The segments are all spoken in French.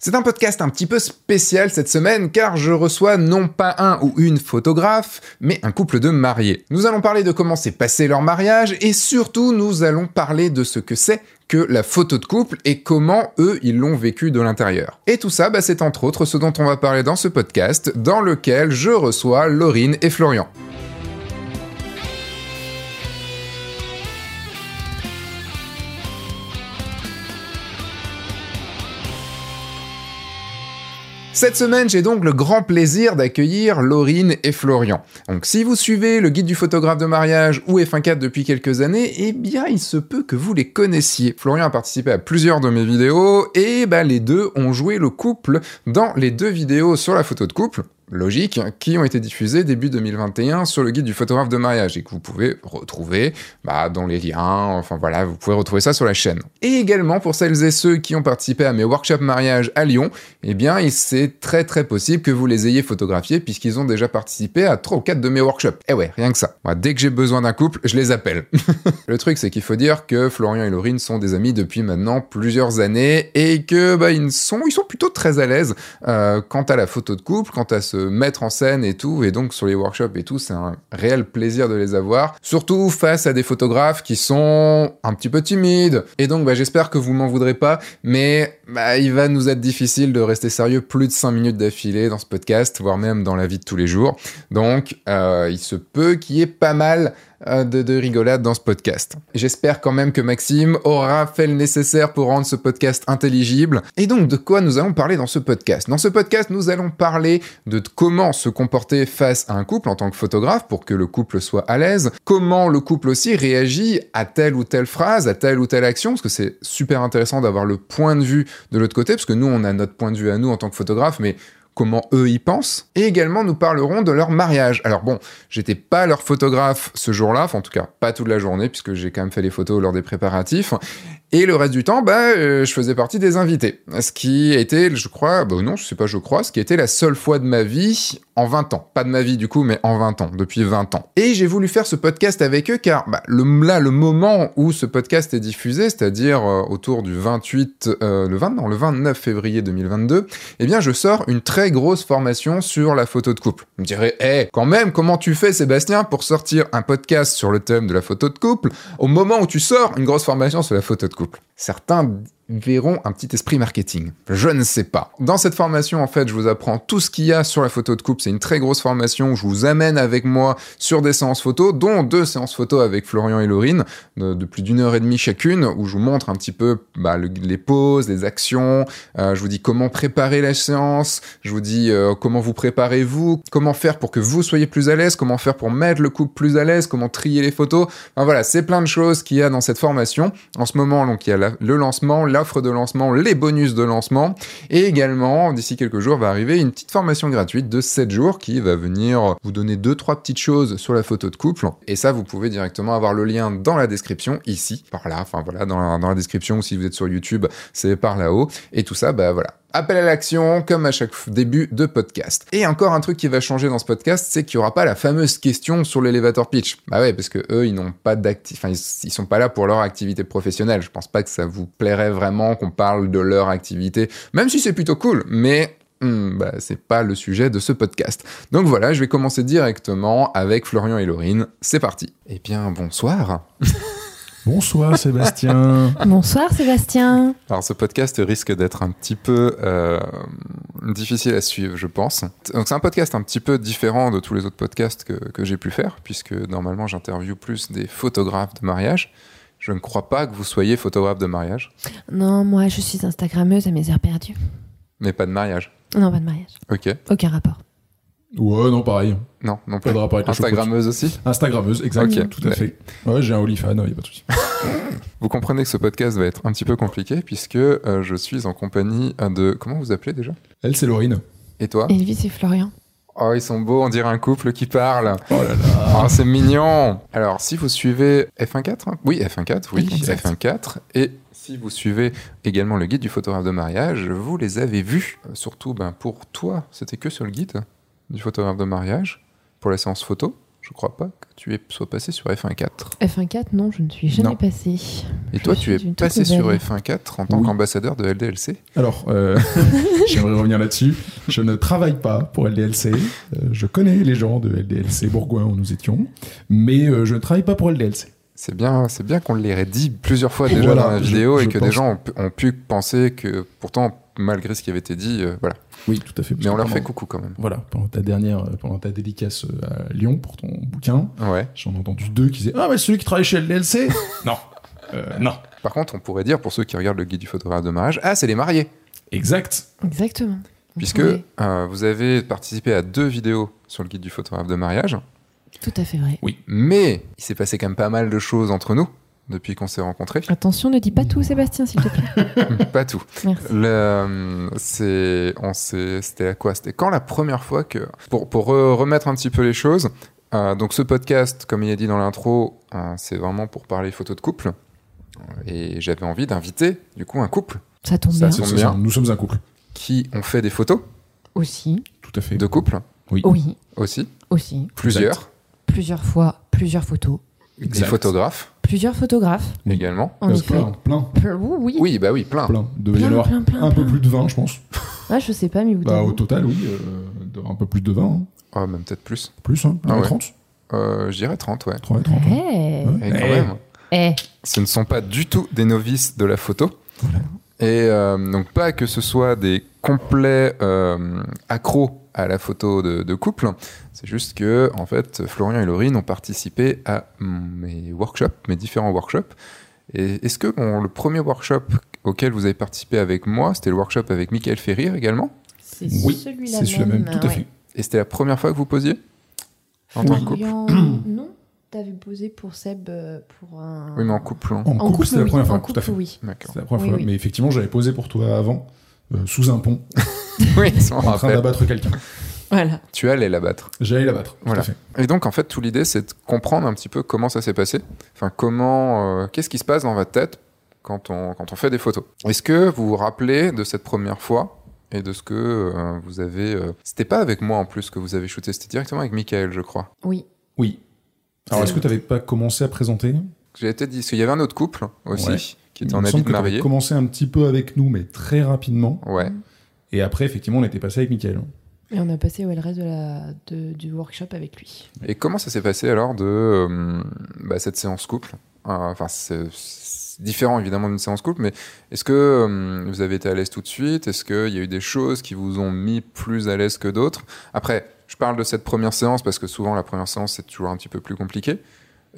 C'est un podcast un petit peu spécial cette semaine car je reçois non pas un ou une photographe, mais un couple de mariés. Nous allons parler de comment s'est passé leur mariage et surtout nous allons parler de ce que c'est que la photo de couple et comment eux ils l'ont vécu de l'intérieur. Et tout ça, bah, c'est entre autres ce dont on va parler dans ce podcast dans lequel je reçois Laurine et Florian. Cette semaine, j'ai donc le grand plaisir d'accueillir Laurine et Florian. Donc si vous suivez le guide du photographe de mariage ou F1.4 depuis quelques années, eh bien il se peut que vous les connaissiez. Florian a participé à plusieurs de mes vidéos et bah, les deux ont joué le couple dans les deux vidéos sur la photo de couple logiques qui ont été diffusées début 2021 sur le guide du photographe de mariage et que vous pouvez retrouver bah, dans les liens, enfin voilà, vous pouvez retrouver ça sur la chaîne. Et également pour celles et ceux qui ont participé à mes workshops mariage à Lyon, eh bien c'est très très possible que vous les ayez photographiés puisqu'ils ont déjà participé à 3 ou 4 de mes workshops. Eh ouais, rien que ça. Dès que j'ai besoin d'un couple, je les appelle. le truc c'est qu'il faut dire que Florian et Laurine sont des amis depuis maintenant plusieurs années et que bah, ils, sont, ils sont plutôt très à l'aise euh, quant à la photo de couple, quant à ce mettre en scène et tout. Et donc sur les workshops et tout, c'est un réel plaisir de les avoir. Surtout face à des photographes qui sont un petit peu timides. Et donc bah, j'espère que vous m'en voudrez pas, mais bah, il va nous être difficile de rester sérieux plus de 5 minutes d'affilée dans ce podcast, voire même dans la vie de tous les jours. Donc euh, il se peut qu'il y ait pas mal de, de rigolade dans ce podcast. J'espère quand même que Maxime aura fait le nécessaire pour rendre ce podcast intelligible. Et donc, de quoi nous allons parler dans ce podcast? Dans ce podcast, nous allons parler de comment se comporter face à un couple en tant que photographe pour que le couple soit à l'aise, comment le couple aussi réagit à telle ou telle phrase, à telle ou telle action, parce que c'est super intéressant d'avoir le point de vue de l'autre côté, parce que nous, on a notre point de vue à nous en tant que photographe, mais comment eux y pensent. Et également, nous parlerons de leur mariage. Alors bon, j'étais pas leur photographe ce jour-là, enfin en tout cas pas toute la journée, puisque j'ai quand même fait les photos lors des préparatifs. Et le reste du temps, bah, euh, je faisais partie des invités. Ce qui été, je crois, bah non, je sais pas, je crois, ce qui été la seule fois de ma vie en 20 ans. Pas de ma vie du coup, mais en 20 ans, depuis 20 ans. Et j'ai voulu faire ce podcast avec eux car bah, le, là, le moment où ce podcast est diffusé, c'est-à-dire euh, autour du 28, euh, le 20, non, le 29 février 2022, eh bien, je sors une très grosse formation sur la photo de couple. Vous me direz, hé, quand même, comment tu fais, Sébastien, pour sortir un podcast sur le thème de la photo de couple au moment où tu sors une grosse formation sur la photo de couple? Certains verront un petit esprit marketing. Je ne sais pas. Dans cette formation, en fait, je vous apprends tout ce qu'il y a sur la photo de couple. C'est une très grosse formation. Je vous amène avec moi sur des séances photos, dont deux séances photos avec Florian et Laurine, de, plus d'une heure et demie chacune, où je vous montre un petit peu bah, les poses, les actions. Euh, je vous dis comment préparer la séance. Je vous dis euh, comment vous préparez-vous, comment faire pour que vous soyez plus à l'aise, comment faire pour mettre le couple plus à l'aise, comment trier les photos. Enfin, voilà, c'est plein de choses qu'il y a dans cette formation. En ce moment, donc, il y a le lancement, l'offre de lancement, les bonus de lancement. Et également, d'ici quelques jours, va arriver une petite formation gratuite de 7 jours qui va venir vous donner 2-3 petites choses sur la photo de couple. Et ça, vous pouvez directement avoir le lien dans la description, ici, par là, enfin voilà, dans la, description, si vous êtes sur YouTube, c'est par là-haut. Et tout ça, bah voilà, Appel à l'action, comme à chaque début de podcast. Et encore un truc qui va changer dans ce podcast, c'est qu'il n'y aura pas la fameuse question sur l'élévateur pitch. Bah ouais, parce que eux, ils n'ont pas d'activité, enfin, ils, sont pas là pour leur activité professionnelle. Je pense pas que ça vous plairait vraiment qu'on parle de leur activité, même si c'est plutôt cool, mais hmm, bah, c'est pas le sujet de ce podcast. Donc voilà, je vais commencer directement avec Florian et Laurine. C'est parti. Eh bien, bonsoir. Bonsoir Sébastien. Bonsoir Sébastien. Alors ce podcast risque d'être un petit peu euh, difficile à suivre, je pense. Donc c'est un podcast un petit peu différent de tous les autres podcasts que, que j'ai pu faire, puisque normalement j'interviewe plus des photographes de mariage. Je ne crois pas que vous soyez photographe de mariage. Non, moi je suis Instagrammeuse à mes heures perdues. Mais pas de mariage. Non, pas de mariage. Ok. Aucun rapport. Ouais, non, pareil. Non, non Pas de rapport avec la Instagrammeuse aussi Instagrammeuse, exact. Ok. Tout à fait. Ouais, j'ai un OnlyFans, il a pas de souci. Vous comprenez que ce podcast va être un petit peu compliqué puisque euh, je suis en compagnie de... Comment vous appelez déjà? Elle, c'est Laurine. Et toi? Elvis et Florian. Oh, ils sont beaux, on dirait un couple qui parle. Oh là là. Oh, c'est mignon. Alors, si vous suivez F1.4, hein oui, F1.4, oui, Exact. F1.4, et si vous suivez également le guide du photographe de mariage, vous les avez vus. Euh, Surtout, ben, pour toi, c'était que sur le guide du photographe de mariage, pour la séance photo, Je crois pas que tu es, sois passé sur F1.4. F1.4, non, je ne suis jamais Non. passé. Et toi, tu es passé sur nouvelle. F1.4 en tant Oui. qu'ambassadeur de LDLC. Alors, euh, j'aimerais revenir là-dessus. Je ne travaille pas pour LDLC. Euh, je connais les gens de LDLC Bourgoin où nous étions, mais euh, je ne travaille pas pour LDLC. C'est bien, c'est bien qu'on l'ait dit plusieurs fois déjà Voilà, dans la je- vidéo et je que des gens ont pu penser que pourtant, malgré ce qui avait été dit, euh, voilà. Oui, tout à fait. Mais on leur fait coucou quand même. Voilà, pendant ta dernière, euh, pendant ta dédicace euh, à Lyon pour ton bouquin, Ouais. j'en ai entendu deux qui disaient Ah, mais celui qui travaille chez LDLC Non, Euh, non. Par contre, on pourrait dire pour ceux qui regardent le guide du photographe de mariage, ah, c'est les mariés. Exact. Exactement. Puisque Oui, euh, vous avez participé à deux vidéos sur le guide du photographe de mariage, tout à fait vrai. mais il s'est passé quand même pas mal de choses entre nous depuis qu'on s'est rencontrés. Attention, ne dis pas tout, Sébastien, s'il te plaît. pas tout. Merci. Le, euh, c'est, on s'est, c'était à quoi? C'était quand la première fois que, pour, pour re- remettre un petit peu les choses, euh, donc ce podcast, comme il a dit dans l'intro, euh, c'est vraiment pour parler photos de couple. Et j'avais envie d'inviter, du coup, un couple Ça tombe Ça bien. tombe Nous sommes un couple. qui ont fait des photos Aussi, Tout à fait. de couple oui, aussi, aussi. plusieurs, Plusieurs fois, plusieurs photos. des Exact. photographes Plusieurs photographes, également. en Euh, effet. plein, plein, Oui, oui. Oui, bah oui, plein. plein. Il devait y avoir plein, plein, un peu plus de 20, je pense. Ah, je sais pas, mais vous Bah, au total, oui. euh, un peu plus de 20. hein. Oh, même peut-être plus. Plus, hein. Ah ouais. 30. Euh, je dirais 30, ouais. 30, 30. Eh, Ouais. Et quand Eh. même. eh, ce ne sont pas du tout des novices de la photo. Voilà. Et euh, donc pas que ce soit des complets euh, accros à la photo de, de couple, c'est juste que en fait Florian et Laurine ont participé à mes workshops, mes différents workshops. Et est-ce que bon, le premier workshop auquel vous avez participé avec moi, c'était le workshop avec Michael Ferrir également? C'est Oui, celui-là c'est celui-là même, tout à ouais. fait. Et c'était la première fois que vous posiez? En tant que couple non T'avais posé pour Seb euh, pour un. Oui, mais en couple. hein. En, En couple, c'était la oui. première fois, En tout à fait. oui. D'accord. C'était la première Oui, fois. oui. Mais effectivement, j'avais posé pour toi avant, euh, sous un pont, oui, en train rappelle. d'abattre quelqu'un. Voilà. Tu allais l'abattre. J'allais l'abattre, tout Voilà. à fait. Et donc, en fait, toute l'idée, c'est de comprendre un petit peu comment ça s'est passé. Enfin, comment, euh, qu'est-ce qui se passe dans votre tête quand on, quand on fait des photos? Est-ce que vous vous rappelez de cette première fois et de ce que euh, vous avez. euh, C'était pas avec moi en plus que vous avez shooté, c'était directement avec Michael, je crois. Oui. Oui. Alors, est-ce que tu n'avais pas commencé à présenter? J'ai été dit, parce qu'il y avait un autre couple aussi Ouais. Qui était Il en habit de mariée. commencé un petit peu avec nous, mais très rapidement. Ouais. Et après, effectivement, on était passé avec Mickaël. Et on a passé ouais, le reste de la, de- du workshop avec lui. Et comment ça s'est passé alors de euh, bah, cette séance couple? Euh, Enfin, c'est c'est différent évidemment d'une séance couple, mais est-ce que euh, vous avez été à l'aise tout de suite? Est-ce qu'il y a eu des choses qui vous ont mis plus à l'aise que d'autres? Après, je parle de cette première séance parce que souvent la première séance c'est toujours un petit peu plus compliqué.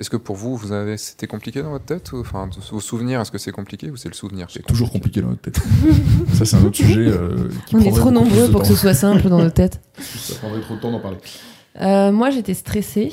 Est-ce que pour vous, vous avez, c'était compliqué dans votre tête ou, Enfin, vos souvenirs, est-ce que c'est compliqué ou c'est le souvenir qui est Toujours compliqué dans notre tête. ça, c'est un autre sujet. euh, qui On est trop nombreux pour que ce soit simple dans nos têtes. Ça prendrait trop de temps d'en parler. Euh, moi, j'étais stressée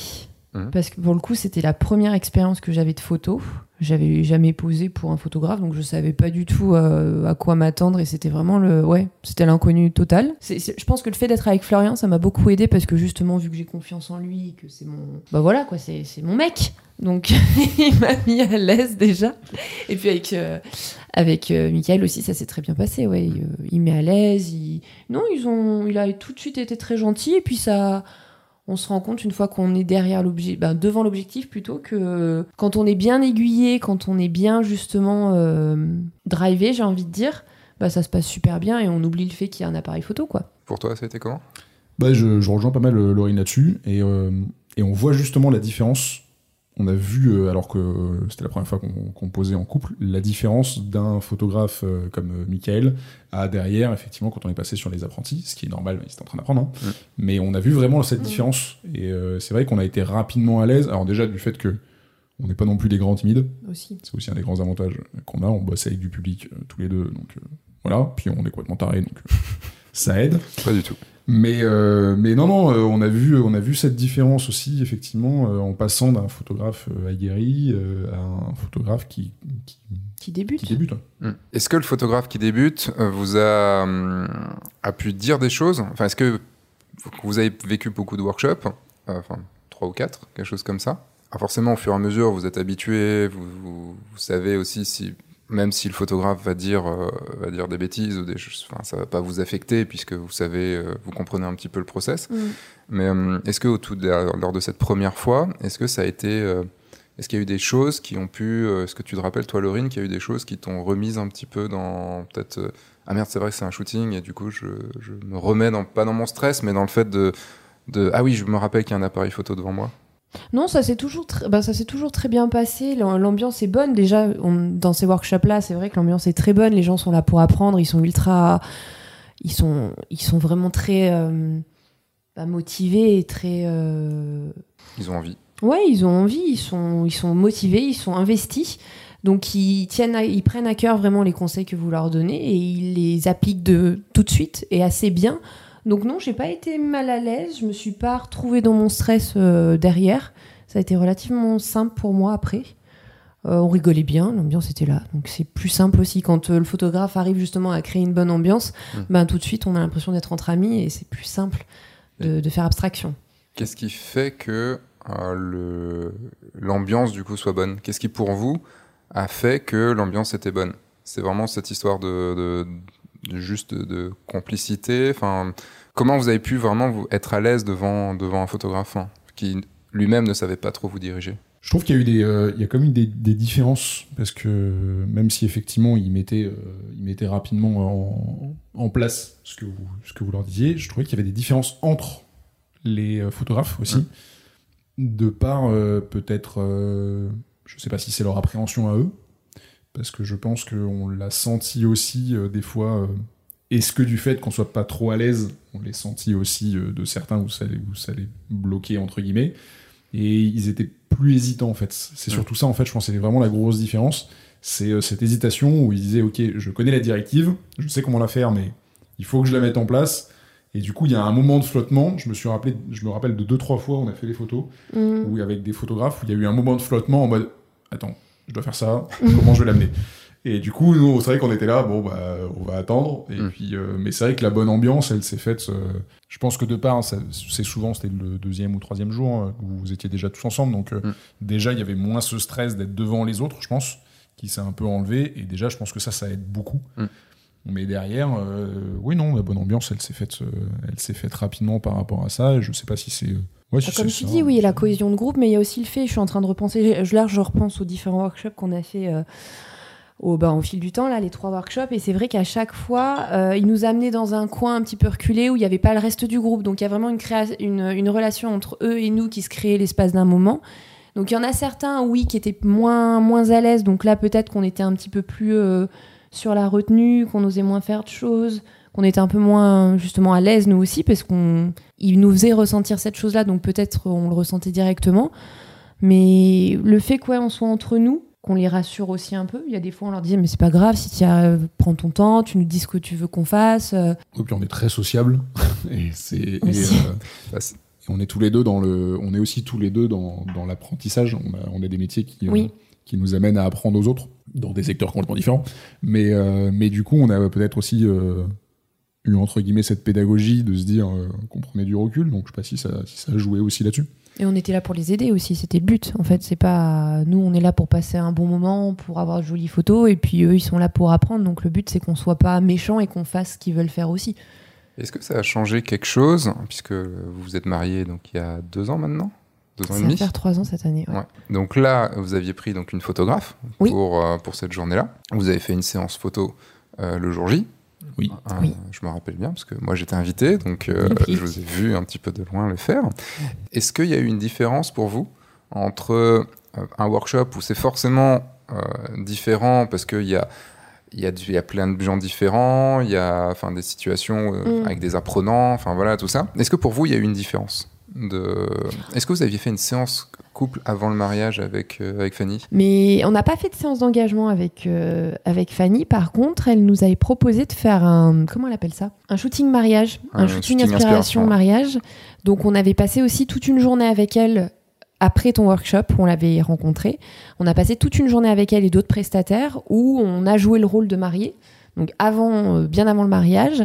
Mhm. parce que pour le coup, c'était la première expérience que j'avais de photo. J'avais jamais posé pour un photographe, donc je savais pas du tout euh, à quoi m'attendre et c'était vraiment le, ouais, c'était l'inconnu total. Je pense que le fait d'être avec Florian, ça m'a beaucoup aidé parce que justement, vu que j'ai confiance en lui, que c'est mon, bah voilà quoi, c'est mon mec. Donc il m'a mis à l'aise déjà. Et puis avec euh, avec euh, Michael aussi, ça s'est très bien passé. Ouais, il, euh, il met à l'aise. Il... Non, ils ont, il a tout de suite été très gentil. Et puis ça, on se rend compte une fois qu'on est derrière l'objet, ben, devant l'objectif plutôt que quand on est bien aiguillé, quand on est bien justement euh, drivé, j'ai envie de dire, bah ça se passe super bien et on oublie le fait qu'il y a un appareil photo quoi. Pour toi, ça a été comment? Bah, je, je rejoins pas mal euh, Laurine là-dessus. Et, euh, et on voit justement la différence. On a vu, euh, alors que euh, c'était la première fois qu'on posait en couple, la différence d'un photographe euh, comme Michael à derrière, effectivement, quand on est passé sur les apprentis, ce qui est normal, ils étaient en train d'apprendre. hein. Mais on a vu vraiment cette Mm. différence. Et euh, c'est vrai qu'on a été rapidement à l'aise. Alors, déjà, du fait que on n'est pas non plus des grands timides. C'est aussi un des grands avantages qu'on a. On bosse avec du public euh, tous les deux. Donc euh, voilà. Puis on est complètement tarés. Donc ça aide. Pas du tout. Mais, euh, mais non, non, euh, on, a vu, on a vu cette différence aussi, effectivement, euh, en passant d'un photographe euh, aguerri euh, à un photographe qui, qui, Qui débute. qui débute. hein. Hmm. Est-ce que le photographe qui débute vous a, a pu dire des choses? Enfin, est-ce que vous avez vécu beaucoup de workshops Enfin, trois ou quatre, quelque chose comme ça? Alors forcément, au fur et à mesure, vous êtes habitué, vous, vous, vous savez aussi si même si le photographe va dire, euh, va dire des bêtises ou des choses, enfin, ça va pas vous affecter puisque vous savez, euh, vous comprenez un petit peu le process. Mm. Mais euh, est-ce que au tout de- lors de cette première fois, est-ce que ça a été, est-ce qu'il y a eu des choses qui ont pu, est-ce que tu te rappelles toi, Laurine, qu'il y a eu des choses qui t'ont remise un petit peu dans peut-être, ah merde, c'est vrai que c'est un shooting et du coup je, je me remets dans, pas dans mon stress, mais dans le fait de, de ah oui, je me rappelle qu'il y a un appareil photo devant moi. Non, ça s'est toujours, ça s'est toujours très bien passé. L'am- L'ambiance est bonne. Déjà, on- dans ces workshops-là, c'est vrai que l'ambiance est très bonne. Les gens sont là pour apprendre. Ils sont ultra, ils sont, ils sont vraiment très euh, bah, motivés et très. euh, Ils ont envie. Ouais, ils ont envie. Ils sont, ils sont motivés. Ils sont investis. Donc, ils tiennent, à- ils prennent à cœur vraiment les conseils que vous leur donnez et ils les appliquent de tout de suite et assez bien. Donc non, j'ai pas été mal à l'aise. Je me suis pas retrouvée dans mon stress euh, derrière. Ça a été relativement simple pour moi après. Euh, on rigolait bien, l'ambiance était là. Donc c'est plus simple aussi quand euh, le photographe arrive justement à créer une bonne ambiance. Mm. Ben tout de suite, on a l'impression d'être entre amis et c'est plus simple de, de faire abstraction. Qu'est-ce qui fait que le- l'ambiance du coup soit bonne? Qu'est-ce qui pour vous a fait que l'ambiance était bonne? C'est vraiment cette histoire de juste de, de complicité. Enfin, comment vous avez pu vraiment vous être à l'aise devant devant un photographe hein, qui lui-même ne savait pas trop vous diriger? Je trouve qu'il y a eu des, euh, il y a quand même eu des, des différences parce que même si effectivement ils mettaient, euh, ils mettaient rapidement en, en place ce que vous, ce que vous leur disiez, je trouvais qu'il y avait des différences entre les euh, photographes aussi, de par euh, peut-être, je sais pas si c'est leur appréhension à eux, parce que je pense qu'on l'a senti aussi des fois. Est-ce que du fait qu'on soit pas trop à l'aise, on l'ait senti aussi euh, de certains où ça, les- où ça les bloquait entre guillemets, et ils étaient plus hésitants en fait. C'est Ouais. surtout ça en fait, je pense que c'est vraiment la grosse différence. C'est euh, cette hésitation où ils disaient ok, je connais la directive, je sais comment la faire, mais il faut que je la mette en place. Et du coup, il y a un moment de flottement. Je me suis rappelé, je me rappelle de deux trois fois, on a fait les photos Mm. où avec des photographes, où il y a eu un moment de flottement en mode attends, je dois faire ça, comment je vais l'amener? Et du coup, nous, c'est vrai qu'on était là, bon, bah, on va attendre. Et Mm. puis, euh, mais c'est vrai que la bonne ambiance, elle s'est faite. euh, je pense que de part, c'est souvent, c'était le deuxième ou troisième jour, hein, où vous étiez déjà tous ensemble. Donc, euh, Mm. déjà, il y avait moins ce stress d'être devant les autres, je pense, qui s'est un peu enlevé. Et déjà, je pense que ça, ça aide beaucoup. Mm. Mais derrière, euh, oui, non, la bonne ambiance, elle s'est faite, euh, elle s'est faite rapidement par rapport à ça. Et je sais pas si c'est. euh, ouais, si Ah, Comme tu ça. dis, oui, il y a la cohésion de groupe, mais il y a aussi le fait, je suis en train de repenser, je- là je repense aux différents workshops qu'on a fait euh, au, ben, au fil du temps, là, les trois workshops, et c'est vrai qu'à chaque fois, euh, ils nous amenaient dans un coin un petit peu reculé où il n'y avait pas le reste du groupe. Donc il y a vraiment une, une, une relation entre eux et nous qui se créait l'espace d'un moment. Donc il y en a certains, oui, qui étaient moins, moins à l'aise. Donc là, peut-être qu'on était un petit peu plus euh, sur la retenue, qu'on osait moins faire de choses, qu'on était un peu moins justement à l'aise nous aussi, parce qu'on il nous faisait ressentir cette chose-là, donc peut-être on le ressentait directement. Mais le fait qu'on soit entre nous, qu'on les rassure aussi un peu. Il y a des fois, on leur disait, mais c'est pas grave, si tu as, prends ton temps, tu nous dis ce que tu veux qu'on fasse. euh, Et puis on est très sociable. Et c'est euh, Bah, et on est tous les deux dans le on est aussi tous les deux dans, dans l'apprentissage. On a, on a des métiers qui euh, qui nous amènent à apprendre aux autres dans des secteurs complètement différents. Mais euh, mais du coup on a peut-être aussi euh, eu entre guillemets cette pédagogie de se dire euh, qu'on prenait du recul. Donc je sais pas si ça si ça a joué aussi là-dessus Et on était là pour les aider aussi, c'était le but. En fait, c'est pas nous, on est là pour passer un bon moment, pour avoir de jolies photos, et puis eux, ils sont là pour apprendre. Donc le but, c'est qu'on soit pas méchants et qu'on fasse ce qu'ils veulent faire aussi. Est-ce que ça a changé quelque chose puisque vous vous êtes marié donc il y a deux ans maintenant, deux ans Ça et va demi? faire trois ans cette année. ouais. Ouais. Donc là, vous aviez pris donc une photographe Oui. pour, euh, pour cette journée-là. Vous avez fait une séance photo euh, le jour J. Oui. Euh, Oui. Je me rappelle bien parce que moi j'étais invité, donc euh, Oui. je vous ai vu un petit peu de loin le faire. Est-ce qu'il y a eu une différence pour vous entre euh, un workshop où c'est forcément euh, différent parce qu'il y a il y, a, du- il y a plein de gens différents, il y a enfin, des situations euh, Mm. avec des apprenants, enfin voilà tout ça. Est-ce que pour vous il y a eu une différence de... Est-ce que vous aviez fait une séance couple avant le mariage avec, euh, avec Fanny Mais on n'a pas fait de séance d'engagement avec, euh, avec Fanny. Par contre, elle nous avait proposé de faire un. Comment elle appelle ça? Un shooting mariage. Un, Un shooting, shooting inspiration mariage. Donc, on avait passé aussi toute une journée avec elle après ton workshop. On l'avait rencontrée. On a passé toute une journée avec elle et d'autres prestataires où on a joué le rôle de mariée. Donc, avant, euh, bien avant le mariage.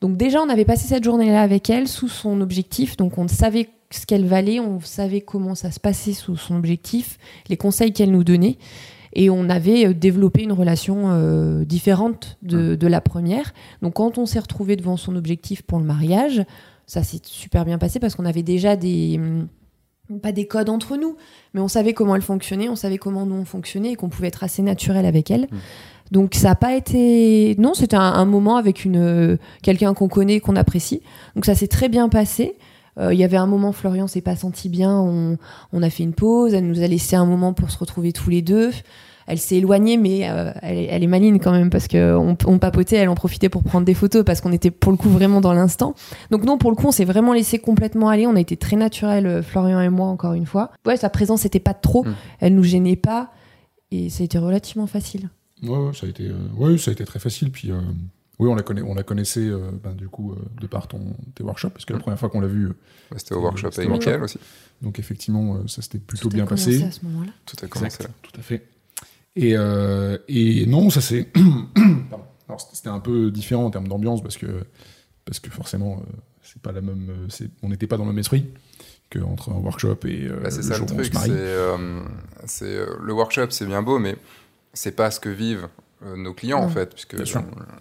Donc, déjà, on avait passé cette journée-là avec elle sous son objectif. Donc, on savait ce qu'elle valait, on savait comment ça se passait sous son objectif, les conseils qu'elle nous donnait. Et on avait euh, développé une relation euh, différente de, de la première. Donc quand on s'est retrouvé devant son objectif pour le mariage, ça s'est super bien passé parce qu'on avait déjà des hum, pas des codes entre nous, mais on savait comment elle fonctionnait, on savait comment nous on fonctionnait et qu'on pouvait être assez naturel avec elle. Donc ça n'a pas été non, c'était un, un moment avec une euh, quelqu'un qu'on connaît, qu'on apprécie. Donc ça s'est très bien passé. Euh, Il y avait un moment, Florian s'est pas senti bien. On, on a fait une pause. Elle nous a laissé un moment pour se retrouver tous les deux. Elle s'est éloignée, mais euh, elle, est- elle est maligne quand même parce que on, on papotait. Elle en profitait pour prendre des photos parce qu'on était pour le coup vraiment dans l'instant. Donc non, pour le coup, on s'est vraiment laissé complètement aller. On a été très naturel, euh, Florian et moi, encore une fois. Ouais, sa présence n'était pas trop. Mm. Elle nous gênait pas et ça a été relativement facile. Ouais, ouais, ça a été, euh, ouais, ça a été très facile. Puis, euh, oui, on la, connaît, on la connaissait, euh, ben, du coup, euh, de par ton, tes workshops, parce que la Mm. première fois qu'on l'a vu, euh, Ouais, C'était au workshop avec au Mickaël aussi. donc effectivement, euh, ça s'était plutôt Tout a bien commencé passé. à ce moment-là. Tout a commencé Exact, là. tout à fait. Et, euh, et non, ça c'est. C'était- un peu différent en termes d'ambiance parce que, parce que forcément, euh, c'est pas la même. c'est- on n'était pas dans le même esprit qu'entre un workshop et euh, Bah, c'est le ça le jour où on se marie. C'est, euh, c'est, euh, le workshop, c'est bien beau, mais c'est pas ce que vivent nos clients en fait, puisque euh,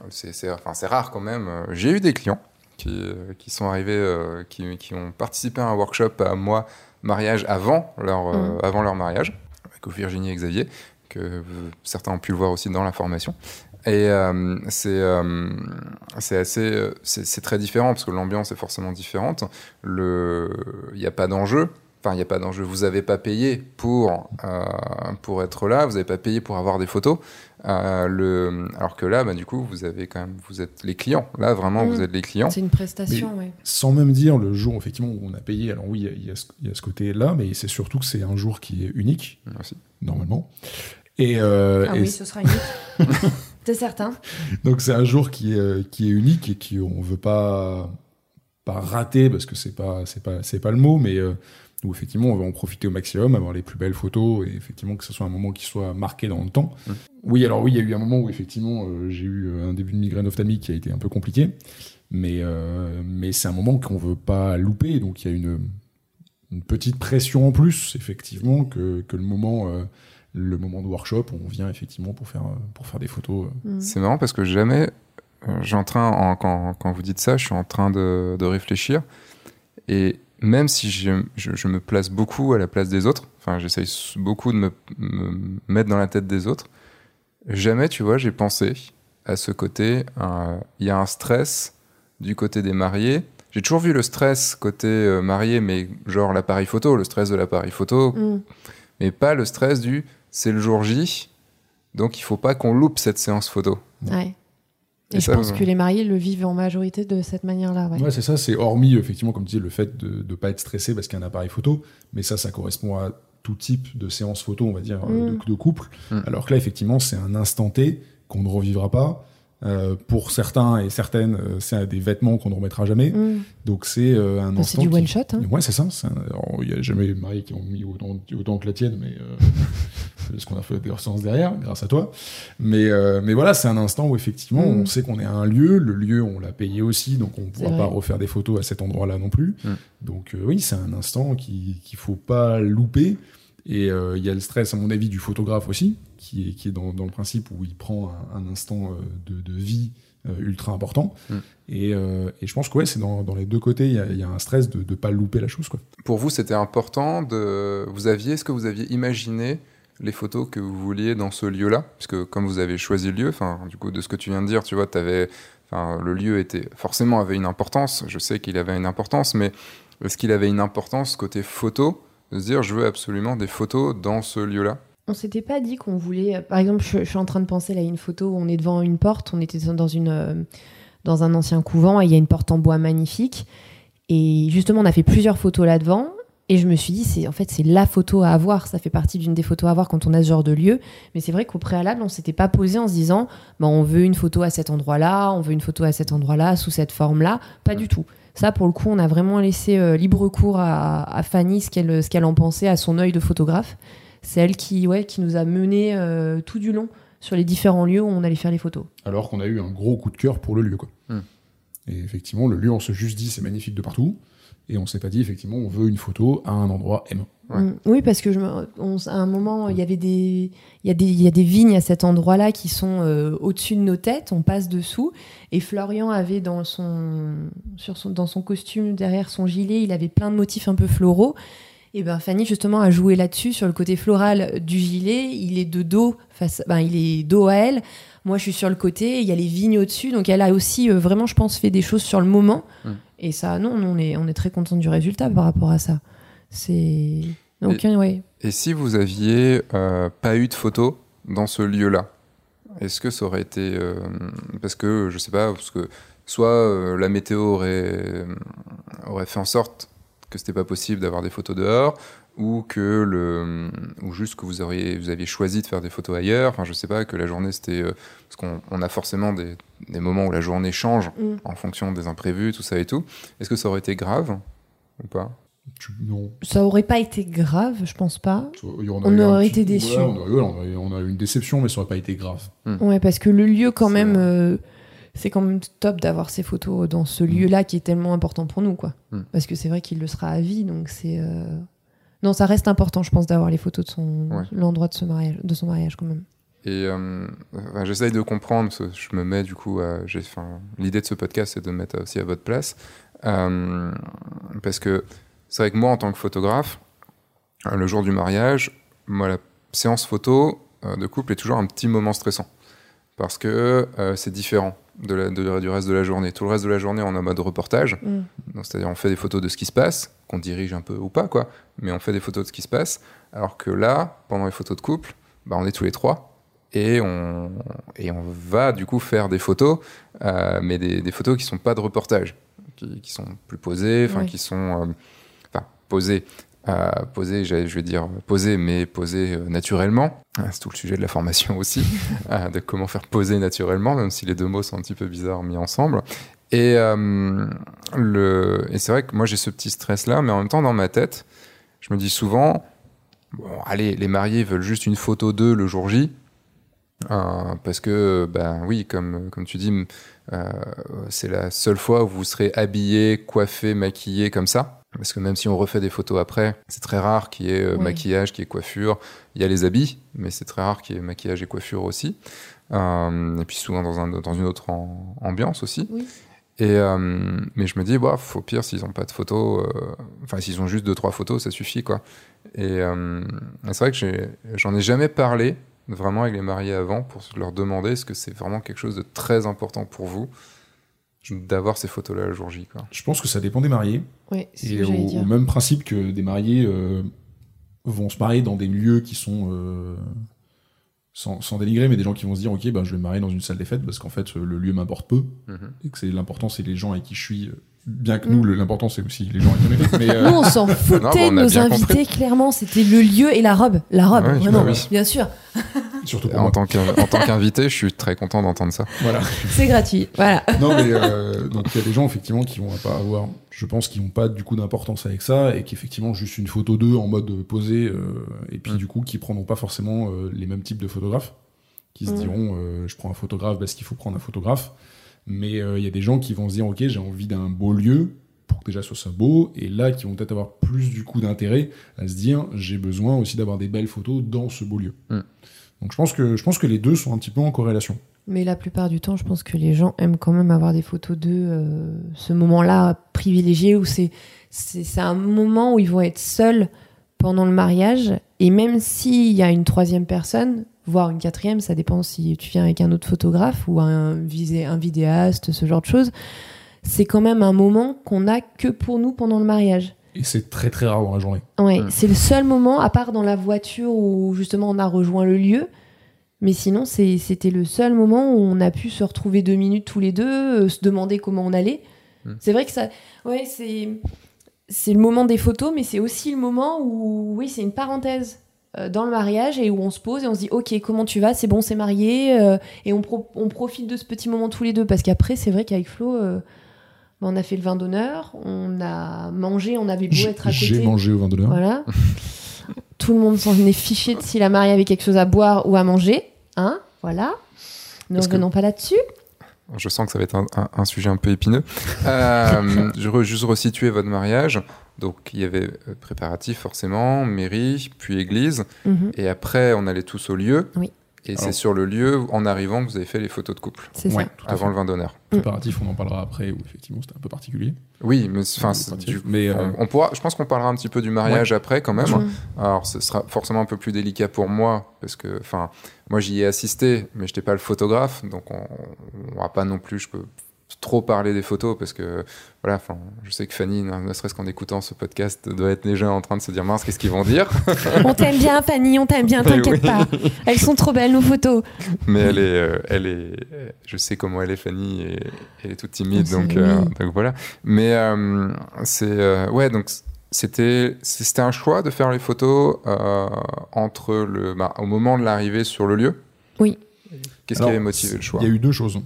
c'est, enfin, c'est rare quand même. Euh, J'ai eu des clients qui, euh, qui sont arrivés, euh, qui, qui ont participé à un workshop à moi mariage avant leur, euh, Mhm. avant leur mariage avec Virginie et Xavier, que euh, certains ont pu le voir aussi dans la formation. Et euh, c'est euh, c'est assez euh, c'est c'est très différent parce que l'ambiance est forcément différente. Le il n'y a pas d'enjeu. Enfin, il n'y a pas d'enjeu. Vous n'avez pas payé pour, euh, pour être là, vous n'avez pas payé pour avoir des photos. Euh, le... Alors que là, bah, du coup, vous avez quand même, vous êtes les clients. Là, vraiment, Mm. vous êtes les clients. C'est une prestation, ouais. Sans même dire le jour effectivement où on a payé. Alors oui, il y a- y, ce- il y a ce côté-là, mais c'est surtout que c'est un jour qui est unique, Aussi. normalement. Et, euh, Ah et oui, ce sera unique. C'est certain. Donc c'est un jour qui est, qui est unique et qui on veut pas pas rater parce que c'est pas c'est pas c'est pas le mot mais euh, où effectivement on va en profiter au maximum, avoir les plus belles photos et effectivement que ce soit un moment qui soit marqué dans le temps. Mm. Oui alors oui il y a eu un moment où effectivement euh, j'ai eu euh, un début de migraine ophtalmique qui a été un peu compliqué mais euh, mais c'est un moment qu'on veut pas louper donc il y a une une petite pression en plus effectivement que, que le moment euh, le moment de workshop où on vient effectivement pour faire pour faire des photos euh, Mm. C'est marrant parce que jamais, euh, en train, en- quand, quand vous dites ça, je suis en train de, de réfléchir. Et même si je, je- je me place beaucoup à la place des autres, enfin, j'essaye beaucoup de me, me mettre dans la tête des autres, jamais, tu vois, j'ai pensé à ce côté. Il y a un stress du côté des mariés. J'ai toujours vu le stress côté euh, marié, mais genre l'appareil photo, le stress de l'appareil photo, Mm. mais pas le stress du c'est le jour J, donc il faut pas qu'on loupe cette séance photo. Ouais. Et, Et je ça, pense euh, que les mariés le vivent en majorité de cette manière-là. Ouais. Ouais, c'est ça, c'est hormis, effectivement, comme tu dis, le fait de ne pas être stressé parce qu'il y a un appareil photo, mais ça, ça correspond à tout type de séance photo, on va dire, euh, Mm. de, de couple. Mm. Alors que là, effectivement, c'est un instant T qu'on ne revivra pas. Euh, pour certains et certaines, euh, c'est des vêtements qu'on ne remettra jamais. Mm. Donc c'est euh, un Bah, c'est instant. du qui- one shot. Hein. Ouais, c'est ça. Il n'y a jamais de mariés qui ont mis autant, autant que la tienne, mais euh, parce qu'on a fait des ressources derrière, grâce à toi. Mais, euh, mais voilà, c'est un instant où effectivement, Mm. on sait qu'on est à un lieu. Le lieu, on l'a payé aussi, donc on ne pourra pas refaire des photos à cet endroit-là non plus. Mm. Donc euh, oui, c'est un instant qui qu'il faut pas louper. Et euh, il y a le stress, à mon avis, du photographe aussi, qui est, qui est dans, dans le principe où il prend un, un instant euh, de, de vie euh, ultra important. Mm. Et, euh, et je pense que ouais, c'est dans, dans les deux côtés, il y a, il y a un stress de ne pas louper la chose. Quoi. Pour vous, c'était important de. Vous aviez, est-ce que vous aviez imaginé les photos que vous vouliez dans ce lieu-là? Puisque comme vous avez choisi le lieu, du coup, de ce que tu viens de dire, tu vois, avais, le lieu était forcément avait une importance. Je sais qu'il avait une importance, mais est-ce qu'il avait une importance côté photo? De se dire, je veux absolument des photos dans ce lieu-là On s'était pas dit qu'on voulait. Par exemple, je, je suis en train de penser là, à une photo où on est devant une porte. On était dans une euh, dans un ancien couvent et il y a une porte en bois magnifique. Et justement, on a fait plusieurs photos là-devant. Et je me suis dit, c'est en fait c'est la photo à avoir. Ça fait partie d'une des photos à avoir quand on a ce genre de lieu. Mais c'est vrai qu'au préalable, on s'était pas posé en se disant, bah, on veut une photo à cet endroit-là, on veut une photo à cet endroit-là, sous cette forme-là. Pas du tout. Ça, pour le coup, on a vraiment laissé euh, libre cours à, à Fanny ce qu'elle ce qu'elle en pensait, à son œil de photographe. C'est elle qui, ouais, qui nous a mené euh, tout du long sur les différents lieux où on allait faire les photos. Alors qu'on a eu un gros coup de cœur pour le lieu. Quoi. Et effectivement, le lieu, on se juste dit c'est magnifique de partout. Et on s'est pas dit, effectivement, on veut une photo à un endroit M. Ouais. Mm. Oui, parce que je on- à un moment, il y avait des, il y a des, il y a des vignes à cet endroit-là qui sont euh, au-dessus de nos têtes. On passe dessous. Et Florian avait dans son, sur son, dans son costume derrière son gilet, il avait plein de motifs un peu floraux. Et ben Fanny justement a joué là-dessus sur le côté floral du gilet. Il est de dos face, ben, il est dos à elle. Moi, je suis sur le côté. Il y a les vignes au-dessus. Donc, elle a aussi euh, vraiment, je pense, fait des choses sur le moment. Mm. Et ça, non, on est, on est très content du résultat par rapport à ça. C'est Et- ouais. Et si vous aviez euh, pas eu de photos dans ce lieu-là, est-ce que ça aurait été euh, parce que je sais pas, parce que soit euh, la météo aurait aurait fait en sorte que c'était pas possible d'avoir des photos dehors, ou que le ou juste que vous auriez vous aviez choisi de faire des photos ailleurs. Enfin, je sais pas que la journée c'était euh, parce qu'on on a forcément des, des moments où la journée change Mm. en fonction des imprévus, tout ça et tout. Est-ce que ça aurait été grave ou pas? Non. Ça aurait pas été grave, je pense pas. On aurait petit- été déçus. Ouais, on, aurait eu une déception, mais ça aurait pas été grave. Ouais, parce que le lieu, quand C'est même, euh, c'est quand même top d'avoir ces photos dans ce lieu-là qui est tellement important pour nous, quoi. Mm. Parce que c'est vrai qu'il le sera à vie, donc c'est. euh, Non, ça reste important, je pense, d'avoir les photos de son Ouais. l'endroit de, ce mariage, de son mariage, quand même. Et euh, enfin, j'essaye de comprendre, parce que je me mets du coup à. L'idée de ce podcast, c'est de me mettre aussi à votre place. Euh, parce que c'est vrai que moi, en tant que photographe, euh, le jour du mariage, moi, la séance photo de couple est toujours un petit moment stressant. Parce que euh, c'est différent de la- de- du reste de la journée. Tout le reste de la journée, on est en mode reportage. Mm. C'est-à-dire, on fait des photos de ce qui se passe, qu'on dirige un peu ou pas, quoi. Mais on fait des photos de ce qui se passe. Alors que là, pendant les photos de couple, bah, on est tous les trois. Et on, et on va du coup faire des photos, euh, mais des, des photos qui sont pas de reportage, qui, qui sont plus posées, enfin qui sont, euh, posées, j'allais- je vais dire posées, mais posées euh, naturellement. Ah, C'est tout le sujet de la formation aussi, euh, de comment faire poser naturellement, même si les deux mots sont un petit peu bizarres mis ensemble. Et, euh, le, et c'est vrai que moi j'ai ce petit stress-là, mais en même temps dans ma tête, je me dis souvent, bon, allez, les mariés veulent juste une photo d'eux le jour J. Euh, parce que, ben oui, comme, comme tu dis, euh, c'est la seule fois où vous serez habillé, coiffé, maquillé comme ça. Parce que même si on refait des photos après, c'est très rare qu'il y ait euh, Oui. maquillage, qu'il y ait coiffure. Il y a les habits, mais c'est très rare qu'il y ait maquillage et coiffure aussi. Euh, et puis souvent dans, un, dans une autre en- ambiance aussi. Oui. Et, euh, mais je me dis, bah, au pire, s'ils n'ont pas de photos, enfin, s'ils ont juste deux, trois photos, ça suffit, quoi. Et, c'est vrai que j'en ai jamais parlé vraiment avec les mariés avant pour leur demander est-ce que c'est vraiment quelque chose de très important pour vous d'avoir ces photos-là le jour J, quoi. Je pense que ça dépend des mariés. Ouais, Et au, dire. même principe que des mariés euh, vont se marier dans des lieux qui sont euh, sans, sans dénigrer, mais des gens qui vont se dire ok, ben, je vais me marier dans une salle des fêtes parce qu'en fait euh, le lieu m'importe peu Mhm. et que c'est l'important c'est les gens avec qui je suis. Bien que Mm. nous, l'important c'est aussi les gens avec qui on est fait, mais, euh, Nous, on s'en Non, foutait on de nos invités, compris. clairement. C'était le lieu et la robe. La robe, Ouais, vraiment, oui. bien sûr. Surtout pour En moi. tant qu'in- en tant qu'invité, je suis très content d'entendre ça. Voilà. C'est gratuit. Voilà. non, mais euh, donc il y a des gens effectivement qui vont pas avoir, je pense, qui n'ont pas du coup d'importance avec ça et qui effectivement juste une photo d'eux en mode posé euh, et puis Mm. du coup qui prendront pas forcément euh, les mêmes types de photographes, qui se Mm. diront euh, je prends un photographe parce qu'il faut prendre un photographe, mais euh, il y a des gens qui vont se dire ok j'ai envie d'un beau lieu pour que déjà ce soit beau et là qui vont peut-être avoir plus du coup d'intérêt à se dire j'ai besoin aussi d'avoir des belles photos dans ce beau lieu. Mm. Donc je pense que je pense que les deux sont un petit peu en corrélation. Mais la plupart du temps, je pense que les gens aiment quand même avoir des photos d'eux, euh, ce moment-là privilégié où c'est un moment où ils vont être seuls pendant le mariage. Et même s'il y a une troisième personne, voire une quatrième, ça dépend si tu viens avec un autre photographe ou un, visé- un vidéaste, ce genre de choses, c'est quand même un moment qu'on a que pour nous pendant le mariage. Et c'est très très rare dans la journée. Ouais, Mm. c'est le seul moment, à part dans la voiture où justement on a rejoint le lieu. Mais sinon, c'était le seul moment où on a pu se retrouver deux minutes tous les deux, euh, se demander comment on allait. Mm. C'est vrai que ça. Ouais, c'est. C'est le moment des photos, mais c'est aussi le moment où, oui, c'est une parenthèse euh, dans le mariage et où on se pose et on se dit, ok, comment tu vas? C'est bon, c'est marié. euh, et on, pro- on profite de ce petit moment tous les deux. Parce qu'après, c'est vrai qu'avec Flo, on a fait le vin d'honneur, on a mangé, on avait beau J'ai être à j'ai côté. mangé au vin d'honneur. Voilà. Tout le monde s'en est fiché de si la mariée avait quelque chose à boire ou à manger. Hein Ne Parce que- revenons pas là-dessus. je sens que ça va être un, un- un sujet un peu épineux. Euh, je veux juste resituer votre mariage. Donc, il y avait euh, préparatif, forcément, mairie, puis église. Mhm, Et après, on allait tous au lieu. Oui. Et c'est sur le lieu, en arrivant, que vous avez fait les photos de couple, C'est Ouais, ça. avant le vin d'honneur. Préparatif, on en parlera après, où effectivement c'était un peu particulier. Oui, mais enfin, du- mais euh, on, on pourra, je pense qu'on parlera un petit peu du mariage après, quand même. Alors, ce sera forcément un peu plus délicat pour moi, parce que, enfin, moi j'y ai assisté, mais je n'étais pas le photographe, donc on, on va pas non plus, je peux trop parler des photos, parce que, voilà, enfin, je sais que Fanny, ne serait-ce qu'en écoutant ce podcast, doit être déjà en train de se dire, mince, qu'est-ce qu'ils vont dire? On t'aime bien, Fanny, on t'aime bien, t'inquiète oui. pas. Elles sont trop belles, nos photos. Mais elle est, euh, elle est, je sais comment elle est, Fanny, et elle est toute timide, donc, euh, donc voilà. Mais euh, c'est, euh, ouais, donc c'était, c'était un choix de faire les photos euh, entre le, bah, au moment de l'arrivée sur le lieu? Oui. Qu'est-ce qui avait motivé le choix? Il y a eu deux choses.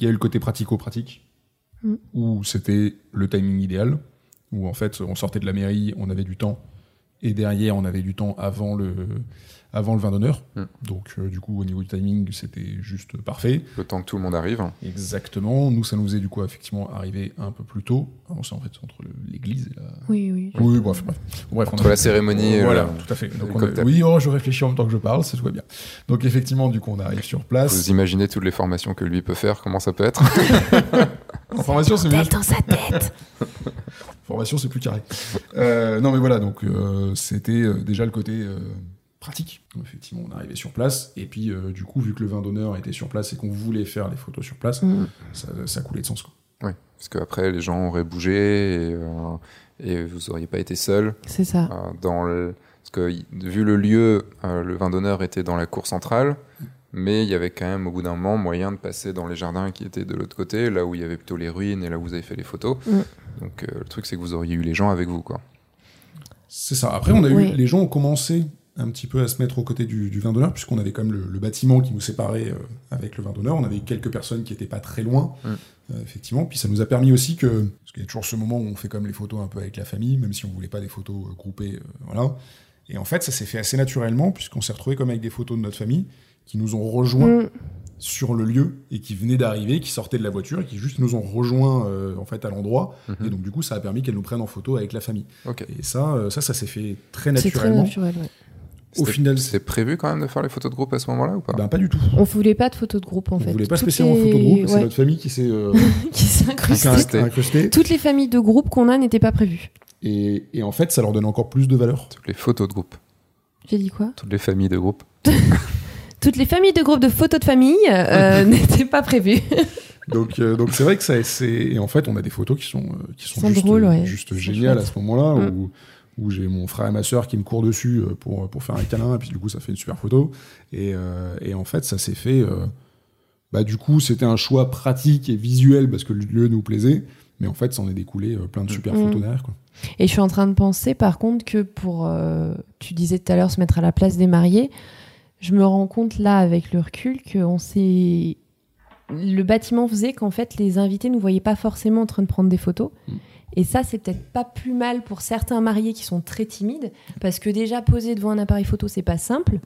Il y a eu le côté pratico-pratique, Mm. où c'était le timing idéal, où en fait on sortait de la mairie, on avait du temps, et derrière on avait du temps avant le, avant le vin d'honneur. Mm. Donc euh, du coup au niveau du timing c'était juste parfait. Le temps que tout le monde arrive. Exactement. Nous ça nous faisait du coup effectivement arriver un peu plus tôt. Alors c'est en fait entre l'église et la... Oui, oui. Oui, bref, bref. Bref, on Entre a- la cérémonie et voilà, le- tout à fait. Donc le on a- cocktail. Oui, oh, je réfléchis en même temps que je parle, c'est tout va bien. Donc effectivement, du coup, on arrive sur place. Vous imaginez toutes les formations que lui peut faire, comment ça peut être? En formation, c'est mieux. Dans sa tête. Formation, c'est plus carré. Euh, non, mais voilà, donc euh, c'était euh, déjà le côté euh, pratique. Donc, effectivement, on arrivait sur place, et puis euh, du coup, vu que le vin d'honneur était sur place et qu'on voulait faire les photos sur place, Mhm. ça, ça coulait de sens. Quoi. Oui, parce qu'après les gens auraient bougé et, euh, et vous auriez pas été seul. C'est ça. Euh, dans le... Parce que vu le lieu, euh, le vin d'honneur était dans la cour centrale, mais il y avait quand même au bout d'un moment moyen de passer dans les jardins qui étaient de l'autre côté, là où il y avait plutôt les ruines et là où vous avez fait les photos. Mm. Donc euh, le truc c'est que vous auriez eu les gens avec vous quoi. C'est ça. Après, on a Oui. eu, les gens ont commencé un petit peu à se mettre aux côtés du, du vin d'honneur, puisqu'on avait quand même le, le bâtiment qui nous séparait euh, avec le vin d'honneur. On avait quelques personnes qui n'étaient pas très loin, Mm. euh, effectivement. Puis ça nous a permis aussi que, parce qu'il y a toujours ce moment où on fait même les photos un peu avec la famille, même si on voulait pas des photos euh, groupées, euh, voilà. Et en fait, ça s'est fait assez naturellement, puisqu'on s'est retrouvé comme avec des photos de notre famille qui nous ont rejoints Mm. sur le lieu et qui venaient d'arriver, qui sortaient de la voiture et qui juste nous ont rejoints euh, en fait à l'endroit. Mhm. Et donc du coup, ça a permis qu'elles nous prennent en photo avec la famille. Ok. Et ça, euh, ça, ça s'est fait très C'est très naturellement. naturel, ouais. Au final, C'était prévu quand même de faire les photos de groupe à ce moment-là ou pas? Ben, pas du tout. On voulait pas de photos de groupe, en On fait. voulait pas Toutes spécialement les- photo de groupe, c'est ouais, notre famille qui s'est euh, qui s'est incrustée. Incrustée. incrustée. Toutes les familles de groupe qu'on a n'étaient pas prévues. Et, et en fait, ça leur donne encore plus de valeur. Toutes les photos de groupe, J'ai dit quoi? Toutes les familles de groupe. Toutes les familles de groupe de photos de famille euh, n'étaient pas prévues. Donc, euh, donc c'est vrai que ça, c'est et en fait, on a des photos qui sont euh, qui sont, sont juste, drôles, ouais. juste C'est géniales à ce moment-là Mm. où où j'ai mon frère et ma sœur qui me courent dessus euh, pour pour faire un câlin et puis du coup ça fait une super photo et et en fait ça s'est fait bah du coup c'était un choix pratique et visuel parce que le lieu nous plaisait mais en fait ça en est découlé plein de super Mm. photos derrière quoi. Et je suis en train de penser, par contre, que pour. tu disais tout à l'heure se mettre à la place des mariés. Je me rends compte là, avec le recul, qu'on s'est. Le bâtiment faisait qu'en fait, les invités ne nous voyaient pas forcément en train de prendre des photos. Mm. Et ça, c'est peut-être pas plus mal pour certains mariés qui sont très timides, parce que déjà, poser devant un appareil photo, c'est pas simple.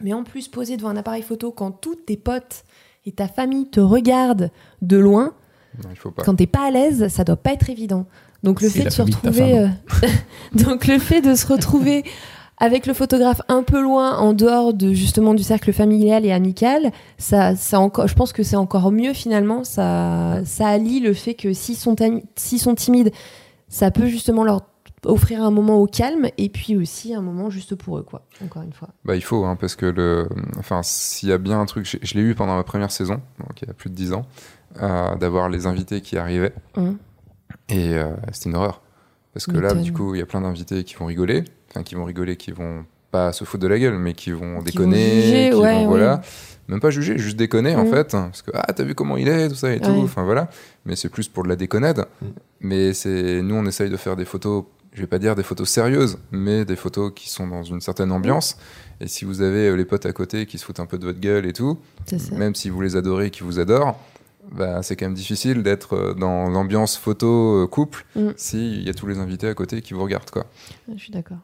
Mais en plus, poser devant un appareil photo quand tous tes potes et ta famille te regardent de loin, Non, il faut pas. quand t'es pas à l'aise, ça doit pas être évident. Donc le fait de se retrouver, euh, donc le fait de se retrouver avec le photographe un peu loin, en dehors de justement du cercle familial et amical, ça, ça encore, je pense que c'est encore mieux finalement. Ça, ça allie le fait que s'ils sont, tami- s'ils sont timides, ça peut justement leur offrir un moment au calme et puis aussi un moment juste pour eux, quoi. Encore une fois. Bah, il faut, hein, parce que le, enfin, s'il y a bien un truc, je, je l'ai eu pendant ma première saison, donc il y a plus de 10 ans, euh, d'avoir les invités qui arrivaient, Hum. et euh, c'était une horreur. Parce que là, du coup, il y a plein d'invités qui vont rigoler, enfin, qui vont rigoler, qui vont pas se foutre de la gueule, mais qui vont Qui vont déconner, juger, qui ouais, vont, ouais. voilà. Même pas juger, juste déconner, en Mm. fait. Parce que, ah, t'as vu comment il est, tout ça et tout, enfin, voilà. Mais c'est plus pour de la déconnade. Mm. Mais c'est, nous, on essaye de faire des photos, je vais pas dire des photos sérieuses, mais des photos qui sont dans une certaine ambiance. Et si vous avez euh, les potes à côté qui se foutent un peu de votre gueule et tout, même si vous les adorez, qui vous adorent, bah, c'est quand même difficile d'être euh, dans l'ambiance photo euh, couple Mm. s'il y a tous les invités à côté qui vous regardent. Quoi. Je suis d'accord.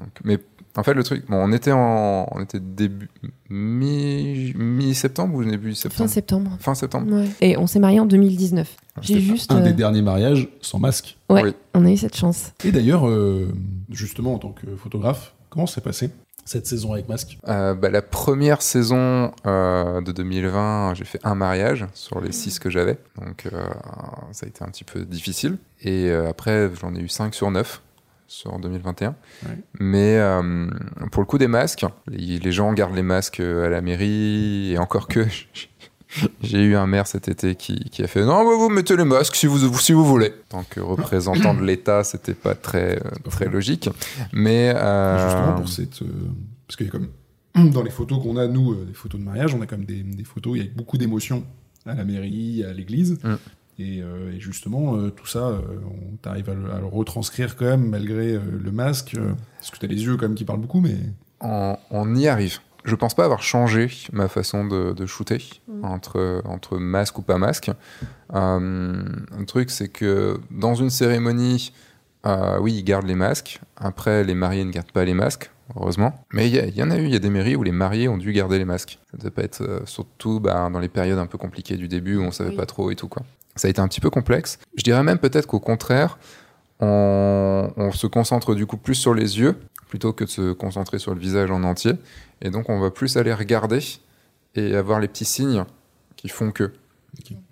Donc, mais En fait, le truc, bon, on était en, on était début mi mi septembre ou début Fin septembre? septembre. Fin septembre. Ouais. Et on s'est mariés en 2019. J'ai C'était juste. Un euh, des derniers mariages sans masque. Ouais, Oui. on a eu cette chance. Et d'ailleurs, euh, justement, en tant que photographe, comment s'est passé cette saison avec masque? Euh, bah, la première saison euh, de 2020, j'ai fait un mariage sur les six que j'avais, donc euh, ça a été un petit peu difficile. Et euh, après, j'en ai eu 5 sur 9 sur 2021. Ouais. Mais euh, pour le coup des masques, les, les gens gardent les masques à la mairie, et encore que j'ai eu un maire cet été qui, qui a fait non, bah, vous mettez les masques si vous, si vous voulez. En tant que représentant de l'État, c'était pas très, euh, très logique. Mais euh, Justement, pour cette. euh, parce qu'il y a comme. Dans les photos qu'on a, nous, euh, des photos de mariage, on a quand même des, des photos, il y a beaucoup d'émotions à la mairie, à l'église. Mm. Et, euh, et justement, euh, tout ça, euh, on t'arrive à, le- à le retranscrire quand même, malgré euh, le masque. euh, parce que t'as les yeux quand même qui parlent beaucoup, mais. on, on y arrive. Je pense pas avoir changé ma façon de, de shooter Mm. entre, entre masque ou pas masque. Euh, un truc, c'est que dans une cérémonie, euh, oui, ils gardent les masques. Après, les mariés ne gardent pas les masques, heureusement. Mais il y, en a eu, il y a des mairies où les mariés ont dû garder les masques. Ça devait pas être euh, surtout bah, dans les périodes un peu compliquées du début où on savait Oui. pas trop et tout quoi. Ça a été un petit peu complexe. Je dirais même peut-être qu'au contraire, on, on se concentre du coup plus sur les yeux plutôt que de se concentrer sur le visage en entier. Et donc, on va plus aller regarder et avoir les petits signes qui font que.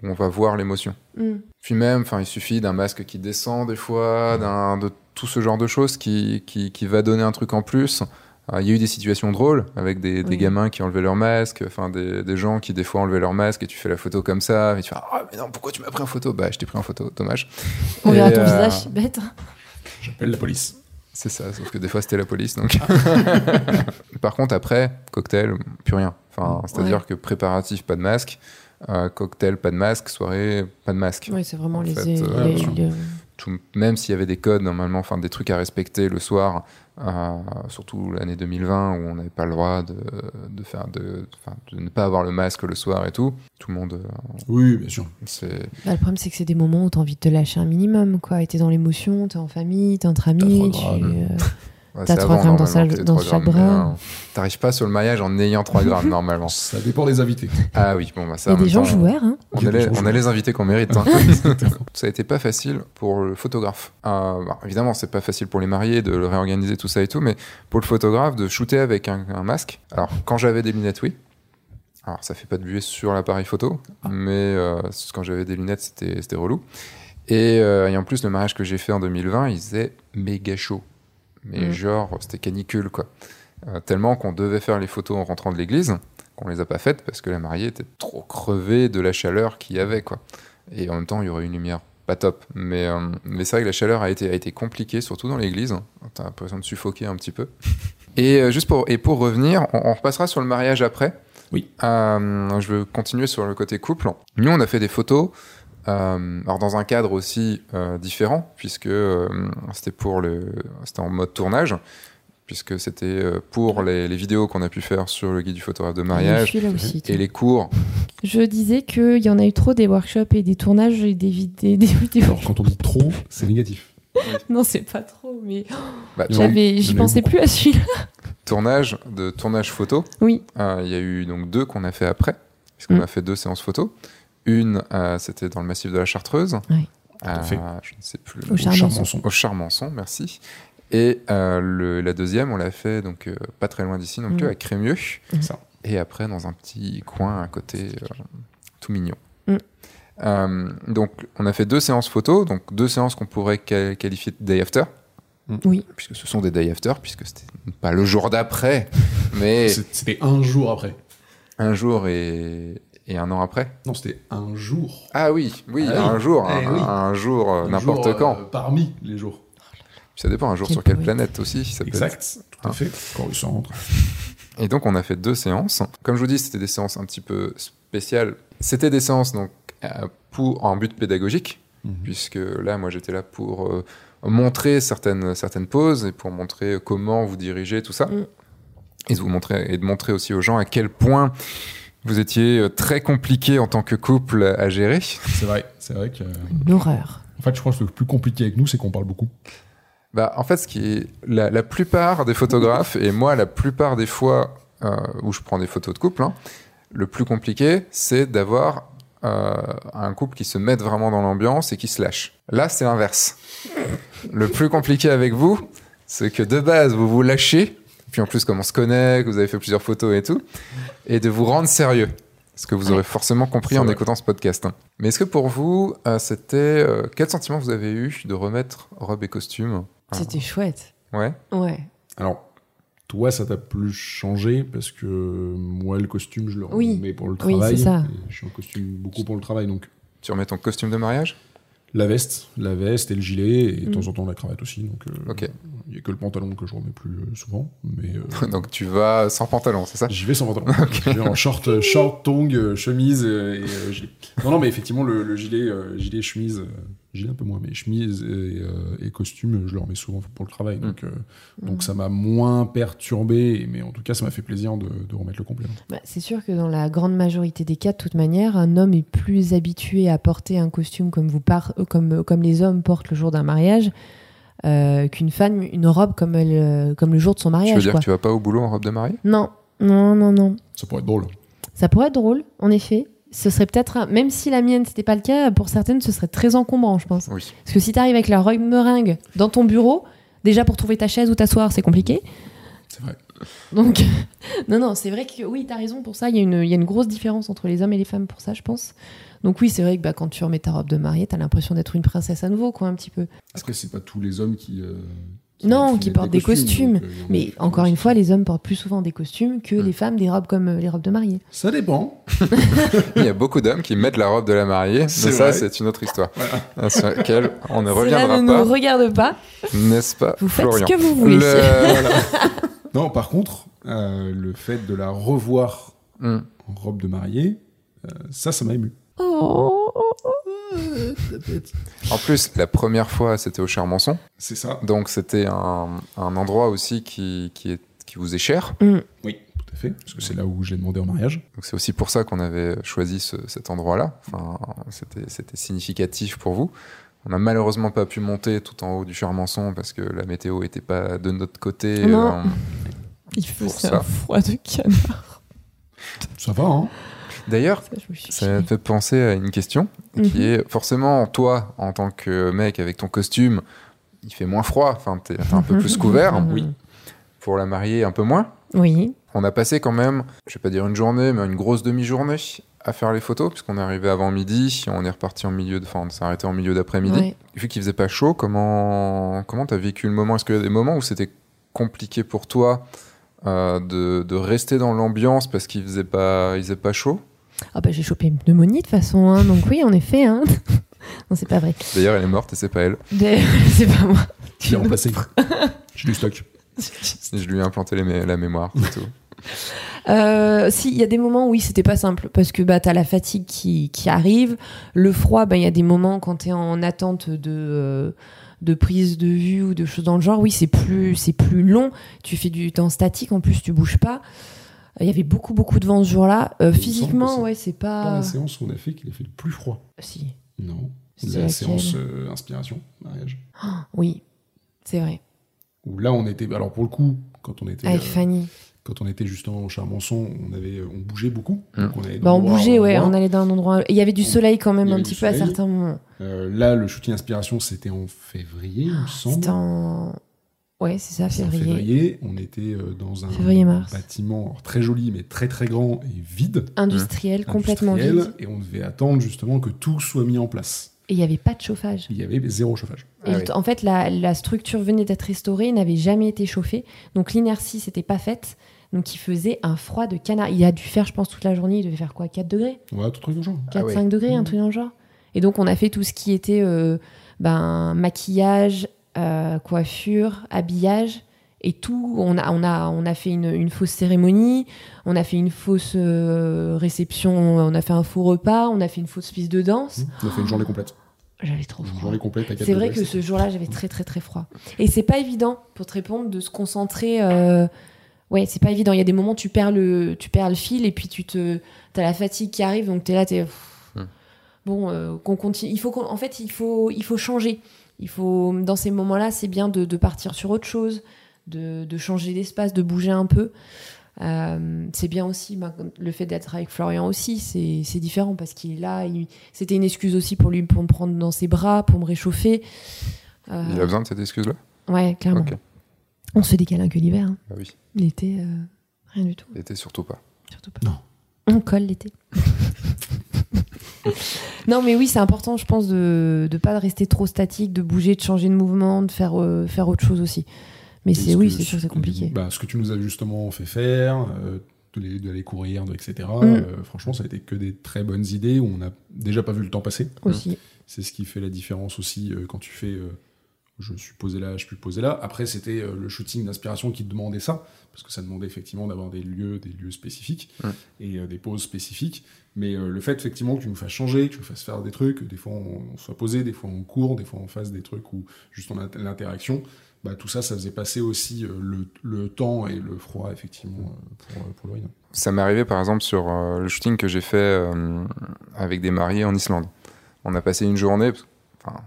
On va voir l'émotion. Mm. Puis même, il suffit d'un masque qui descend des fois, d'un de tout ce genre de choses qui, qui, qui va donner un truc en plus. Euh, Il y a eu des situations drôles avec des, des Oui. gamins qui enlevaient leur masque, enfin des, des gens qui des fois enlevaient leur masque et tu fais la photo comme ça, et tu fais ah mais non pourquoi tu m'as pris en photo? Bah je t'ai pris en photo, dommage. On verra ton euh, visage, bête. J'appelle la police. C'est ça, sauf que des fois c'était la police donc. Par contre après cocktail plus rien. Enfin c'est à dire que préparatif pas de masque, euh, cocktail pas de masque, soirée pas de masque. Oui, c'est vraiment En les, fait, les- euh, les- tout- même s'il y avait des codes normalement, enfin des trucs à respecter le soir, euh, surtout l'année 2020 où on n'avait pas le droit de, de faire de, ne pas avoir le masque le soir et tout, tout le monde, euh, Oui, bien sûr. c'est Bah, le problème, c'est que c'est des moments où t'as envie de te lâcher un minimum, quoi. Et t'es dans l'émotion, t'es en famille, t'es entre amis. Ouais, T'as c'est trois avant, grammes dans sa- dans chaque grammes, bras. T'arrives pas sur le maillage en ayant 3 grammes normalement. Ça dépend des invités. Ah oui, bon bah ça. Il y a des gens joueurs, hein. On a les, gens on a joueurs. les invités qu'on mérite. hein. ça a été pas facile pour le photographe. Euh, bah, évidemment, c'est pas facile pour les mariés de le réorganiser tout ça et tout, mais pour le photographe de shooter avec un, un masque. Alors, quand j'avais des lunettes, oui. Alors, ça fait pas de buée sur l'appareil photo, mais euh, quand j'avais des lunettes, c'était c'était relou. Et, euh, et en plus, le mariage que j'ai fait en 2020, il faisait méga chaud. Mais Mm. genre, c'était canicule, quoi. Euh, tellement qu'on devait faire les photos en rentrant de l'église, qu'on les a pas faites parce que la mariée était trop crevée de la chaleur qu'il y avait, quoi. Et en même temps, il y aurait une lumière pas top. Mais, euh, mais c'est vrai que la chaleur a été, a été compliquée, surtout dans l'église. T'as l'impression de suffoquer un petit peu. Et euh, juste pour, et pour revenir, on, on repassera sur le mariage après. Oui. Je veux continuer sur le côté couple. Nous, on a fait des photos. Euh, alors dans un cadre aussi euh, différent, puisque euh, c'était pour le, c'était en mode tournage, puisque c'était pour les, les vidéos qu'on a pu faire sur le guide du photographe de mariage aussi. et les cours. Je disais qu'il y en a eu trop des workshops et des tournages et des, vid- des, des vidéos. Alors, quand on dit trop, c'est négatif. Non, c'est pas trop, mais Bah, j'avais, j'y pensais plus à celui-là. tournage de tournage photo. Oui, Euh, Il y a eu donc deux qu'on a fait après, puisqu'on Mm. a fait deux séances photo. Une, euh, c'était dans le massif de la Chartreuse. Oui. Euh, fait. je ne sais plus. Au Charmençon. Charmençon. Au Charmençon, merci. Et euh, le- la deuxième, on l'a fait donc euh, pas très loin d'ici, donc Mm. à Crémieux. Ça. Et après, dans un petit coin à côté, euh, tout mignon. Mm. Euh, donc, on a fait deux séances photo, donc deux séances qu'on pourrait qual- qualifier de day after. Oui. Puisque ce sont des day after, puisque c'était pas le jour d'après, mais C'était un jour après. un jour et, et un an après. Non, c'était un jour. Ah oui, oui, Ah oui. un jour, Eh un, oui. un jour, euh, n'importe quand. euh, parmi les jours. Ça dépend, un jour Quel sur quelle planète aussi. Ça peut être. Exact. Tout à Hein. fait. Coruscant. Et donc, on a fait deux séances. Comme je vous dis, c'était des séances un petit peu spéciales. C'était des séances donc, euh, pour, en but pédagogique, Mhm. puisque là, moi, j'étais là pour euh, montrer certaines, certaines poses et pour montrer comment vous dirigez, tout ça. Mm. Et, de vous montrer, et de montrer aussi aux gens à quel point vous étiez euh, très compliqué en tant que couple à gérer. C'est vrai. C'est vrai que. Une horreur. En fait, je crois que le plus compliqué avec nous, c'est qu'on parle beaucoup. Bah, en fait, ce qui est la, la plupart des photographes et moi, la plupart des fois euh, où je prends des photos de couple, hein, le plus compliqué, c'est d'avoir euh, un couple qui se mette vraiment dans l'ambiance et qui se lâche. Là, c'est l'inverse. Le plus compliqué avec vous, c'est que de base, vous vous lâchez, puis en plus, comme on se connaît, que vous avez fait plusieurs photos et tout, et de vous rendre sérieux. Ce que vous aurez forcément compris en vrai. écoutant ce podcast. hein. Mais est-ce que pour vous, euh, c'était. euh, quel sentiment vous avez eu de remettre robe et costume C'était chouette. Ouais. Ouais. Alors, toi, ça t'a plus changé parce que moi, le costume, je le Oui. remets pour le Oui, travail. c'est ça. Et je suis en costume beaucoup pour le travail, donc Tu remets ton costume de mariage? La veste, la veste et le gilet, et de Mm. temps en temps la cravate aussi. Donc, euh, Ok. il y a que le pantalon que je remets plus euh, souvent, mais euh, Donc tu vas sans pantalon, c'est ça? J'y vais sans pantalon. J'y vais en short, short, tongs, chemise et euh, gilet. Non, non, mais effectivement, le, le gilet, euh, gilet, chemise, euh, gilet un peu moins, mais chemise et, euh, et costume, je le remets souvent pour le travail. Donc, euh, donc ça m'a moins perturbé, mais en tout cas, ça m'a fait plaisir de, de remettre le complément. Bah, c'est sûr que dans la grande majorité des cas, de toute manière, un homme est plus habitué à porter un costume comme, vous par- euh, comme, euh, comme les hommes portent le jour d'un mariage euh, qu'une femme une robe comme, elle, euh, comme le jour de son Tu veux mariage. dire quoi. que tu vas pas au boulot en robe de mariée Non, non, non, non. Ça pourrait être drôle. Ça pourrait être drôle, en effet. Ce serait peut-être, même si la mienne c'était pas le cas, pour certaines ce serait très encombrant, je pense. Oui. Parce que si t'arrives avec la robe meringue dans ton bureau, déjà pour trouver ta chaise ou t'asseoir, c'est compliqué. C'est vrai. Donc, non, non, c'est vrai que oui, t'as raison pour ça. Il y, a une, il y a une grosse différence entre les hommes et les femmes pour ça, je pense. Donc, oui, c'est vrai que bah, quand tu remets ta robe de mariée, t'as l'impression d'être une princesse à nouveau, quoi, un petit peu. Après, c'est pas tous les hommes qui. euh, Non, qui portent des costumes. donc, euh, Mais encore une fois, les hommes portent plus souvent des costumes que Mm. les femmes des robes comme euh, les robes de mariée. Ça dépend. Il y a beaucoup d'hommes qui mettent la robe de la mariée, mais C'est ça, c'est une autre histoire. Voilà. Ah, Sur laquelle on ne Cela reviendra ne pas, nous regarde pas. n'est-ce pas, Vous faites Florian ce que vous voulez. Le- Non, par contre, euh, le fait de la revoir Hmm. en robe de mariée, euh, ça, ça m'a ému. Oh. En plus, la première fois, c'était au Chermançon, C'est ça. donc c'était un, un endroit aussi qui, qui, est, qui vous est cher. Mm. Oui, tout à fait. Parce que c'est là où j'ai demandé en mariage. Donc c'est aussi pour ça qu'on avait choisi ce- cet endroit-là. Enfin, c'était, c'était significatif pour vous. On n'a malheureusement pas pu monter tout en haut du Chermançon parce que la météo n'était pas de notre côté. Non. Euh, Il faisait un froid de canard. Ça va, hein D'ailleurs, Ça, me fait penser à une question Mhm. qui est forcément toi, en tant que mec avec ton costume, il fait moins froid, enfin t'es, un peu plus couvert. Mhm. Oui. Pour la mariée, un peu moins. Oui. On a passé quand même, je vais pas dire une journée, mais une grosse demi-journée à faire les photos, puisqu'on est arrivé avant midi, on est reparti en milieu de, enfin on s'est arrêté en milieu d'après-midi. Ouais. Vu qu'il faisait pas chaud, comment comment t'as vécu le moment? Est-ce qu'il y a des moments où c'était compliqué pour toi euh, de, de rester dans l'ambiance parce qu'il faisait pas, il faisait pas chaud? Ah bah j'ai chopé une pneumonie de toute façon, hein. donc oui, en effet. Hein. non, c'est pas vrai. D'ailleurs, elle est morte et c'est pas elle. C'est pas moi. Je l'ai remplacé. J'ai du stock. Je lui ai implanté les la mémoire, tout. Euh, si, il y a des moments où oui, c'était pas simple parce que bah t'as la fatigue qui, qui arrive, le froid, bah il y a des moments quand t'es en attente de euh, de prise de vue ou de choses dans le genre, oui c'est plus c'est plus long. Tu fais du temps statique, en plus tu bouges pas. Il y avait beaucoup beaucoup de vent ce jour-là. Euh, physiquement, ouais, c'est Pas pas. la séance où on a fait qu'il a fait le plus froid. Si, Non. C'est La séance euh, inspiration, mariage. oui, c'est vrai. Où là, on était. Alors, pour le coup, quand on était. Avec euh, Fanny. quand on était justement au Charmançon, on, avait, on bougeait beaucoup. Mm. Donc on, allait Bah on bougeait, ouais, endroit. on allait d'un endroit. Et il y avait du soleil quand même un petit peu à certains moments. Euh, là, le shooting inspiration, c'était en février, il me semble. C'était en. Ouais, c'est ça, février. février. On était euh, dans un Février-mars. bâtiment très joli, mais très très grand et vide. Industriel, complètement industriel, vide. Et on devait attendre justement que tout soit mis en place. Et il n'y avait pas de chauffage. Il y avait zéro chauffage. Et Ah oui. En fait, la, la structure venait d'être restaurée, n'avait jamais été chauffée. Donc l'inertie s'était pas faite. Donc il faisait un froid de canard. Il a dû faire, je pense, toute la journée, il devait faire quoi 4 degrés? Ouais, tout truc de genre. 4, Ah ouais. 5 degrés, un truc dans le genre. Et donc on a fait tout ce qui était euh, ben, maquillage, euh, coiffure, habillage. Et tout, on a, on a, on a fait une, une fausse cérémonie, on a fait une fausse euh, réception, on a fait un faux repas, on a fait une fausse piste de danse. On a fait une journée complète. J'avais trop Une froid. journée complète à 4 C'est vrai que ce jour-là, j'avais très très très froid. Et c'est pas évident pour te répondre de se concentrer. euh, Ouais, c'est pas évident. Il y a des moments où tu perds le, tu perds le fil et puis tu te, t'as la fatigue qui arrive, donc t'es là, t'es. Hmm. bon, euh, qu'on continue. Il faut qu'on- en fait, il faut, il faut changer. Il faut, dans ces moments-là, c'est bien de, de partir sur autre chose, de, de changer d'espace, de bouger un peu. Euh, c'est bien aussi ben, le fait d'être avec Florian aussi, c'est différent parce qu'il est là. C'était une excuse aussi pour lui pour me prendre dans ses bras, pour me réchauffer. Euh, Il a besoin de cette excuse-là? Ouais, clairement. On se fait des câlins que l'hiver. hein. Bah oui, L'été, euh, rien du tout. l'été surtout pas. Surtout pas. Non. On colle l'été. non, mais oui, c'est important, je pense, de ne pas rester trop statique, de bouger, de changer de mouvement, de faire, euh, faire autre chose aussi. Mais c'est ce oui, c'est sûr c'est compliqué. Bah, ce que tu nous as justement fait faire, euh, d'aller courir, de- etc. Mm. euh, franchement, ça a été que des très bonnes idées où on n'a déjà pas vu le temps passer. aussi. C'est ce qui fait la différence aussi quand tu fais je suis posé là, je suis posé là. Après, c'était euh, le shooting d'inspiration qui demandait ça, parce que ça demandait effectivement d'avoir des lieux, des lieux spécifiques Ouais. et euh, des poses spécifiques. Mais euh, le fait effectivement que tu nous fasses changer, que tu nous fasses faire des trucs, des fois on, on soit posé, des fois on court, des fois on fasse des trucs où juste on a l'interaction, bah, tout ça, ça faisait passer aussi le, le temps et le froid effectivement pour, pour Laurine. Ça m'est arrivé par exemple sur euh, le shooting que j'ai fait euh, avec des mariés en Islande. On a passé une journée, enfin,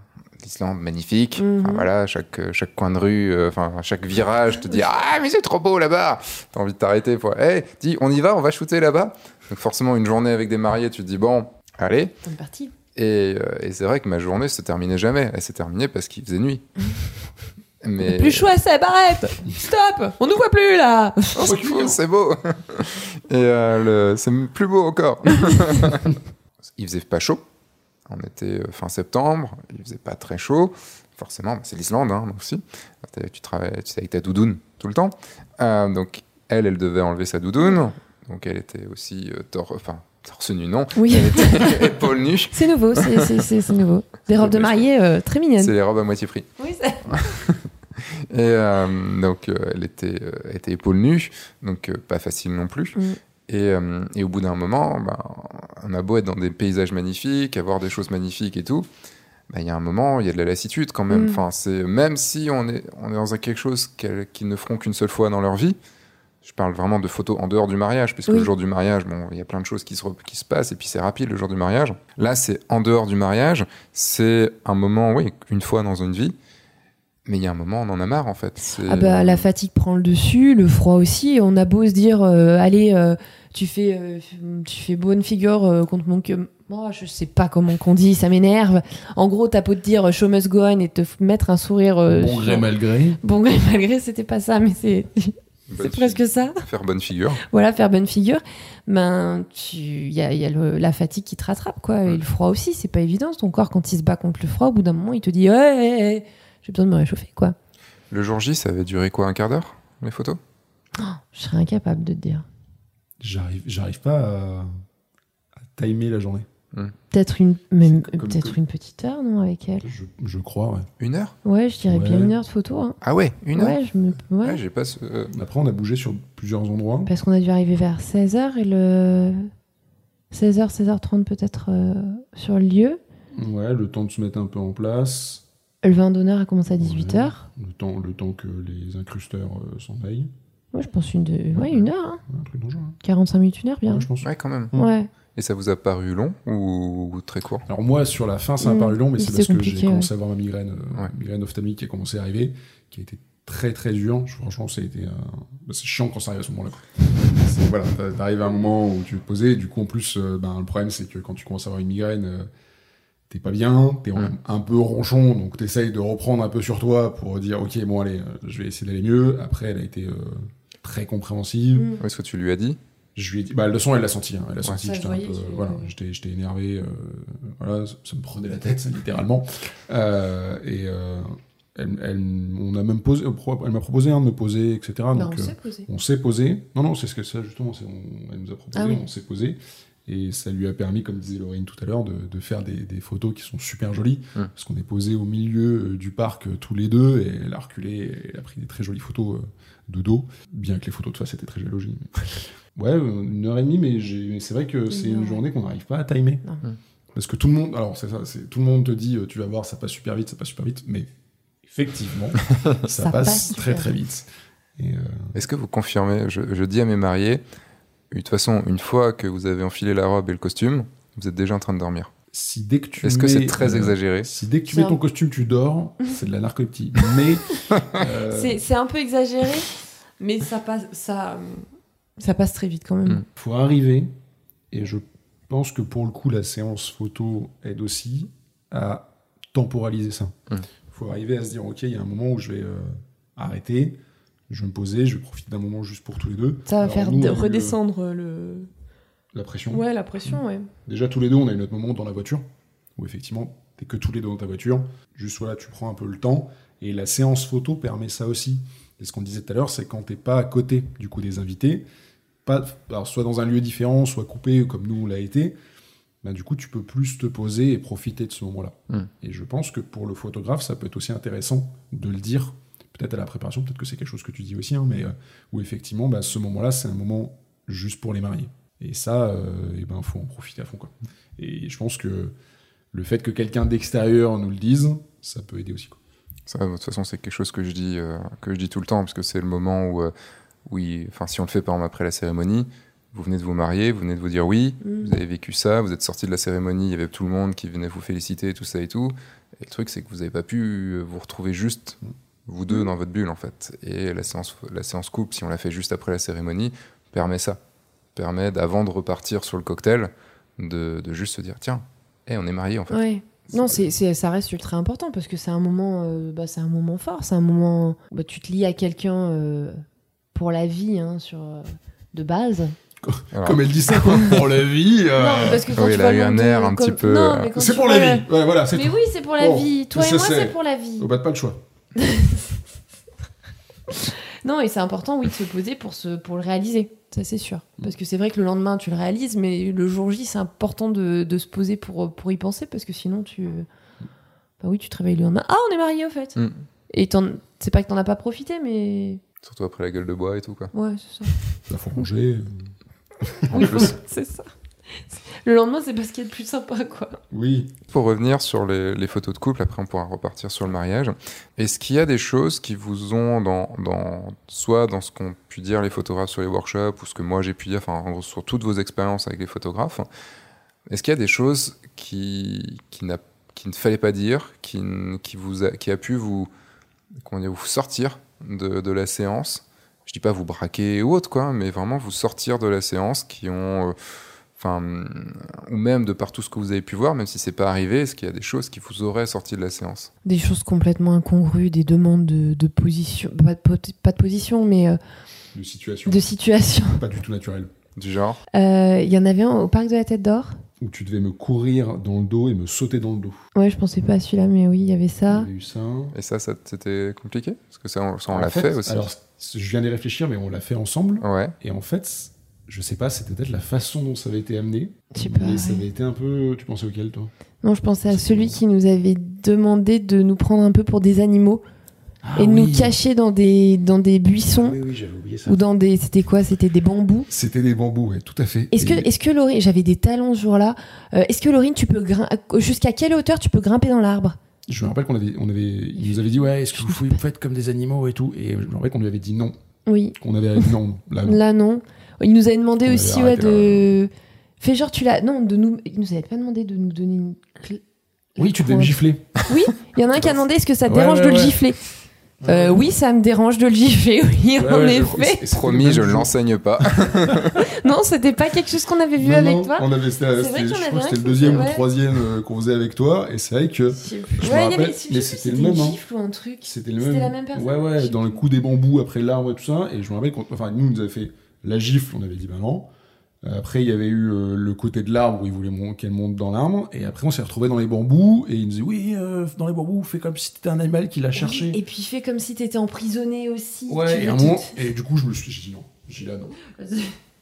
l'Islande magnifique, Mhm. Enfin, voilà, chaque, euh, chaque coin de rue, euh, enfin chaque virage te dit ah mais c'est trop beau là-bas. T'as envie de t'arrêter pour, hey, dis on y va, on va shooter là-bas. Donc forcément une journée avec des mariés, tu te dis bon, allez. On est parti. Et, euh, et c'est vrai que ma journée se terminait jamais. Elle s'est terminée parce qu'il faisait nuit. Mais Plus chaud à Seb, arrête Stop On nous voit plus là Oh, c'est beau. Et euh, le- c'est plus beau encore. il faisait pas chaud. On était euh, fin septembre. Il faisait pas très chaud. Forcément, bah, c'est l'Islande hein, aussi. Tu travailles, tu sais, avec ta doudoune tout le temps. Euh, donc elle, elle devait enlever sa doudoune. Donc elle était aussi euh, tor- enfin torse nu non. Oui, Elle était épaule nue. c'est nouveau, c'est- nouveau. Des robes de mariée euh, très mignonnes. C'est les robes à moitié prix. Oui, c'est- Et euh, donc, euh, elle était, euh, était épaule nue, donc pas facile non plus. Mm. Et, euh, et au bout d'un moment, ben, on a beau être dans des paysages magnifiques, avoir des choses magnifiques et tout, ben, il y a un moment, il y a de la lassitude quand même. Mm. Enfin, c'est même si on est, on est dans quelque chose qu'ils ne feront qu'une seule fois dans leur vie. Je parle vraiment de photos en dehors du mariage, puisque Oui. le jour du mariage, bon, il y a plein de choses qui se, qui se passent, et puis c'est rapide le jour du mariage. Là, c'est en dehors du mariage, c'est un moment, oui, une fois dans une vie, mais il y a un moment, on en a marre en fait. Ah bah la fatigue prend le dessus, le froid aussi. On a beau se dire, euh, allez, euh, tu fais, euh, tu fais bonne figure euh, contre mon que. Oh, je sais pas comment qu'on dit, ça m'énerve. En gros, t'as beau te dire show must go on et te mettre un sourire. euh, bon gré sur- mal gré. Bon gré malgré, c'était pas ça, mais c'est bonne c'est presque ça. Faire bonne figure. Voilà, faire bonne figure. Ben, tu, il y a, il y a le- la fatigue qui te rattrape, quoi. Et le froid aussi, c'est pas évident. Ton corps, quand il se bat contre le froid, au bout d'un moment, il te dit, ouais, j'ai besoin de me réchauffer, quoi. Le jour J, ça avait duré quoi, un quart d'heure, les photos? Je serais incapable de te dire. J'arrive, j'arrive pas à, à timer la journée. Peut-être une, même, peut-être une petite heure, non, avec elle? Je, je crois, ouais. Une heure? Ouais, je dirais Ouais. bien une heure de photo. Hein. Ah ouais, une heure? Ouais, je me... ouais. Ouais, j'ai pas ce... euh, Après, on a bougé sur plusieurs endroits. Parce qu'on a dû arriver vers 16h et le 16h, 16h30 peut-être euh, sur le lieu. Ouais, le temps de se mettre un peu en place. Le vin d'honneur a commencé à 18h. Le temps, le temps que les incrusteurs euh, s'en aillent. Ouais, je pense une, de... ouais, une heure. hein. Ouais, un truc dans le genre. hein. 45 minutes, une heure, bien. Ouais, je pense. Ouais, quand même. Ouais. Et ça vous a paru long ou, très court? Alors moi, sur la fin, ça m'a Mm, paru long, mais c'est parce que j'ai commencé à avoir ma migraine, euh, Ouais. migraine ophtalmique qui a commencé à arriver, qui a été très très dur. Franchement, ça a été, euh, bah, c'est chiant quand ça arrive à ce moment-là. voilà, t'a- t'arrives à un moment où tu veux te poser. Du coup, en plus, euh, ben, le problème, c'est que quand tu commences à avoir une migraine, euh, t'es pas bien, t'es un peu ronchon, donc t'essayes de reprendre un peu sur toi pour dire, ok, bon allez, euh, je vais essayer d'aller mieux. Après, elle a été euh, très compréhensive. Mm. Est-ce que tu lui as dit Je lui ai dit, bah, le son, elle l'a senti. hein. Elle a senti j'étais un peu, voilà, j'étais, j'étais énervé. euh, voilà, ça, ça me prenait la tête, littéralement. Euh, et euh, elle, elle- on a même posé, elle m'a proposé hein, de me poser, etc. Bah, donc, on euh, s'est posé. on s'est posé. Non, non, c'est ce que ça, justement, c'est, on- elle nous a proposé, Ah oui. on s'est posé. Et ça lui a permis, comme disait Laurine tout à l'heure, de, de faire des, des photos qui sont super jolies. Mm. Parce qu'on est posé au milieu du parc tous les deux, et elle a reculé, et elle a pris des très jolies photos de dos. Bien que les photos de face étaient très jolies. mais- Ouais, euh, une heure et demie, mais, j'ai- mais c'est vrai que c'est une journée qu'on n'arrive pas à timer. Non. Mm. Parce que tout le monde, alors c'est ça, c'est, tout le monde te dit, euh, tu vas voir, ça passe super vite, ça passe super vite, mais effectivement, ça, Ça passe, passe très très vite. Et, euh, Est-ce que vous confirmez je, je dis à mes mariés, de toute façon, une fois que vous avez enfilé la robe et le costume, vous êtes déjà en train de dormir. Si dès que tu Est-ce que mets, c'est très euh, exagéré Si dès que tu mets ton un- costume, tu dors, c'est de la narcolepsie. Mais euh, C'est un peu exagéré, mais ça passe, ça, ça passe très vite quand même. Mm. faut arriver, et je pense que pour le coup, la séance photo aide aussi à temporaliser ça. Il Mm. faut arriver à se dire, ok, il y a un moment où je vais euh, arrêter, je vais me poser, je vais profiter d'un moment juste pour tous les deux. Ça va Alors, faire nous, redescendre le. La pression. Ouais, la pression, ouais. Déjà, tous les deux, on a eu notre moment dans la voiture, où effectivement, t'es que tous les deux dans ta voiture. Juste voilà, tu prends un peu le temps. Et la séance photo permet ça aussi. Et ce qu'on disait tout à l'heure, c'est quand t'es pas à côté du coup des invités, pas, alors soit dans un lieu différent, soit coupé comme nous on l'a été, bah, du coup tu peux plus te poser et profiter de ce moment-là. Mm. Et je pense que pour le photographe, ça peut être aussi intéressant de le dire, peut-être à la préparation, peut-être que c'est quelque chose que tu dis aussi, hein, mais euh, où effectivement, bah, ce moment-là, c'est un moment juste pour les mariés. Et ça, euh, eh ben, faut en profiter à fond. Quoi. Et je pense que le fait que quelqu'un d'extérieur nous le dise, ça peut aider aussi. Quoi. Ça, de toute façon, c'est quelque chose que je dis, euh, que je dis tout le temps, parce que c'est le moment où, euh, où il- si on le fait par exemple après la cérémonie, vous venez de vous marier, vous venez de vous dire oui, Mm. vous avez vécu ça, vous êtes sorti de la cérémonie, il y avait tout le monde qui venait vous féliciter, tout ça et tout. Et le truc, c'est que vous n'avez pas pu euh, vous retrouver juste vous deux dans votre bulle, en fait. Et la séance, la séance couple, si on la fait juste après la cérémonie, permet ça. Permet, d'avant de repartir sur le cocktail, de, de juste se dire tiens, eh, on est mariés, en fait. Ouais. Non, c'est, ça reste ultra important parce que c'est un moment, euh, bah, c'est un moment fort, c'est un moment, bah, tu te lis à quelqu'un euh, pour la vie, hein, sur euh, de base. Alors, Comme elle dit ça, quoi, pour la vie. euh, Non, parce que quand oui, tu elle a eu un air un petit peu, euh, C'est pour la vie. Ouais, voilà, c'est Mais tout. oui, c'est pour la vie. Toi et moi, c'est- pour la vie. Bas de pas le choix. Non, et c'est important, oui, de se poser pour, se, pour le réaliser. Ça, c'est sûr. Parce que c'est vrai que le lendemain, tu le réalises, mais le jour J, c'est important de, de se poser pour, pour y penser, parce que sinon, tu. Bah oui, tu te réveilles le lendemain. Ah, on est mariés, au fait. Mm. Et t'en- c'est pas que t'en as pas profité, mais. Surtout après la gueule de bois et tout, quoi. Ouais, c'est ça. En plus. c'est ça. Le lendemain, c'est pas ce qu'il y a de plus sympa, quoi. Oui. Pour revenir sur les, photos de couple, après on pourra repartir sur le mariage. Est-ce qu'il y a des choses qui vous ont, dans, dans, soit dans ce qu'ont pu dire les photographes sur les workshops, ou ce que moi j'ai pu dire, enfin sur toutes vos expériences avec les photographes, est-ce qu'il y a des choses qui, qui, qui ne fallait pas dire, qui, qui, vous a, qui a pu vous, comment dire, vous sortir de, de la séance? Je dis pas vous braquer ou autre, quoi, mais vraiment vous sortir de la séance, qui ont... euh, Enfin, ou même de par tout ce que vous avez pu voir, même si c'est pas arrivé, est-ce qu'il y a des choses qui vous auraient sorti de la séance? Des choses complètement incongrues, des demandes de, de position. Pas de, po- pas de position, mais euh, De situation. de situation. Pas du tout naturelle. Du genre? Euh, Il y en avait un au parc de la Tête d'Or. Où tu devais me courir dans le dos et me sauter dans le dos. Ouais, je pensais pas à celui-là, mais oui, il y avait ça. Il y a eu ça. Et ça, ça c'était compliqué? Parce que ça, on, ça, on l'a fait, aussi. Alors, je viens d'y réfléchir, mais on l'a fait ensemble. Ouais. Et en fait, je sais pas, c'était peut-être la façon dont ça avait été amené. Ça avait été un peu. Tu pensais auquel, toi? Non, je pensais à celui qui nous avait demandé de nous prendre un peu pour des animaux et de nous cacher dans des, dans des buissons Ah Oui, oui, j'avais oublié ça. ou dans des. C'était quoi? C'était des bambous. C'était des bambous, ouais, tout à fait. Est-ce que, est-ce que Laurine, j'avais des talons ce jour-là. Euh, est-ce que Laurine, tu peux grim- jusqu'à quelle hauteur tu peux grimper dans l'arbre? Je me rappelle qu'on avait, on avait, il nous avait dit ouais, est-ce que vous, vous faites comme des animaux et tout, et je me rappelle qu'on lui avait dit non, Oui, qu'on avait dit non, là non. là non. Il nous avait demandé On aussi avait ouais, de. Fais genre, tu l'as. Non, de nous. Il nous avait pas demandé de nous donner une. clé- Oui, tu devais me gifler. Il y en a un qui a demandé est-ce que ça te Ouais, dérange ouais, de le gifler Euh, Oui, ça me dérange de le gifler, oui, Ouais, en ouais, je- effet. et c'était Promis, je ne l'enseigne pas. Non, c'était pas quelque chose qu'on avait vu Non, avec non, toi. on avait, c'était, c'était- je c'était le deuxième ou le troisième euh, qu'on faisait avec toi, et c'est vrai que Je. Je me avait- rappelle, je mais c'était le même, hein. gifle ou un truc. c'était le C'était même. la même personne Ouais, Je ouais, dans le coup des bambous après l'arbre et tout ça, et je me rappelle qu'on, enfin, nous, il nous avait fait la gifle, on avait dit bah non. Euh, Après, il y avait eu euh, le côté de l'arbre où il voulait mon- qu'elle monte dans l'arbre, et après, on s'est retrouvé dans les bambous, et il nous disait oui, euh, dans les bambous, fais comme si c'était un animal qui l'a cherché. Et puis fais comme si t'étais emprisonné aussi. Ouais, et, un moment, du coup, je me suis j'ai dit non. J'ai dit là, non.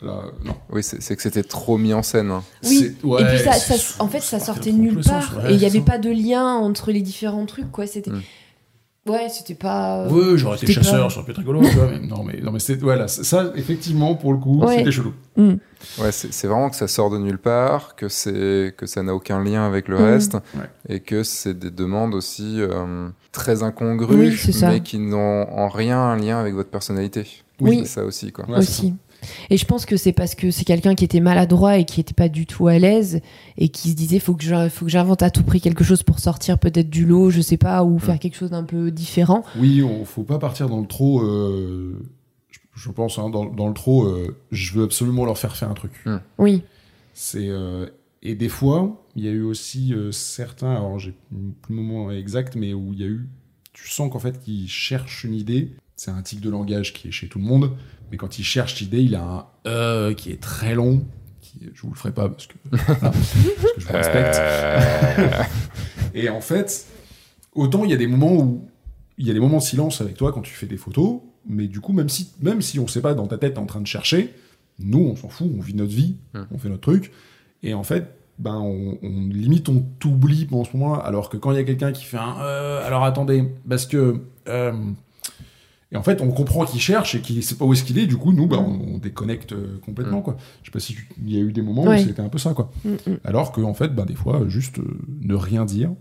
Là, non. Oui, c'est que c'était trop mis en scène. hein. Oui, ouais, et puis ça, en fait, ça sortait de nulle sens, part. ouais, et il n'y avait ça. pas de lien entre les différents trucs, quoi. C'était. Mm. Ouais, c'était pas. Oui, j'aurais été C'était chasseur, pas- ça aurait pu être rigolo, tu vois, mais non, mais, non, mais c'est, voilà, ça, effectivement, pour le coup, Ouais. c'était chelou. Mm. Ouais, c'est c'est vraiment que ça sort de nulle part, que, c'est- que ça n'a aucun lien avec le Mhm. reste, Ouais. et que c'est des demandes aussi euh, très incongrues, Oui, mais qui n'ont en rien un lien avec votre personnalité. Oui. C'est ça aussi, quoi. Ouais, c'est aussi. Et je pense que c'est parce que c'est quelqu'un qui était maladroit et qui était pas du tout à l'aise et qui se disait faut que je- faut que j'invente à tout prix quelque chose pour sortir peut-être du lot, je sais pas, ou faire quelque chose d'un peu différent. Oui, on faut pas partir dans le trop. euh, je, je pense hein, dans, dans le trop. euh, je veux absolument leur faire faire un truc. Oui, C'est euh, et des fois, il y a eu aussi euh, certains. Alors j'ai plus le moment exact, mais où il y a eu. Tu sens qu'en fait, qu'ils cherchent une idée. C'est un tic de langage qui est chez tout le monde, mais quand il cherche l'idée, il a un euh qui est très long. Qui, je vous le ferai pas parce que, voilà, parce que je vous respecte. Euh, Et en fait, autant il y a des moments où il y a des moments de silence avec toi quand tu fais des photos, mais du coup, même si, même si on sait pas dans ta tête, t'es en train de chercher, nous, on s'en fout, on vit notre vie, Hmm. on fait notre truc, et en fait, ben, on, on- limite, on t'oublie en ce moment-là, alors que quand il y a quelqu'un qui fait un euh, alors attendez, parce que. euh, et en fait, on comprend qu'il cherche et qu'il sait pas où est-ce qu'il est, du coup, nous, ben, on, on déconnecte euh, complètement, Hmm. quoi. Je sais pas si tu- il y a eu des moments Ouais. où c'était un peu ça, quoi. Mm, mm. Alors que, en fait, ben, des fois, juste euh, ne rien dire.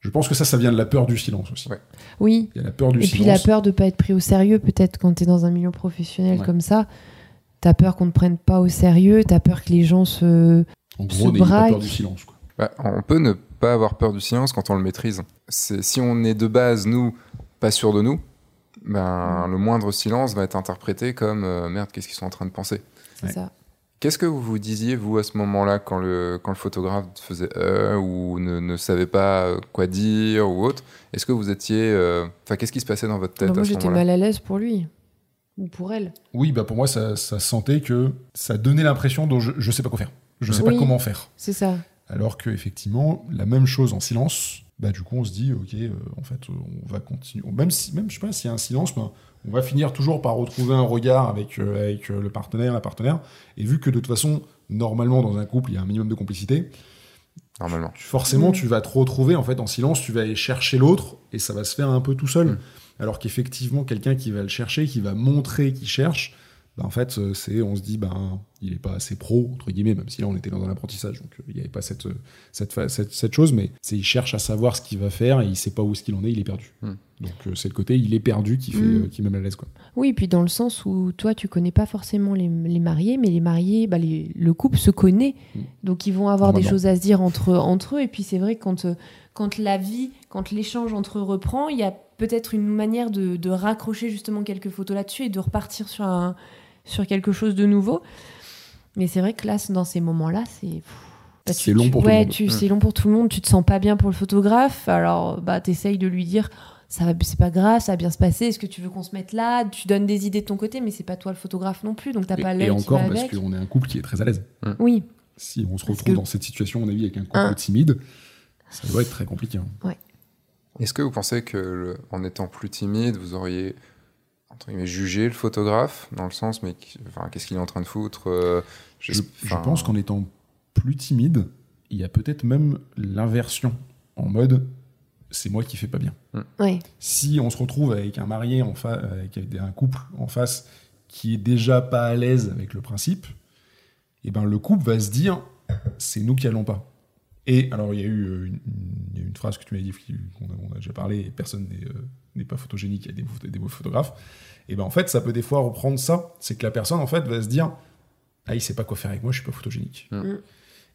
Je pense que ça, ça vient de la peur du silence aussi. Ouais. oui. Il y a la peur du Et silence. puis la peur de pas être pris au sérieux, peut-être quand t'es dans un milieu professionnel Ouais. comme ça, t'as peur qu'on ne prenne pas au sérieux, t'as peur que les gens se. En se gros, n'ayez pas peur du silence. Quoi. bah, on peut ne pas avoir peur du silence quand on le maîtrise. Si on est de base nous pas sûr de nous, ben le moindre silence va être interprété comme euh, merde, qu'est-ce qu'ils sont en train de penser. C'est Ouais. ça. Qu'est-ce que vous vous disiez, vous, à ce moment-là, quand le, quand le photographe faisait euh, ou ne, ne savait pas euh, quoi dire ou autre? Est-ce que vous étiez. euh, Enfin, qu'est-ce qui se passait dans votre tête Bah, moi, à ce j'étais mal à l'aise pour lui. Ou pour elle. Oui, bah pour moi, ça, ça sentait que ça donnait l'impression dont je, je sais pas quoi faire. Je sais Oui. pas comment faire. C'est ça. Alors que effectivement, la même chose en silence, bah du coup, on se dit, ok, euh, en fait, on va continuer. Même si, même je sais pas, s'il y a un silence, ben, on va finir toujours par retrouver un regard avec euh, avec euh, le partenaire, la partenaire. Et vu que de toute façon, normalement, dans un couple, il y a un minimum de complicité. Normalement. tu- forcément, tu vas te retrouver en fait en silence, tu vas aller chercher l'autre et ça va se faire un peu tout seul. Mm. Alors qu'effectivement, quelqu'un qui va le chercher, qui va montrer qu'il cherche, bah, en fait, euh, c'est, on se dit, ben, il est pas assez pro entre guillemets, même si là on était dans un apprentissage, donc euh, il n'y avait pas cette, euh, cette, cette, cette chose, mais c'est il cherche à savoir ce qu'il va faire et il sait pas où est-ce qu'il en est, il est perdu. Mm. Donc c'est le côté, il est perdu qui fait, Mm. euh, qui met mal à l'aise quoi. Oui, puis dans le sens où toi, tu connais pas forcément les, les mariés, mais les mariés, bah, les- le couple se connaît. Mm. Donc, ils vont avoir des choses à se dire entre, entre eux. Et puis, c'est vrai que quand, quand la vie, quand l'échange entre eux reprend, il y a peut-être une manière de, de raccrocher justement quelques photos là-dessus et de repartir sur, un, sur quelque chose de nouveau. Mais c'est vrai que là, dans ces moments-là, c'est. bah, tu- C'est long tu- pour tout le ouais, monde. tu- Mm. C'est long pour tout le monde. Tu te sens pas bien pour le photographe. Alors, bah, t'essayes de lui dire ça va, c'est pas grave, ça va bien se passer. Est-ce que tu veux qu'on se mette là? Tu donnes des idées de ton côté, mais c'est pas toi le photographe non plus, donc t'as pas Et, l'œil et qui encore va parce qu'on est un couple qui est très à l'aise. Oui, Si on se retrouve que- dans cette situation, mon avis, avec un couple Un. timide, ça doit être très compliqué. hein. Est-ce que vous pensez que, le- en étant plus timide, vous auriez entre guillemets, jugé le photographe dans le sens, mais enfin, qu'est-ce qu'il est en train de foutre euh, Je, pense qu'en étant plus timide, il y a peut-être même l'inversion. En mode, c'est moi qui fais pas bien. ouais. Si on se retrouve avec un marié, en fa- avec un couple en face qui est déjà pas à l'aise avec le principe, et ben le couple va se dire, c'est nous qui allons pas. Et alors, il y a eu euh, une, phrase que tu m'as dit, qu'on a, on a déjà parlé, et personne n'est euh, n'est pas photogénique, il y a des, beaux- des beaux photographes. Et ben en fait, ça peut des fois reprendre ça. C'est que la personne, en fait, va se dire, ah, il sait pas quoi faire avec moi, je suis pas photogénique. Mm.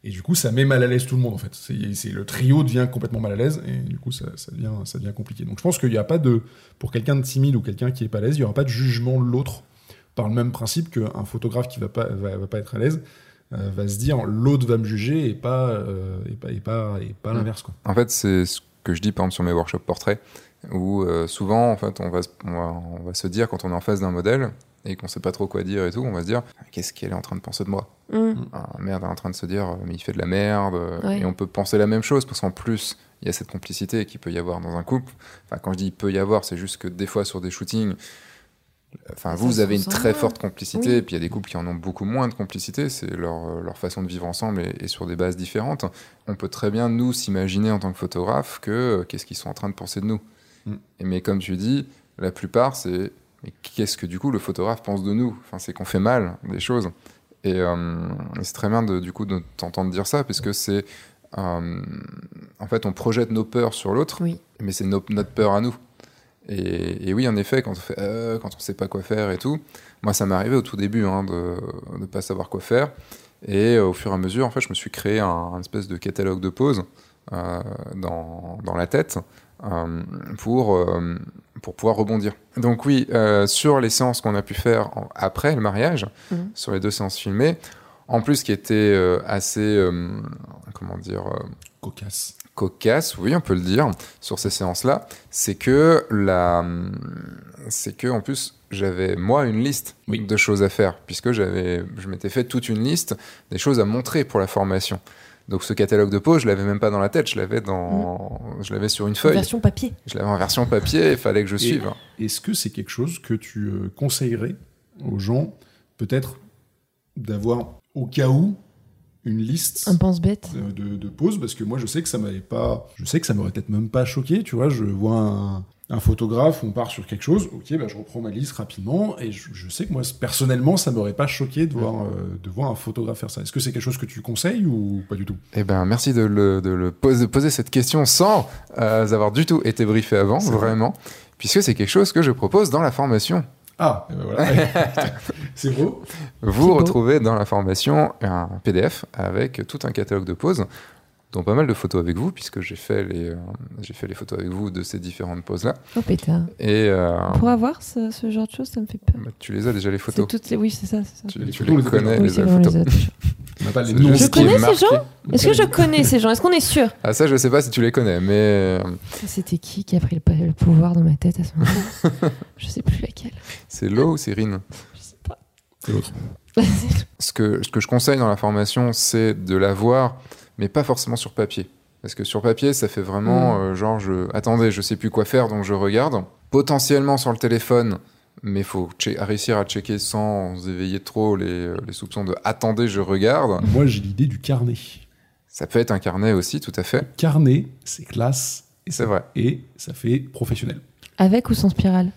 Et du coup, ça met mal à l'aise tout le monde, en fait. C'est c'est- le trio devient complètement mal à l'aise, et du coup, ça, ça devient, ça devient compliqué. Donc je pense qu'il n'y a pas de, pour quelqu'un de timide ou quelqu'un qui est pas à l'aise, il n'y aura pas de jugement de l'autre par le même principe qu'un photographe qui va pas, va, va pas être à l'aise euh, va se dire l'autre va me juger et pas, euh, et pas, et pas, et pas Mm. l'inverse, quoi. En fait, c'est ce que je dis par exemple sur mes workshops portraits, où euh, souvent, en fait, on va, se- on, va, on va se dire quand on est en face d'un modèle et qu'on sait pas trop quoi dire et tout, on va se dire qu'est-ce qu'elle est en train de penser de moi Mm. ah, Merde, elle est en train de se dire euh, mais il fait de la merde. euh, Ouais. Et on peut penser la même chose parce qu'en plus, il y a cette complicité qu'il peut y avoir dans un couple. Enfin, quand je dis il peut y avoir, c'est juste que des fois sur des shootings, enfin, vous, avez une très forte complicité, Oui. et puis il y a des couples qui en ont beaucoup moins de complicité, c'est leur, leur façon de vivre ensemble et, et sur des bases différentes. On peut très bien, nous, s'imaginer en tant que photographe que qu'est-ce qu'ils sont en train de penser de nous. Mm. Mais comme tu dis, la plupart, c'est qu'est-ce que du coup le photographe pense de nous? Enfin, C'est qu'on fait mal des choses. Et, euh, c'est très bien de, du coup de t'entendre dire ça, puisque c'est. euh, en fait, on projette nos peurs sur l'autre, Oui. mais c'est no- notre peur à nous. Et, et oui, en effet, quand on fait, euh, quand on sait pas quoi faire et tout, moi, ça m'est arrivé au tout début hein, de ne pas savoir quoi faire. Et au fur et à mesure, en fait, je me suis créé un, un espèce de catalogue de poses dans, dans la tête pour, euh, pour pouvoir rebondir. Donc oui, euh, sur les séances qu'on a pu faire en- après le mariage, Mhm. sur les deux séances filmées, en plus qui était euh, assez, euh, comment dire, euh, Cocasse. cocasse, oui, on peut le dire, sur ces séances-là, c'est que la, c'est que en plus j'avais moi une liste Oui. de choses à faire puisque j'avais, je m'étais fait toute une liste des choses à montrer pour la formation. Donc ce catalogue de poses, je l'avais même pas dans la tête, je l'avais dans, je l'avais sur une feuille, Version papier. je l'avais en version papier, il fallait que je Et- suive. Est-ce que c'est quelque chose que tu euh, conseillerais aux gens, peut-être, d'avoir au cas où une liste Un pense-bête. de, de, de poses? Parce que moi, je sais que ça m'avait pas. Je sais que ça m'aurait peut-être même pas choqué. Tu vois, je vois un, un photographe, on part sur quelque chose. Ok, bah, je reprends ma liste rapidement. Et je, je sais que moi, personnellement, ça m'aurait pas choqué de voir, euh, de voir un photographe faire ça. Est-ce que c'est quelque chose que tu conseilles ou pas du tout? Eh ben, merci de, le, de le poser, poser cette question sans euh, avoir du tout été briefé avant, vrai. vraiment, puisque c'est quelque chose que je propose dans la formation. Ah, eh ben voilà. c'est beau. Vous beau. retrouvez dans la formation un PDF avec tout un catalogue de poses, dont pas mal de photos avec vous, puisque j'ai fait les, euh, j'ai fait les photos avec vous de ces différentes poses-là. Oh pétard. Et euh, Pour avoir ce, ce genre de choses, ça me fait peur. bah, tu les as déjà les photos. toutes les... Oui, c'est ça, c'est ça. Tu, Les tu photos, les les connais, oui, les bon, photos. les pas les noms. Je connais ces gens? Est-ce que je connais ces gens? Est-ce qu'on est sûr? Ah ça, je sais pas si tu les connais, mais euh, C'était qui qui a pris le, pouvoir dans ma tête à ce moment-là? Je sais plus laquelle. c'est Lo ou c'est Rin Je sais pas. C'est l'autre. ce que, ce que je conseille dans la formation, c'est de la voir, mais pas forcément sur papier. Parce que sur papier, ça fait vraiment Mm. euh, genre, je... attendez, je sais plus quoi faire, donc je regarde. Potentiellement sur le téléphone, mais il faut che- réussir à checker sans éveiller trop les, euh, les soupçons de attendez, je regarde. Moi, j'ai l'idée du carnet. Ça peut être un carnet aussi, tout à fait. Carnet, c'est classe et C'est vrai. et ça fait professionnel. Avec ou sans spirale?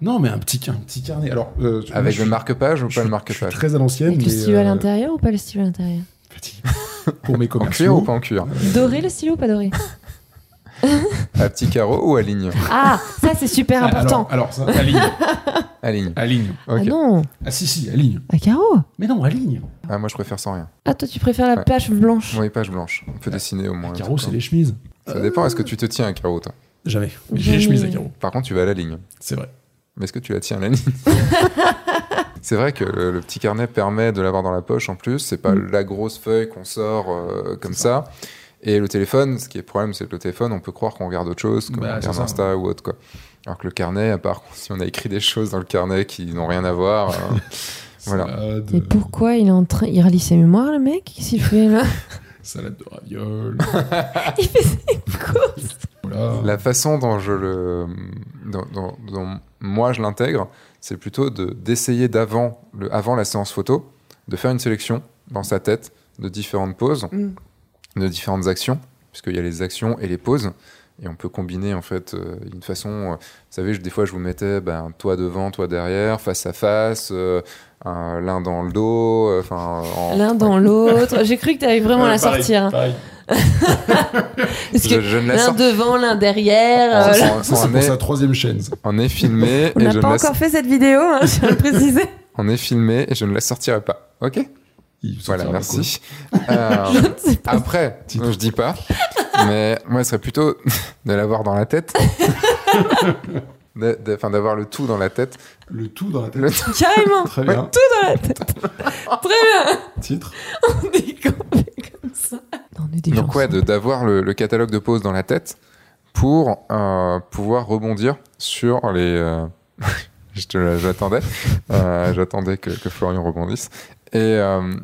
Non, mais un petit, un petit carnet. Alors, euh, Avec le suis- marque-page ou je pas le suis- je suis marque-page? très à l'ancienne. Avec le mais, stylo à euh, l'intérieur ou pas le stylo à l'intérieur? Petit. Pour mes En cuir commerciaux. ou pas en cuir Doré le stylo ou pas doré À petit carreau ou à ligne Ah, ça c'est super Ah, important. Alors, alors ça, à ligne. À ligne. À ligne. Ok. Ah non, Ah si, si, à ligne. à carreau. Mais non, à ligne. Ah, moi, je préfère sans rien. Ah, toi tu préfères la Ouais. page blanche Oui, page blanche. On peut dessiner au moins. un Carreau, truc, c'est hein. les chemises. Ça dépend, est-ce que tu te tiens à carreau, toi? Jamais. J'ai Jamais. les chemises à carreau. Par contre, tu vas à la ligne. C'est vrai. Mais est-ce que tu la tiens à la ligne? C'est vrai que le, le petit carnet permet de l'avoir dans la poche en plus. C'est pas Mm. la grosse feuille qu'on sort euh, comme ça. Et le téléphone, ce qui est le problème, c'est que le téléphone, on peut croire qu'on regarde autre chose, qu'on Bah, c'est regarde ça. Insta ou autre. Quoi. Alors que le carnet, à part si on a écrit des choses dans le carnet qui n'ont rien à voir, euh, Voilà. Et pourquoi il est en train. Il relit ses mémoires, le mec Qu'est-ce qu'il fait là? Salade de ravioles. Il fait ses courses. voilà. la façon dont je le, dont, dont- dont moi je l'intègre, c'est plutôt de d'essayer d'avant avant la séance photo, de faire une sélection dans sa tête de différentes poses. Mm. de différentes actions, puisqu'il y a les actions et les pauses, et on peut combiner en fait euh, une façon. euh, vous savez, je- des fois je vous mettais ben, toi devant, toi derrière, face à face, euh, un- l'un dans le dos, euh, enfin. L'un dans l'autre. J'ai cru que t'allais vraiment Ouais, la pareil, sortir. pareil. Parce que je ne la l'un devant, l'un derrière. Ça, euh, c'est- là. on, Ça, c'est on pour sa troisième chaîne. on est filmé On et n'a je pas la, encore fait cette vidéo, hein, je tiens à le préciser. on est filmé et je ne la sortirai pas. Ok? Il Voilà, merci. Euh, Je ne sais pas. après, je dis pas, mais moi, ce serait plutôt de l'avoir dans la tête. Enfin, d'avoir le tout dans la tête. Le tout dans la tête. Le Carrément. Très bien. Dans la tête. Très bien. Titre. On est comme comme ça. Non, on est des Donc ouais, d'avoir le, le catalogue de poses dans la tête pour euh, pouvoir rebondir sur les... euh, J'attendais, Euh, j'attendais que, que Florian rebondisse. Et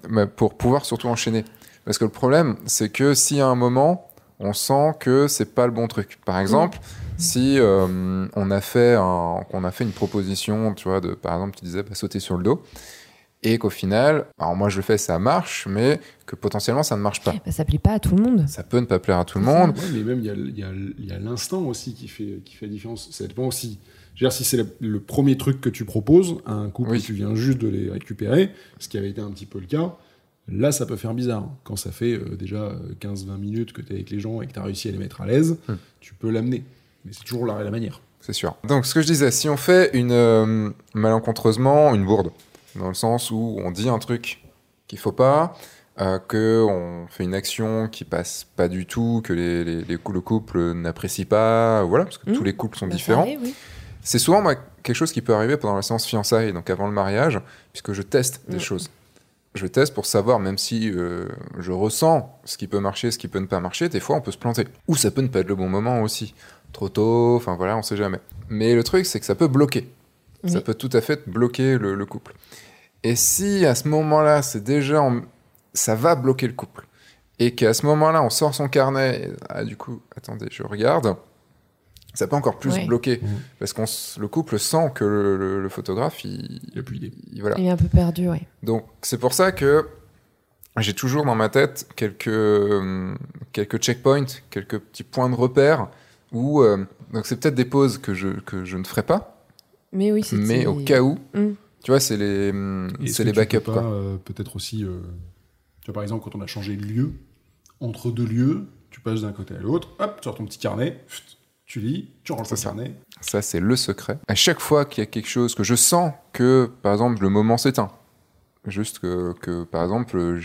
bah, pour pouvoir surtout enchaîner. Parce que le problème, c'est que si à un moment, on sent que c'est pas le bon truc. Par exemple, si euh, on a fait un- a fait une proposition, tu vois, de par exemple, tu disais bah, sauter sur le dos, et qu'au final, alors moi je le fais, ça marche, mais que potentiellement ça ne marche pas. Bah, ça plaît pas à tout le monde. Ça peut ne pas plaire à tout le ça. monde. Ouais, mais même il y a, il y a- il y a l'instant aussi qui fait, qui fait la différence. Ça dépend aussi. Je veux dire, si c'est le, le premier truc que tu proposes à un couple Oui. tu viens juste de les récupérer, ce qui avait été un petit peu le cas, là ça peut faire bizarre. Quand ça fait euh, déjà euh, 15-20 minutes que tu es avec les gens et que tu as réussi à les mettre à l'aise, Hmm. tu peux l'amener. Mais c'est toujours la, la manière. c'est sûr. Donc, ce que je disais, si on fait une euh, malencontreusement une bourde, dans le sens où on dit un truc qu'il faut pas, euh, que on fait une action qui passe pas du tout, que les, les- les cou- le couple n'apprécie pas, voilà, parce que Mhm. tous les couples sont Bah, différents. oui. C'est souvent moi, quelque chose qui peut arriver pendant la séance fiançailles, donc avant le mariage, puisque je teste des Mm. choses. Je teste pour savoir, même si euh, je ressens ce qui peut marcher, ce qui peut ne pas marcher, des fois on peut se planter. Ou ça peut ne pas être le bon moment aussi. Trop tôt, enfin voilà, on sait jamais. Mais le truc, c'est que ça peut bloquer. Ça peut tout à fait bloquer le, le couple. Et si à ce moment-là, c'est déjà. en- ça va bloquer le couple. Et qu'à ce moment-là, on sort son carnet, et, ah, du coup, attendez, je regarde. Ça peut encore plus Ouais. bloquer. Mhm. Parce que le couple sent que le, le- le photographe, il, Il a plus il- voilà. Il est un peu perdu, ouais. Donc c'est pour ça que j'ai toujours dans ma tête quelques, euh, quelques checkpoints, quelques petits points de repère où euh, donc c'est peut-être des pauses que je, que je ne ferai pas, Mais oui, c'est. mais au cas où, Mm. tu vois, c'est les, hum, c'est les backups. euh, Peut-être aussi, euh, tu vois, par exemple, quand on a changé de lieu, entre deux lieux, tu passes d'un côté à l'autre, hop, tu sors ton petit carnet, tu lis, tu C'est ça. carnet. Ça, c'est le secret. À chaque fois qu'il y a quelque chose que je sens que, par exemple, le moment s'éteint, juste que, que, par exemple,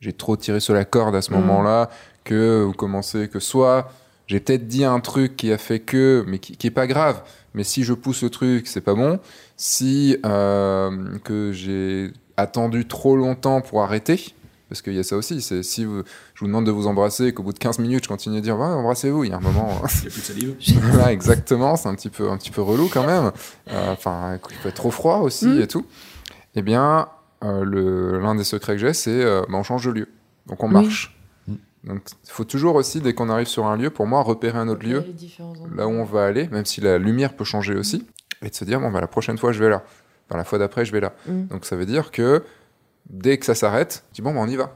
j'ai trop tiré sur la corde à ce Mhm. moment-là, que vous commencez, que soit j'ai peut-être dit un truc qui a fait que, mais qui, qui est pas grave, mais si je pousse le truc, c'est pas bon. Si euh, que j'ai attendu trop longtemps pour arrêter, parce qu'il y a ça aussi, c'est si vous- vous demande de vous embrasser et qu'au bout de 15 minutes, je continue à dire ouais, embrassez-vous, il y a un moment. Il n'y a plus de salive. Voilà, exactement, c'est un petit peu, un petit peu relou quand même. Euh, Enfin, il fait trop froid aussi Mm. et tout. Eh bien, euh, l'un des secrets que j'ai, c'est euh, bah, on change de lieu. Donc on Oui. marche. Mm. Donc il faut toujours aussi, dès qu'on arrive sur un lieu, pour moi, repérer un autre lieu, là où on va aller, même si la lumière peut changer aussi, et de se dire, bon, bah, la prochaine fois, je vais là. Enfin, la fois d'après, je vais là. Mm. Donc ça veut dire que dès que ça s'arrête, je dis, bon, bah, on y va.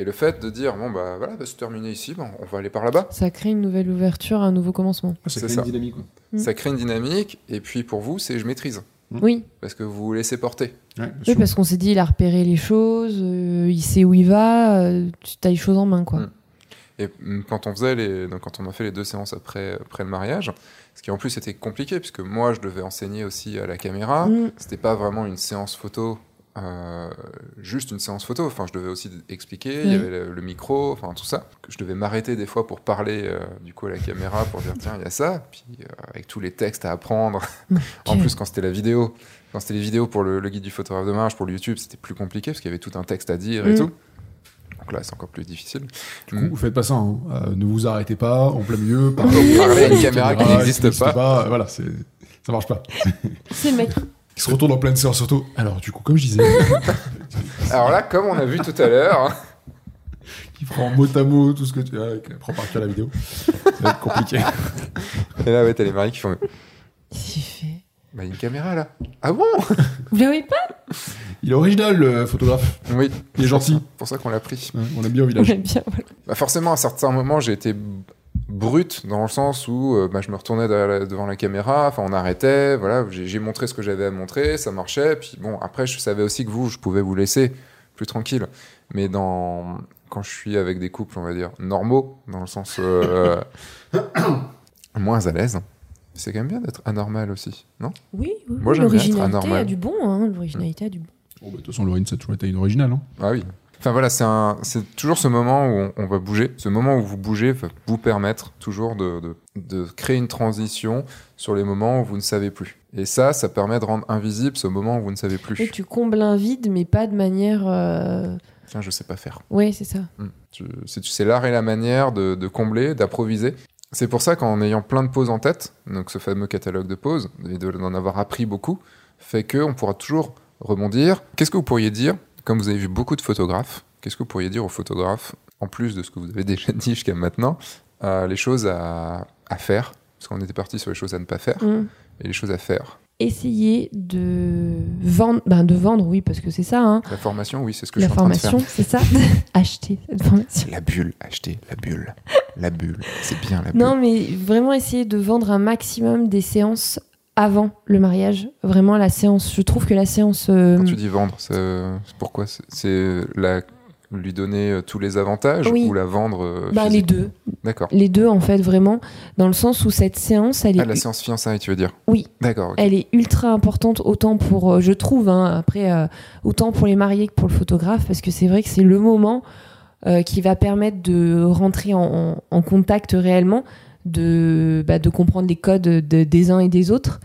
Et le fait de dire, bon, bah voilà, bah, c'est terminé ici, bon, on va aller par là-bas. Ça crée une nouvelle ouverture, un nouveau commencement. C'est C'est ça. une dynamique. Mm. Ça crée une dynamique, et puis pour vous, c'est je maîtrise. Mm. Oui. Parce que vous vous laissez porter. Ouais, Oui, parce qu'on s'est dit, il a repéré les choses, euh, il sait où il va, euh, tu as les choses en main, quoi. Mm. Et quand on faisait les, donc quand on a fait les deux séances après, après le mariage, ce qui en plus était compliqué, puisque moi je devais enseigner aussi à la caméra, c'était pas vraiment une séance photo, euh, juste une séance photo. Enfin, je devais aussi expliquer, il y avait le, le micro, enfin tout ça. Je devais m'arrêter des fois pour parler euh, du coup à la caméra pour dire tiens il y a ça, puis euh, avec tous les textes à apprendre. en plus quand c'était la vidéo, quand c'était les vidéos pour le, le guide du photographe de marche, pour le YouTube, c'était plus compliqué parce qu'il y avait tout un texte à dire et Mm. tout. Donc là c'est encore plus difficile. Du coup, vous faites pas ça. hein. Euh, ne vous arrêtez pas en plein milieu. Par Parler à une caméra qui n'existe pas. Voilà, c'est ça marche pas. C'est le mec. Il se retourne en pleine séance surtout. Alors, du coup, comme je disais, Alors là, comme on a vu tout à l'heure, il prend mot à mot tout ce que tu. Ouais, il prend par cœur la vidéo. Ça va être compliqué. et là, ouais, t'as les maris qui font Qu'est-ce qu'il fait Bah, il y a une caméra là. Ah bon? Vous l'avez pas Il est original, le photographe. Oui. Il est gentil. C'est pour ça qu'on l'a pris. Ouais, on aime bien au On village. aime bien, voilà. Bah, forcément, à certains moments, j'ai été brut dans le sens où euh, bah, je me retournais la- devant la caméra, enfin on arrêtait, voilà, j'ai montré ce que j'avais à montrer, ça marchait, puis bon, après je savais aussi que vous, je pouvais vous laisser plus tranquille, mais dans quand je suis avec des couples, on va dire normaux, dans le sens euh, moins à l'aise, c'est quand même bien d'être anormal aussi, non? Oui, oui, Moi, oui, j'aime bien être l'originalité anormal. a du bon, hein, l'originalité a du bon. Bon, bah, de toute façon, Laurine, ça a toujours été une originale. Hein. Ah oui. Enfin voilà, c'est un- c'est toujours ce moment où on, on va bouger. Ce moment où vous bougez va vous permettre toujours de, de- de créer une transition sur les moments où vous ne savez plus. Et ça, ça permet de rendre invisible ce moment où vous ne savez plus. Et tu combles un vide, mais pas de manière. euh, Tiens, je sais pas faire. Ouais, c'est ça. Hmm. Tu- C'est c'est l'art et la manière de, de combler, d'improviser. C'est pour ça qu'en ayant plein de pauses en tête, donc ce fameux catalogue de pauses, et de- d'en avoir appris beaucoup, fait qu'on pourra toujours rebondir. Qu'est-ce que vous pourriez dire, comme vous avez vu beaucoup de photographes, qu'est-ce que vous pourriez dire aux photographes, en plus de ce que vous avez déjà dit jusqu'à maintenant, euh, les choses à, à faire, parce qu'on était parti sur les choses à ne pas faire, Mm. et les choses à faire. Essayer de vendre, ben de vendre, oui, parce que c'est ça, hein. La formation, oui, c'est ce que La je suis en train de formation, faire. c'est ça. Acheter cette formation. La bulle, acheter la bulle. La bulle, c'est bien la bulle. Non, mais vraiment essayer de vendre un maximum des séances avant le mariage. Vraiment, la séance. Je trouve que la séance. euh, Quand tu dis vendre, c'est pourquoi? C'est- la, lui donner euh, tous les avantages Oui. ou la vendre euh, Bah, les deux. D'accord. Les deux, en fait, vraiment, dans le sens où cette séance, elle est Ah, la séance fiançailles, tu veux dire? Oui. D'accord. Elle est ultra importante autant pour, je trouve, hein, après, euh, autant pour les mariés que pour le photographe, parce que c'est vrai que c'est le moment euh, qui va permettre de rentrer en, en- en contact réellement, de, bah, de comprendre les codes de- des uns et des autres,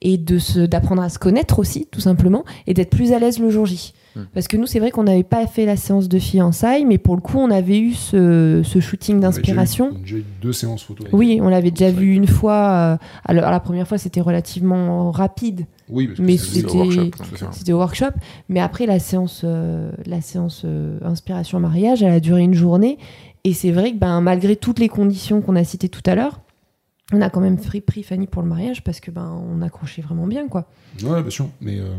et de se- d'apprendre à se connaître aussi, tout simplement, et d'être plus à l'aise le jour J. Hmm. Parce que nous, c'est vrai qu'on n'avait pas fait la séance de fiançailles, mais pour le coup, on avait eu ce, ce shooting d'inspiration. On a déjà eu deux séances photo. Oui, on l'avait déjà vu une fois. euh, alors, la première fois, c'était relativement rapide. Oui, parce que mais au C'était au workshop. Mais après, la séance, euh, la séance euh, inspiration mariage, elle a duré une journée. Et c'est vrai que ben, malgré toutes les conditions qu'on a citées tout à l'heure, on a quand même pris, pris Fanny pour le mariage parce que ben, on accrochait vraiment bien. quoi. Ouais, bien sûr. Mais euh,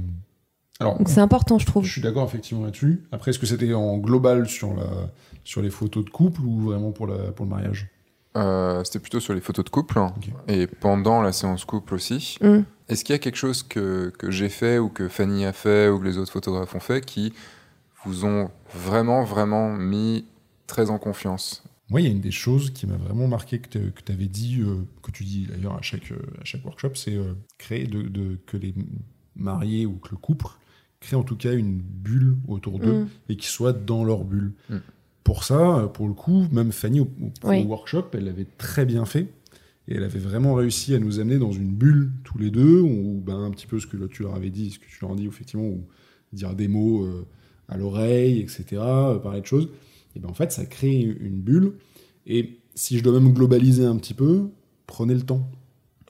alors, Donc c'est important, je trouve. je suis d'accord effectivement là-dessus. Après, est-ce que c'était en global sur la sur les photos de couple ou vraiment pour la pour le mariage? Euh, C'était plutôt sur les photos de couple hein, et pendant la séance couple aussi. Mm. Est-ce qu'il y a quelque chose que, que j'ai fait ou que Fanny a fait ou que les autres photographes ont fait qui vous ont vraiment, vraiment mis très en confiance Moi, il y a une des choses qui m'a vraiment marqué que tu avais dit, euh, que tu dis d'ailleurs à chaque, euh, à chaque workshop, c'est euh, créer de, de- que les mariés ou que le couple crée en tout cas une bulle autour d'eux Mm. et qu'ils soient dans leur bulle. Mm. Pour ça, pour le coup, même Fanny au, au- Oui. workshop, elle l'avait très bien fait. Et elle avait vraiment réussi à nous amener dans une bulle tous les deux, ou ben, un petit peu ce que tu leur avais dit, ce que tu leur as dit effectivement, ou dire des mots euh, à l'oreille, etc., parler de choses. Et ben en fait, ça crée une bulle. Et si je dois même globaliser un petit peu, prenez le temps.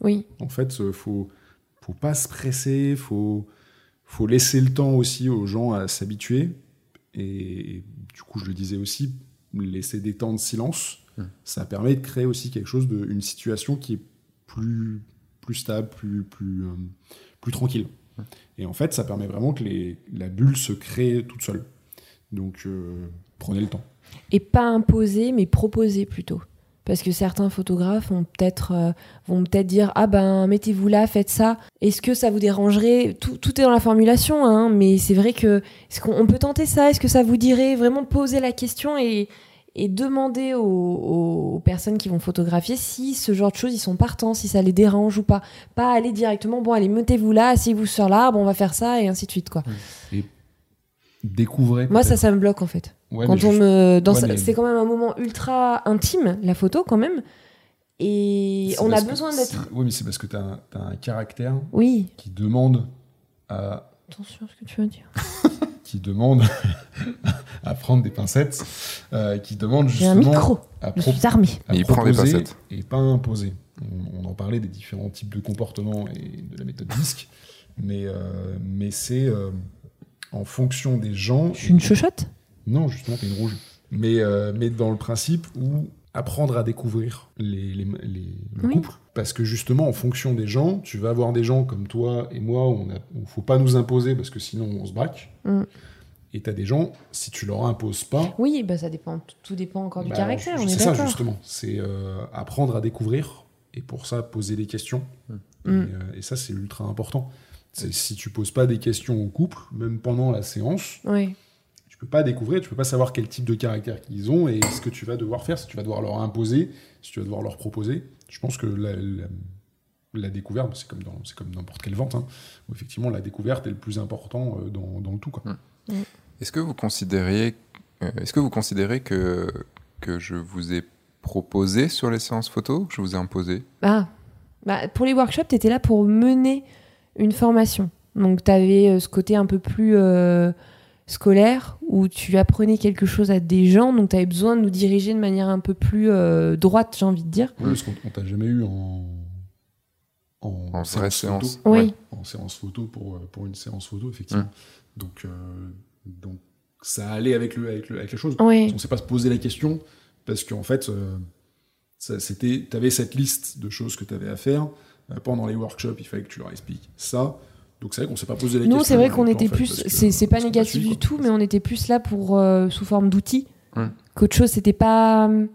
Oui, En fait, il faut, faut pas se presser, faut, faut laisser le temps aussi aux gens à s'habituer. Et du coup, je le disais aussi, laisser des temps de silence, Mm. ça permet de créer aussi quelque chose, de, une situation qui est plus, plus stable, plus, plus, euh, plus tranquille. Mm. Et en fait, ça permet vraiment que les, la bulle se crée toute seule. Donc, euh, prenez le temps. Et pas imposer, mais proposer plutôt. Parce que certains photographes ont peut-être, euh, vont peut-être dire Ah ben, mettez-vous là, faites ça. Est-ce que ça vous dérangerait? Tout, tout est dans la formulation, hein, mais c'est vrai que. Est-ce qu'on on peut tenter ça? Est-ce que ça vous dirait Vraiment poser la question et, et demander aux, aux personnes qui vont photographier si ce genre de choses ils sont partants, si ça les dérange ou pas? Pas aller directement Bon, allez, mettez-vous là, asseyez-vous sur l'arbre, on va faire ça, et ainsi de suite, quoi. Découvrez. Moi, ça, ça me bloque en fait. Ouais, quand mais on juste- me dans Ouais, sa- mais- c'est quand même un moment ultra intime la photo quand même et on a besoin d'être Oui, mais c'est parce que tu as, un caractère oui qui demande à attention à ce que tu veux dire qui demande à prendre des pincettes, euh, qui demande j'ai un justement micro à, je suis armée à Mais il prend des pincettes. et pas imposer. On, on en parlait des différents types de comportements et de la méthode DISC, mais, euh, mais c'est euh, en fonction des gens. je suis une chochotte Non, justement, t'es une rouge. Mais, euh, mais dans le principe où apprendre à découvrir les, les, les- le Oui. couple. Parce que justement, en fonction des gens, tu vas avoir des gens comme toi et moi où il ne faut pas nous imposer parce que sinon on se braque. Mm. Et tu as des gens, si tu leur imposes pas. oui bah ça dépend tout dépend encore du bah, caractère alors, on est C'est ça, d'accord justement. C'est euh, apprendre à découvrir et pour ça, poser des questions. Mm. Et, euh, et ça, c'est ultra important. C'est Si tu poses pas des questions au couple, même pendant la séance, oui peux pas découvrir, tu peux pas savoir quel type de caractère qu'ils ont et ce que tu vas devoir faire, si tu vas devoir leur imposer, si tu vas devoir leur proposer. Je pense que la, la- la découverte, c'est comme dans c'est comme n'importe quelle vente, hein, où effectivement la découverte est le plus important euh, dans, dans le tout. Quoi. Est-ce que vous considériez, euh, est-ce que vous considérez que que je vous ai proposé sur les séances photos, que je vous ai imposé? Ah bah, pour les workshops tu étais là pour mener une formation donc tu avais ce côté un peu plus euh, scolaire où tu apprenais quelque chose à des gens donc tu avais besoin de nous diriger de manière un peu plus euh, droite j'ai envie de dire Ouais, parce qu'on on t'a jamais eu en en, En vraie séance. photo. oui Ouais. en séance photo pour, euh, pour une séance photo, effectivement. Donc, euh, donc ça allait avec, le, avec, le, avec la chose. oui On ne sait pas se poser la question parce qu'en fait, euh, tu avais cette liste de choses que tu avais à faire. Pendant les workshops, il fallait que tu leur expliques ça. Donc c'est vrai qu'on s'est pas posé la question. c'est vrai qu'on en fait, était plus. C'est c'est pas négatif suivi, du tout, mais on était plus là pour euh, sous forme d'outils qu'autre chose. C'était pas. hum,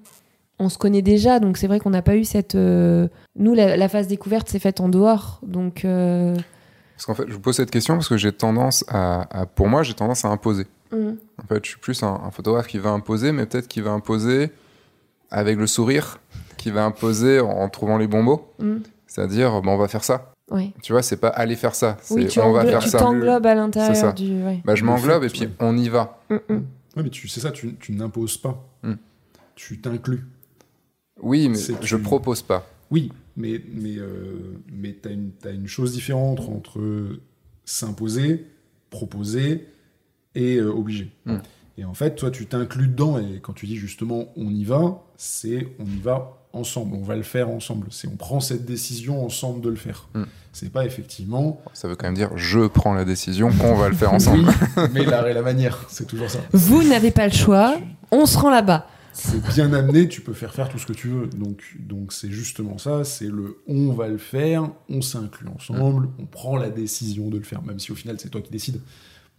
On se connaît déjà, donc c'est vrai qu'on n'a pas eu cette. euh, Nous, la, la phase découverte s'est faite en dehors, donc. euh, Parce qu'en fait, je vous pose cette question parce que j'ai tendance à, à- pour moi, j'ai tendance à imposer. Mm. En fait, je suis plus un, un photographe qui va imposer, mais peut-être qui va imposer avec le sourire, qui va imposer en, en trouvant les bons mots. Mm. C'est-à-dire, bon, on va faire ça. Ouais. Tu vois, c'est pas aller faire ça. C'est Oui, tu, on va faire tu ça. t'englobes à ça. l'intérieur du. Ouais. Bah, je m'englobe et puis ouais. on y va. Mm, mm. Ouais, mais tu, c'est ça, tu, tu n'imposes pas. Hmm. Tu t'inclus. Oui, mais je tu- propose pas. Oui, mais, mais, euh, mais tu as une, t'as une chose différente entre s'imposer, proposer et euh, obliger. Et en fait, toi, tu t'inclus dedans, et quand tu dis justement on y va, c'est on y va ensemble, on va le faire ensemble. C'est on prend cette décision ensemble de le faire. Hmm. C'est pas effectivement. Ça veut quand même dire, je prends la décision qu'on va le faire ensemble. Oui, mais l'art et la manière, c'est toujours ça. Vous n'avez pas le choix, on se rend là-bas. c'est bien amené, tu peux faire faire tout ce que tu veux. Donc, donc c'est justement ça, c'est le on va le faire, on s'inclut ensemble, on prend la décision de le faire, même si au final c'est toi qui décides.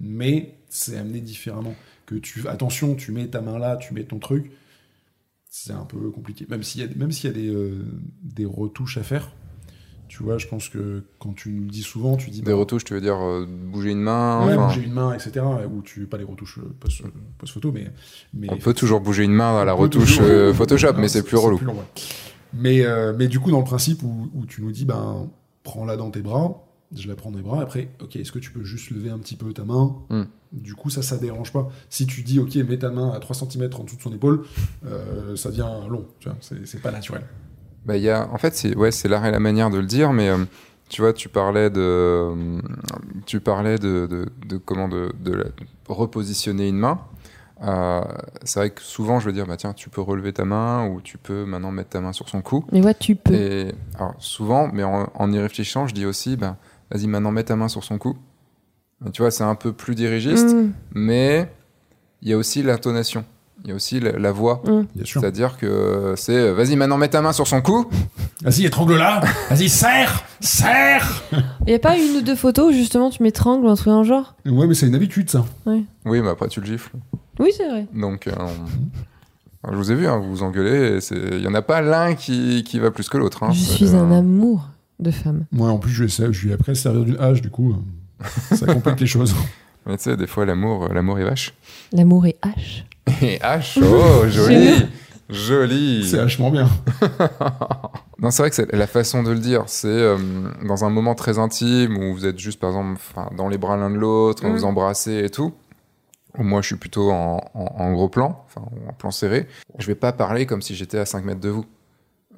Mais c'est amené différemment. Que tu attention, tu mets ta main là, tu mets ton truc, c'est un peu compliqué. Même s'il y a, même s'il y a des, euh, des retouches à faire. Tu vois, je pense que quand tu nous le dis souvent, tu dis Des bah, retouches, tu veux dire euh, bouger une main Ouais, enfin, bouger une main, etc. Ou tu pas les retouches euh, post, post-photo, mais, mais On peut toujours bouger une main dans la retouche toujours. Photoshop, Non, mais c'est plus relou. long, ouais. Mais, euh, mais du coup, dans le principe où, où tu nous dis, ben, prends-la dans tes bras, je la prends dans les bras, après, ok, est-ce que tu peux juste lever un petit peu ta main Hmm. Du coup, ça, ça dérange pas. Si tu dis, ok, mets ta main à 3 cm en dessous de son épaule, euh, ça devient long, tu vois, c'est c'est pas naturel. Bah, il y a, en fait, c'est ouais, c'est l'art et la manière de le dire, mais euh, tu vois, tu parlais de, euh, tu parlais de, de, de comment de, de la- repositionner une main. Euh, c'est vrai que souvent, je veux dire, bah tiens, tu peux relever ta main ou tu peux maintenant mettre ta main sur son cou. Mais ouais, tu peux. Et alors, souvent, mais en, en y réfléchissant, je dis aussi, bah, vas-y, maintenant mets ta main sur son cou. Et tu vois, c'est un peu plus dirigiste, Mm, mais il y a aussi l'intonation, il y a aussi la, la voix. mm. C'est-à-dire que c'est, vas-y, maintenant mets ta main sur son cou. Vas-y, étrangle-la Vas-y, serre Serre Y a pas une ou deux photos où justement tu m'étrangles ou un truc dans le genre? Ouais, mais c'est une habitude, ça. Oui, mais après tu le gifles. Oui, c'est vrai. Donc, euh, on- je vous ai vu, hein, vous vous engueulez. Il n'y en a pas l'un qui, qui va plus que l'autre. hein. Je suis un euh, amour de femme. Moi, en plus, je vais, je vais après servir d'une hache, du coup, euh, ça complique les choses. Mais tu sais, des fois, l'amour, euh, l'amour est vache. L'amour est H. Et H, oh, joli Joli C'est vachement bien. Non, c'est vrai que c'est la façon de le dire, c'est euh, dans un moment très intime où vous êtes juste, par exemple, dans les bras l'un de l'autre, Mm. vous embrassez et tout. Où moi, je suis plutôt en, en- en gros plan, enfin, en plan serré. Je vais pas parler comme si j'étais à 5 mètres de vous.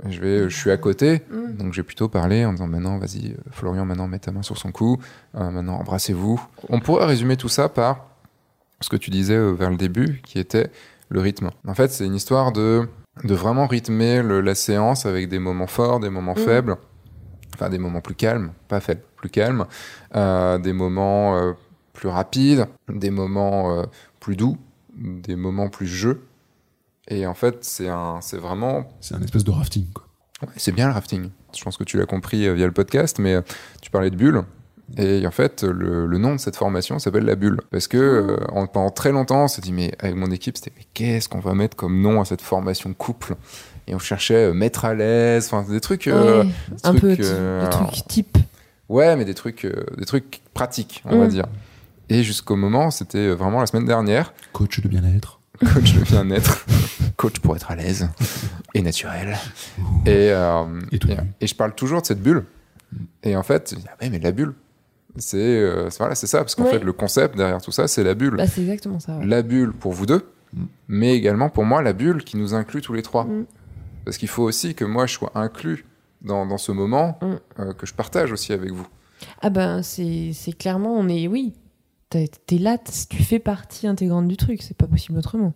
Je vais, je suis à côté, Mm. donc je vais plutôt parler en disant maintenant, vas-y, euh, Florian, maintenant mets ta main sur son cou, euh, maintenant embrassez-vous. On pourrait résumer tout ça par ce que tu disais euh, vers le début, qui était le rythme. En fait, c'est une histoire de, de vraiment rythmer le- la séance avec des moments forts, des moments Mm. faibles, enfin des moments plus calmes, pas faibles, plus calmes, euh, des moments euh, plus rapides, des moments euh, plus doux, des moments plus jeux. Et en fait, c'est un, c'est vraiment C'est un espèce de rafting, quoi. Ouais, c'est bien le rafting. Je pense que tu l'as compris euh, via le podcast, mais euh, tu parlais de bulle. Et en fait, le, le nom de cette formation s'appelle la bulle. Parce que euh, en- pendant très longtemps, on s'est dit, mais avec mon équipe, c'était, mais qu'est-ce qu'on va mettre comme nom à cette formation couple? Et on cherchait euh, mettre à l'aise, enfin des trucs. euh, Ouais, des un trucs, peu euh, le truc type. Ouais, mais des trucs, euh, des trucs pratiques, on va Mm. dire. Et jusqu'au moment, c'était vraiment la semaine dernière, Coach de bien-être. Coach de bien-être, coach pour être à l'aise et naturel. Et, euh, Et tout et, nu. et je parle toujours de cette bulle. Et en fait, je dis, ah ouais, mais la bulle, c'est euh, voilà, c'est ça, parce qu'en Ouais. fait, le concept derrière tout ça, c'est la bulle. Bah, c'est exactement ça. ouais. La bulle pour vous deux, Mm. mais également pour moi, la bulle qui nous inclut tous les trois. Mm. Parce qu'il faut aussi que moi, je sois inclus dans, dans ce moment, Mm. euh, que je partage aussi avec vous. Ah ben, c'est clairement, on est, oui. T'es là, tu fais partie intégrante du truc, c'est pas possible autrement.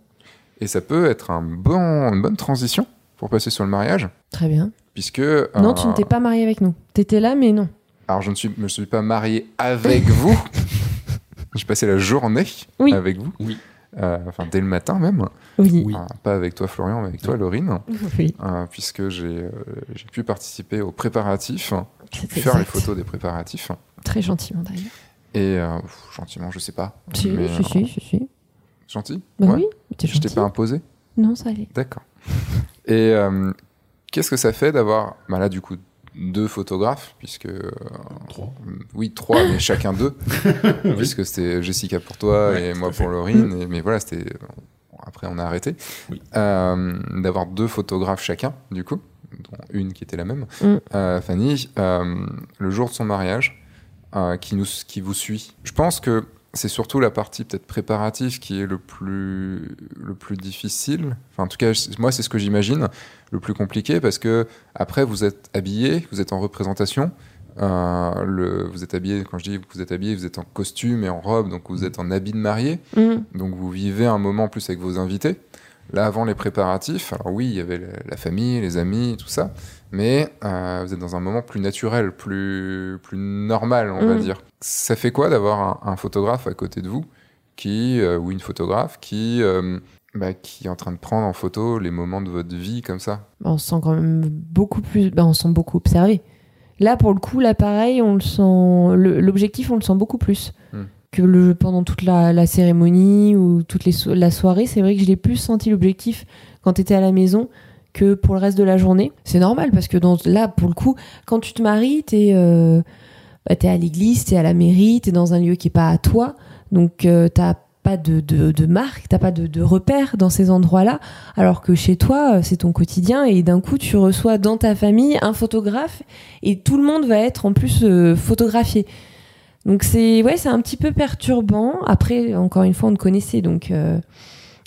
Et ça peut être un bon, une bonne transition pour passer sur le mariage, Très bien. puisque... Non, euh, tu ne t'es pas marié avec nous. T'étais là, mais non. Alors, je ne suis, me suis pas marié avec vous. J'ai passé la journée Oui. avec vous. Oui. Euh, enfin, dès le matin même. Oui. Euh, pas avec toi, Florian, mais avec toi, Laurine. Oui. Euh, puisque j'ai euh, j'ai pu participer aux préparatifs, faire les photos des préparatifs. Très gentiment d'ailleurs. Et euh, pff, gentiment, je sais pas. Si, mais, si, euh, si, si, si. Gentil Bah Ouais. oui, t'es Je t'ai gentil. pas imposé Non, ça allait. D'accord. Et euh, qu'est-ce que ça fait d'avoir, bah là, du coup, deux photographes, puisque. euh, Trois. oui, trois, mais chacun deux. Puisque c'était Jessica pour toi Ouais, et moi pour Laurine. Et, mais voilà, c'était. bon, après, on a arrêté. Oui. Euh, D'avoir deux photographes chacun, du coup, dont une qui était la même. Mm. Euh, Fanny, euh, le jour de son mariage, euh, qui, nous, qui vous suit. Je pense que c'est surtout la partie peut-être préparative qui est le plus, le plus difficile. Enfin, en tout cas, moi, c'est ce que j'imagine, le plus compliqué, parce que après, vous êtes habillé, vous êtes en représentation. Euh, le, vous êtes habillé, quand je dis que vous êtes habillé, vous êtes en costume et en robe, donc vous êtes en habit de mariée. Mm. Donc vous vivez un moment plus avec vos invités. Là, avant les préparatifs, alors oui, il y avait la famille, les amis, tout ça, mais euh, vous êtes dans un moment plus naturel, plus, plus normal, on va Mm. dire. Ça fait quoi d'avoir un, un photographe à côté de vous, qui, euh, ou une photographe, qui, euh, bah, qui est en train de prendre en photo les moments de votre vie comme ça? Bah, on se sent quand même beaucoup plus. bah, on se sent beaucoup observé. Là, pour le coup, l'appareil, on le sent. L'objectif, on le sent beaucoup plus Hmm. que le pendant toute la, la cérémonie ou toute les so- la soirée. C'est vrai que je l'ai plus senti l'objectif quand tu étais à la maison que pour le reste de la journée. C'est normal parce que là, pour le coup, quand tu te maries, t'es euh, bah, à l'église, t'es à la mairie, t'es dans un lieu qui est pas à toi, donc euh, t'as pas de, de, de marque, t'as pas de, de repère dans ces endroits-là. Alors que chez toi, euh, c'est ton quotidien et d'un coup, tu reçois dans ta famille un photographe et tout le monde va être en plus euh, photographié. Donc c'est ouais, c'est un petit peu perturbant. Après, encore une fois, on te connaissait, donc euh,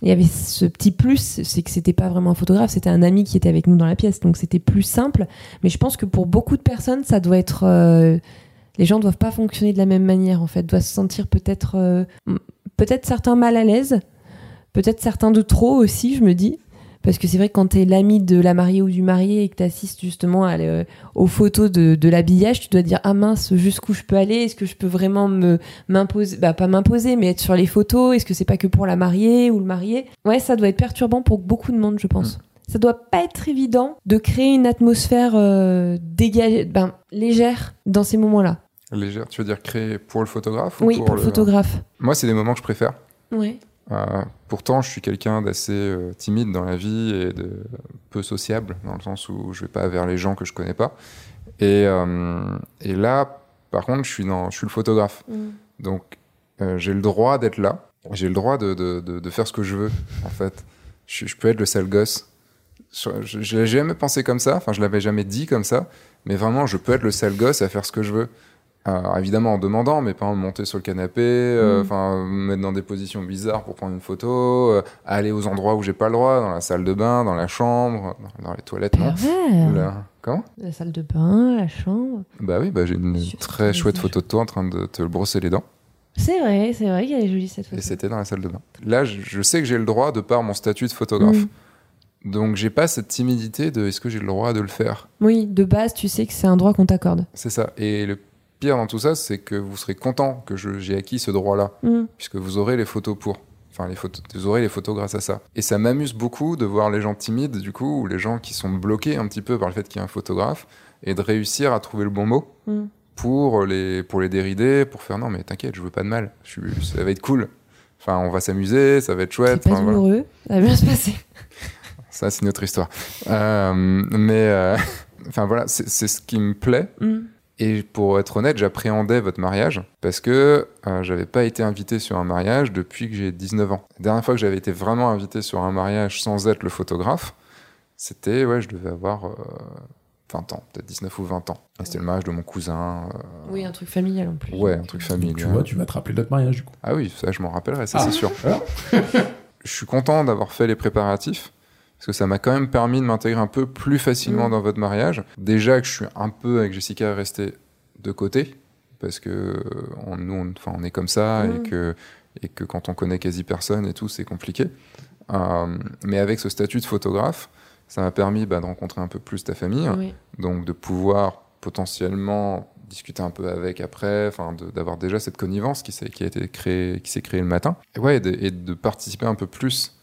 il y avait ce petit plus, c'est que c'était pas vraiment un photographe, c'était un ami qui était avec nous dans la pièce, donc c'était plus simple. Mais je pense que pour beaucoup de personnes, ça doit être euh, les gens doivent pas fonctionner de la même manière en fait, doivent se sentir peut-être euh, peut-être certains mal à l'aise, peut-être certains de trop aussi, je me dis. Parce que c'est vrai que quand t'es l'ami de la mariée ou du marié et que t'assistes justement à le- aux photos de, de l'habillage, tu dois dire ah mince jusqu'où je peux aller, est-ce que je peux vraiment me m'imposer, bah pas m'imposer, mais être sur les photos, est-ce que c'est pas que pour la mariée ou le marié? Ouais, ça doit être perturbant pour beaucoup de monde, je pense. Ça doit pas être évident de créer une atmosphère euh, dégagée, ben légère dans ces moments-là. Légère, tu veux dire créer pour le photographe ou Oui, pour le photographe. Moi, c'est des moments que je préfère. Ouais. Euh, pourtant, je suis quelqu'un d'assez euh, timide dans la vie et de peu sociable, dans le sens où je vais pas vers les gens que je connais pas. Et, euh, et là, par contre, je suis, dans, je suis le photographe. Donc, euh, j'ai le droit d'être là. J'ai le droit de, de, de, de faire ce que je veux, en fait. Je, je peux être le sale gosse. Je l'ai jamais pensé comme ça, enfin, je l'avais jamais dit comme ça, mais vraiment, je peux être le sale gosse à faire ce que je veux. Alors, évidemment en demandant, mais pas en monter sur le canapé, euh, Mm. enfin me mettre dans des positions bizarres pour prendre une photo, euh, aller aux endroits où j'ai pas le droit, dans la salle de bain, dans la chambre, dans, les toilettes, non. Là. Comment? La salle de bain, la chambre. Bah oui, bah, j'ai une très chouette photo de toi en train de te brosser les dents. C'est vrai, c'est vrai qu'elle est jolie cette photo. Et c'était dans la salle de bain. Là, je, sais que j'ai le droit de par mon statut de photographe. Mm. Donc, j'ai pas cette timidité de est-ce que j'ai le droit de le faire? Oui, de base, tu sais que c'est un droit qu'on t'accorde. C'est ça. Et le pire dans tout ça, c'est que vous serez content que j'ai acquis ce droit-là, Mm. puisque vous aurez les photos pour. Enfin, les photos, vous aurez les photos grâce à ça. Et ça m'amuse beaucoup de voir les gens timides, du coup, ou les gens qui sont bloqués un petit peu par le fait qu'il y a un photographe, et de réussir à trouver le bon mot Mm. pour les, pour les dérider, pour faire non, mais t'inquiète, je veux pas de mal, je ça va être cool. Enfin, on va s'amuser, ça va être chouette. C'est pas enfin, voilà. ça va bien se passer. Ça, c'est une autre histoire. Euh, mais, euh, enfin voilà, c'est c'est ce qui me plaît. Mm. Et pour être honnête, j'appréhendais votre mariage parce que euh, j'avais pas été invité sur un mariage depuis que j'ai 19 ans. La dernière fois que j'avais été vraiment invité sur un mariage sans être le photographe, c'était, ouais, je devais avoir euh, 20 ans, peut-être 19 ou 20 ans. C'était le mariage de mon cousin. euh, Oui, un truc familial en plus. ouais, un truc familial. Tu vois, tu vas te rappeler de notre mariage, du coup. Ah oui, ça je m'en rappellerai, ça Ah. c'est sûr. Alors je suis content d'avoir fait les préparatifs parce que ça m'a quand même permis de m'intégrer un peu plus facilement Mm. dans votre mariage. Déjà que je suis un peu avec Jessica resté de côté parce que euh, on, nous on, on est comme ça Mm. et que et que quand on connaît quasi personne et tout c'est compliqué. Euh, mais avec ce statut de photographe, ça m'a permis bah, de rencontrer un peu plus ta famille Oui. donc de pouvoir potentiellement discuter un peu avec après, enfin d'avoir déjà cette connivence qui s'est qui a été créée, qui s'est créée le matin, et ouais, et de, et de participer un peu plus.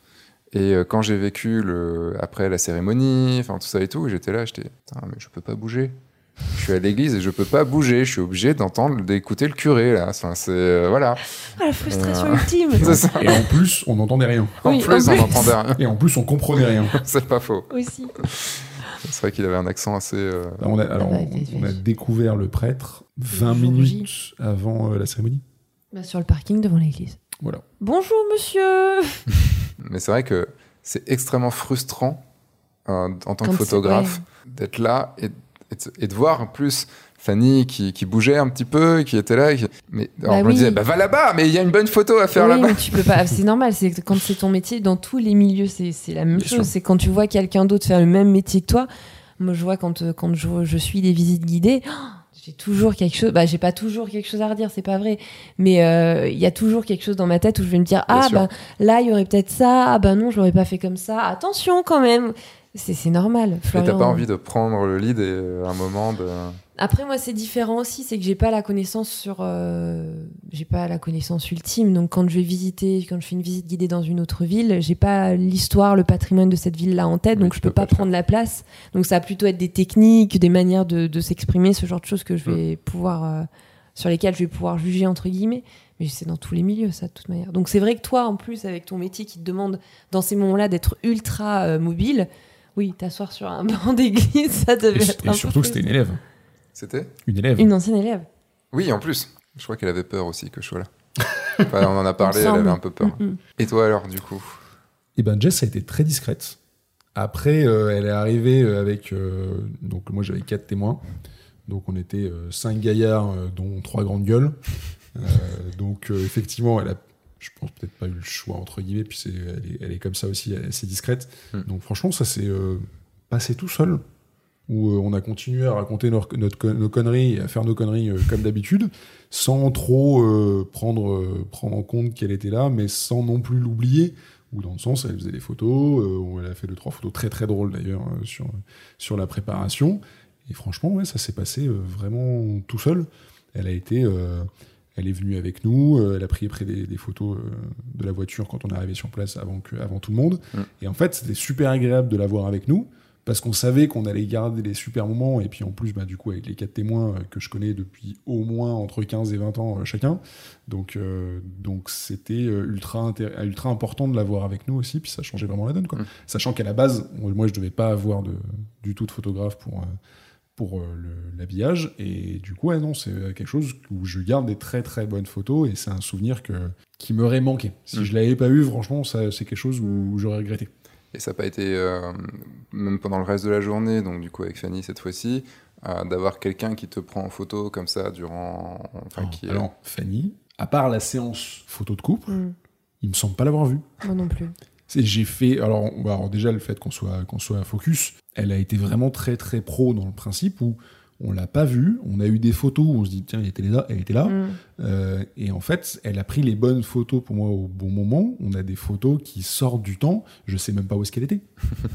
Et euh, quand j'ai vécu le après la cérémonie, enfin tout ça et tout, j'étais là, j'étais, Putain, mais je peux pas bouger. Je suis à l'église et je peux pas bouger. Je suis obligé d'entendre, d'écouter le curé là. Enfin, c'est euh, voilà. Ah, la frustration Euh, ultime. Et en plus, on n'entendait rien. En Oui, plus, en on plus. n'entendait rien. Et en plus, on comprenait rien. C'est pas faux. aussi. C'est vrai qu'il avait un accent assez. euh, Bah, on, a, alors, bah, on, on a découvert le prêtre 20 jour minutes avant euh, la cérémonie. Bah, sur le parking devant l'église. Voilà. Bonjour monsieur Mais c'est vrai que c'est extrêmement frustrant euh, en tant Quand que photographe d'être là et, et de- et de voir en plus Fanny qui, qui bougeait un petit peu, qui était là. qui- Mais alors, Bah je me oui. disais, bah va là-bas, mais il y a une bonne photo à faire Oui, là-bas. mais tu peux pas. C'est normal. C'est quand c'est ton métier, dans tous les milieux, c'est la même Bien chose. C'est quand tu vois quelqu'un d'autre faire le même métier que toi. Moi, je vois quand euh, quand je, je suis des visites guidées. oh, j'ai toujours quelque chose. Bah, j'ai pas toujours quelque chose à redire, c'est pas vrai. Mais euh, il y a toujours quelque chose dans ma tête où je vais me dire ah bah là il y aurait peut-être ça. Ah bah non, je l'aurais pas fait comme ça. Attention quand même. C'est c'est normal. Et t'as Florian. pas envie de prendre le lead et euh, un moment de. Après, moi, c'est différent aussi, c'est que j'ai pas la connaissance sur, euh, j'ai pas la connaissance ultime. Donc, quand je vais visiter, quand je fais une visite guidée dans une autre ville, j'ai pas l'histoire, le patrimoine de cette ville-là en tête, Oui, donc je peux pas prendre la place. Donc, ça va plutôt être des techniques, des manières de, de s'exprimer, ce genre de choses que je vais pouvoir, euh, sur lesquelles je vais pouvoir juger entre guillemets. Mais c'est dans tous les milieux, ça, de toute manière. Donc, c'est vrai que toi, en plus, avec ton métier qui te demande dans ces moments-là d'être ultra euh, mobile. Oui, t'asseoir sur un banc d'église, ça devait Et, être et un peu surtout que c'était une élève. C'était Une élève. une ancienne élève. Oui, en plus. Je crois qu'elle avait peur aussi que je sois là. Enfin, on en a parlé, elle avait un peu peur. Mm, mm. Et toi alors, du coup Et ben Jess a été très discrète. Après, euh, elle est arrivée euh, avec. euh, donc, moi, j'avais quatre témoins. Donc, on était euh, cinq gaillards, euh, dont trois grandes gueules. Euh, donc, euh, effectivement, elle a, je pense, peut-être pas eu le choix, entre guillemets. Puis, c'est, elle, est, elle est comme ça aussi, elle est assez discrète. Hmm. Donc, franchement, ça s'est euh, passé tout seul. Où euh, on a continué à raconter nos, notre nos conneries à faire nos conneries euh, comme d'habitude, sans trop euh, prendre, euh, prendre en compte qu'elle était là, mais sans non plus l'oublier ou dans le sens, elle faisait des photos, euh, où elle a fait deux, trois photos très très drôles d'ailleurs sur, sur la préparation. Et franchement, ouais, ça s'est passé vraiment tout seul. Elle a été, elle est venue avec nous, euh, elle a pris près des, des photos euh, de la voiture quand on est arrivé sur place avant, que, avant tout le monde. Mm. Et en fait, c'était super agréable de la voir avec nous. Parce qu'on savait qu'on allait garder les super moments, et puis en plus, bah, du coup, avec les quatre témoins euh, que je connais depuis au moins entre 15 et 20 ans euh, chacun, donc euh, donc c'était ultra ultra important de l'avoir avec nous aussi, puis ça changeait vraiment la donne, quoi. Mm. Sachant qu'à la base, moi, je devais pas avoir de, du tout de photographe pour euh, pour l'habillage, et du coup, ouais, non, c'est quelque chose où je garde des très très bonnes photos, et c'est un souvenir que qui m'aurait manqué. Si Mm. je l'avais pas eu, franchement, c'est quelque chose où j'aurais regretté. Et ça n'a pas été, euh, même pendant le reste de la journée, donc du coup avec Fanny cette fois-ci, euh, d'avoir quelqu'un qui te prend en photo comme ça durant. Enfin, qui est- Alors, Fanny, à part la séance photo de couple, Mm. il me semble pas l'avoir vue. Moi non plus. J'ai fait. Alors, alors déjà, le fait qu'on soit, qu'on soit à focus, elle a été vraiment très très pro dans le principe où on l'a pas vue. On a eu des photos où on se dit, tiens, elle était là. Elle était là. Mm. Euh, et en fait, elle a pris les bonnes photos pour moi au bon moment. On a des photos qui sortent du temps. Je sais même pas où est-ce qu'elle était.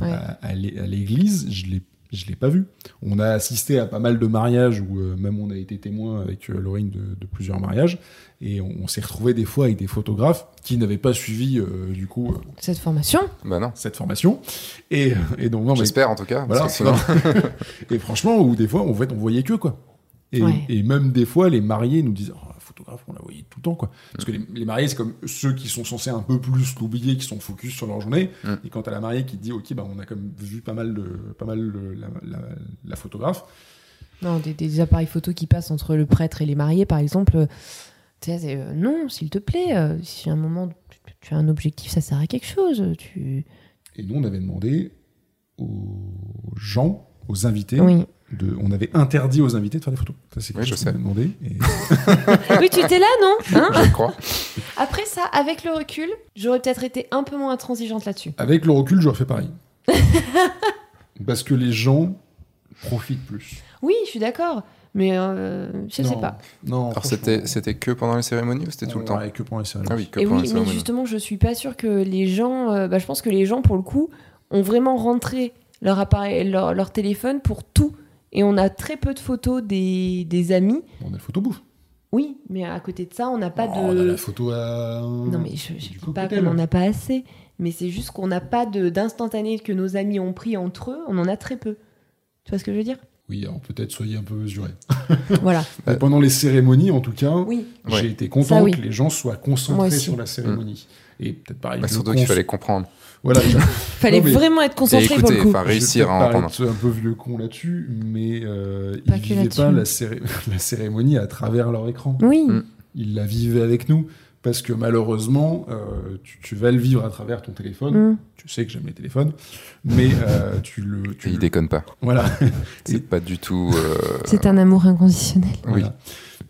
Ouais. À, à l'église, je l'ai. Je l'ai pas vue. On a assisté à pas mal de mariages où euh, même on a été témoin avec euh, Laurine de, de plusieurs mariages et on, on s'est retrouvé des fois avec des photographes qui n'avaient pas suivi euh, du coup euh, Cette formation? Bah non. cette formation et, et donc non mais J'espère en tout cas. voilà, parce que sinon- et franchement, où des fois, en fait, on voyait que quoi. Et, Ouais. et même des fois, les mariés nous disent, oh, la photographe, on la voyait tout le temps, quoi. Parce que les, les mariés, c'est comme ceux qui sont censés un peu plus l'oublier, qui sont focus sur leur journée. Mm. Et quand t'as la mariée qui te dit, ok, bah, on a comme vu pas mal de, pas mal de- la, la- la photographe. Non, des, des appareils photo qui passent entre le prêtre et les mariés, par exemple. euh, euh, non, s'il te plaît, euh, si à un moment tu, tu as un objectif, ça sert à quelque chose. Tu... Et nous, on avait demandé aux gens, aux invités, Oui. De, on avait interdit aux invités de faire des photos. Ça, c'est quelque Oui, je sais. avait demandé. Et oui, tu étais là, non Hein je crois. Après ça, avec le recul, j'aurais peut-être été un peu moins intransigeante là-dessus. avec le recul, j'aurais fait pareil. Parce que les gens profitent plus. Oui, je suis d'accord, mais euh, je Non. sais pas. Non, Alors c'était c'était que pendant les cérémonies ou c'était tout le temps Ouais, que pendant les cérémonies. Ah oui, que Et pendant oui, les mais cérémonies. justement, je suis pas sûre que les gens. euh, bah, je pense que les gens, pour le coup, ont vraiment rentré leur appareil, leur, leur téléphone pour tout. Et on a très peu de photos des, des amis. On a le photo bouffe. Oui, mais à côté de ça, on n'a pas Oh, On a de. la photo à. Non, mais je, Du dis pas qu'on n'en a pas assez. Mais c'est juste qu'on n'a pas de- d'instantané que nos amis ont pris entre eux. On en a très peu. Tu vois ce que je veux dire? Oui, alors peut-être soyez un peu mesurés. Voilà. Mais pendant les cérémonies, en tout cas, Oui. j'ai Ouais. été content Ça, oui. que les gens soient concentrés sur la cérémonie. Et peut-être pareil. Bah, surtout qu'il fallait comprendre. Voilà, Fallait Non, mais- vraiment être concentré pour le coup. réussir à entendre. paraître un peu vieux con là-dessus, mais euh, Pas ils vivaient pas la, céré- la cérémonie à travers leur écran. Oui. Mm. Ils la vivaient avec nous. Parce que malheureusement, euh, tu, tu vas le vivre à travers ton téléphone. Mm. Tu sais que j'aime les téléphones, mais euh, tu le. Tu Et il le- déconne pas. Voilà. C'est Et- pas du tout. euh, C'est un amour inconditionnel. Oui.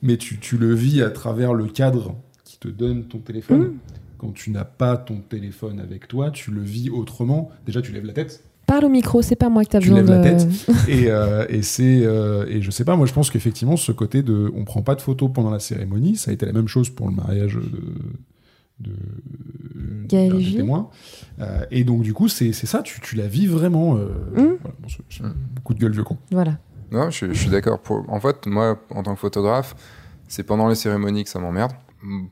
Mais tu, tu le vis à travers le cadre qui te donne ton téléphone. Mm. Quand tu n'as pas ton téléphone avec toi, tu le vis autrement. Déjà, tu lèves la tête. Parle au micro, c'est pas moi que t'as Tu besoin lèves la de. tête. et, euh, et c'est euh, et je sais pas moi je pense qu'effectivement ce côté de on prend pas de photos pendant la cérémonie ça a été la même chose pour le mariage de de Euh, et donc du coup c'est c'est ça tu, tu la vis vraiment euh, Mm. voilà, bon, coup de gueule vieux con Voilà. Non, je, je suis d'accord. Pour... En fait, moi, en tant que photographe, c'est pendant les cérémonies que ça m'emmerde.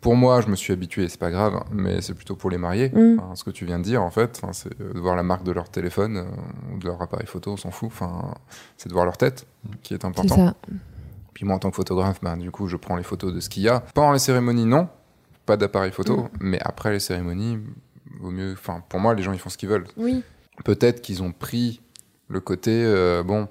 Pour moi, je me suis habitué, c'est pas grave, mais c'est plutôt pour les mariés. Mm. Enfin, ce que tu viens de dire, en fait, enfin, c'est de voir la marque de leur téléphone euh, ou de leur appareil photo, on s'en fout. Enfin, c'est de voir leur tête qui est C'est important. ça. Puis moi, en tant que photographe, ben, du coup, je prends les photos de ce qu'il y a. Pendant les cérémonies, non, pas d'appareil photo, Mm. mais après les cérémonies, vaut mieux. Enfin, pour moi, les gens, ils font ce qu'ils veulent. Oui. Peut-être qu'ils ont pris le côté, euh, bon,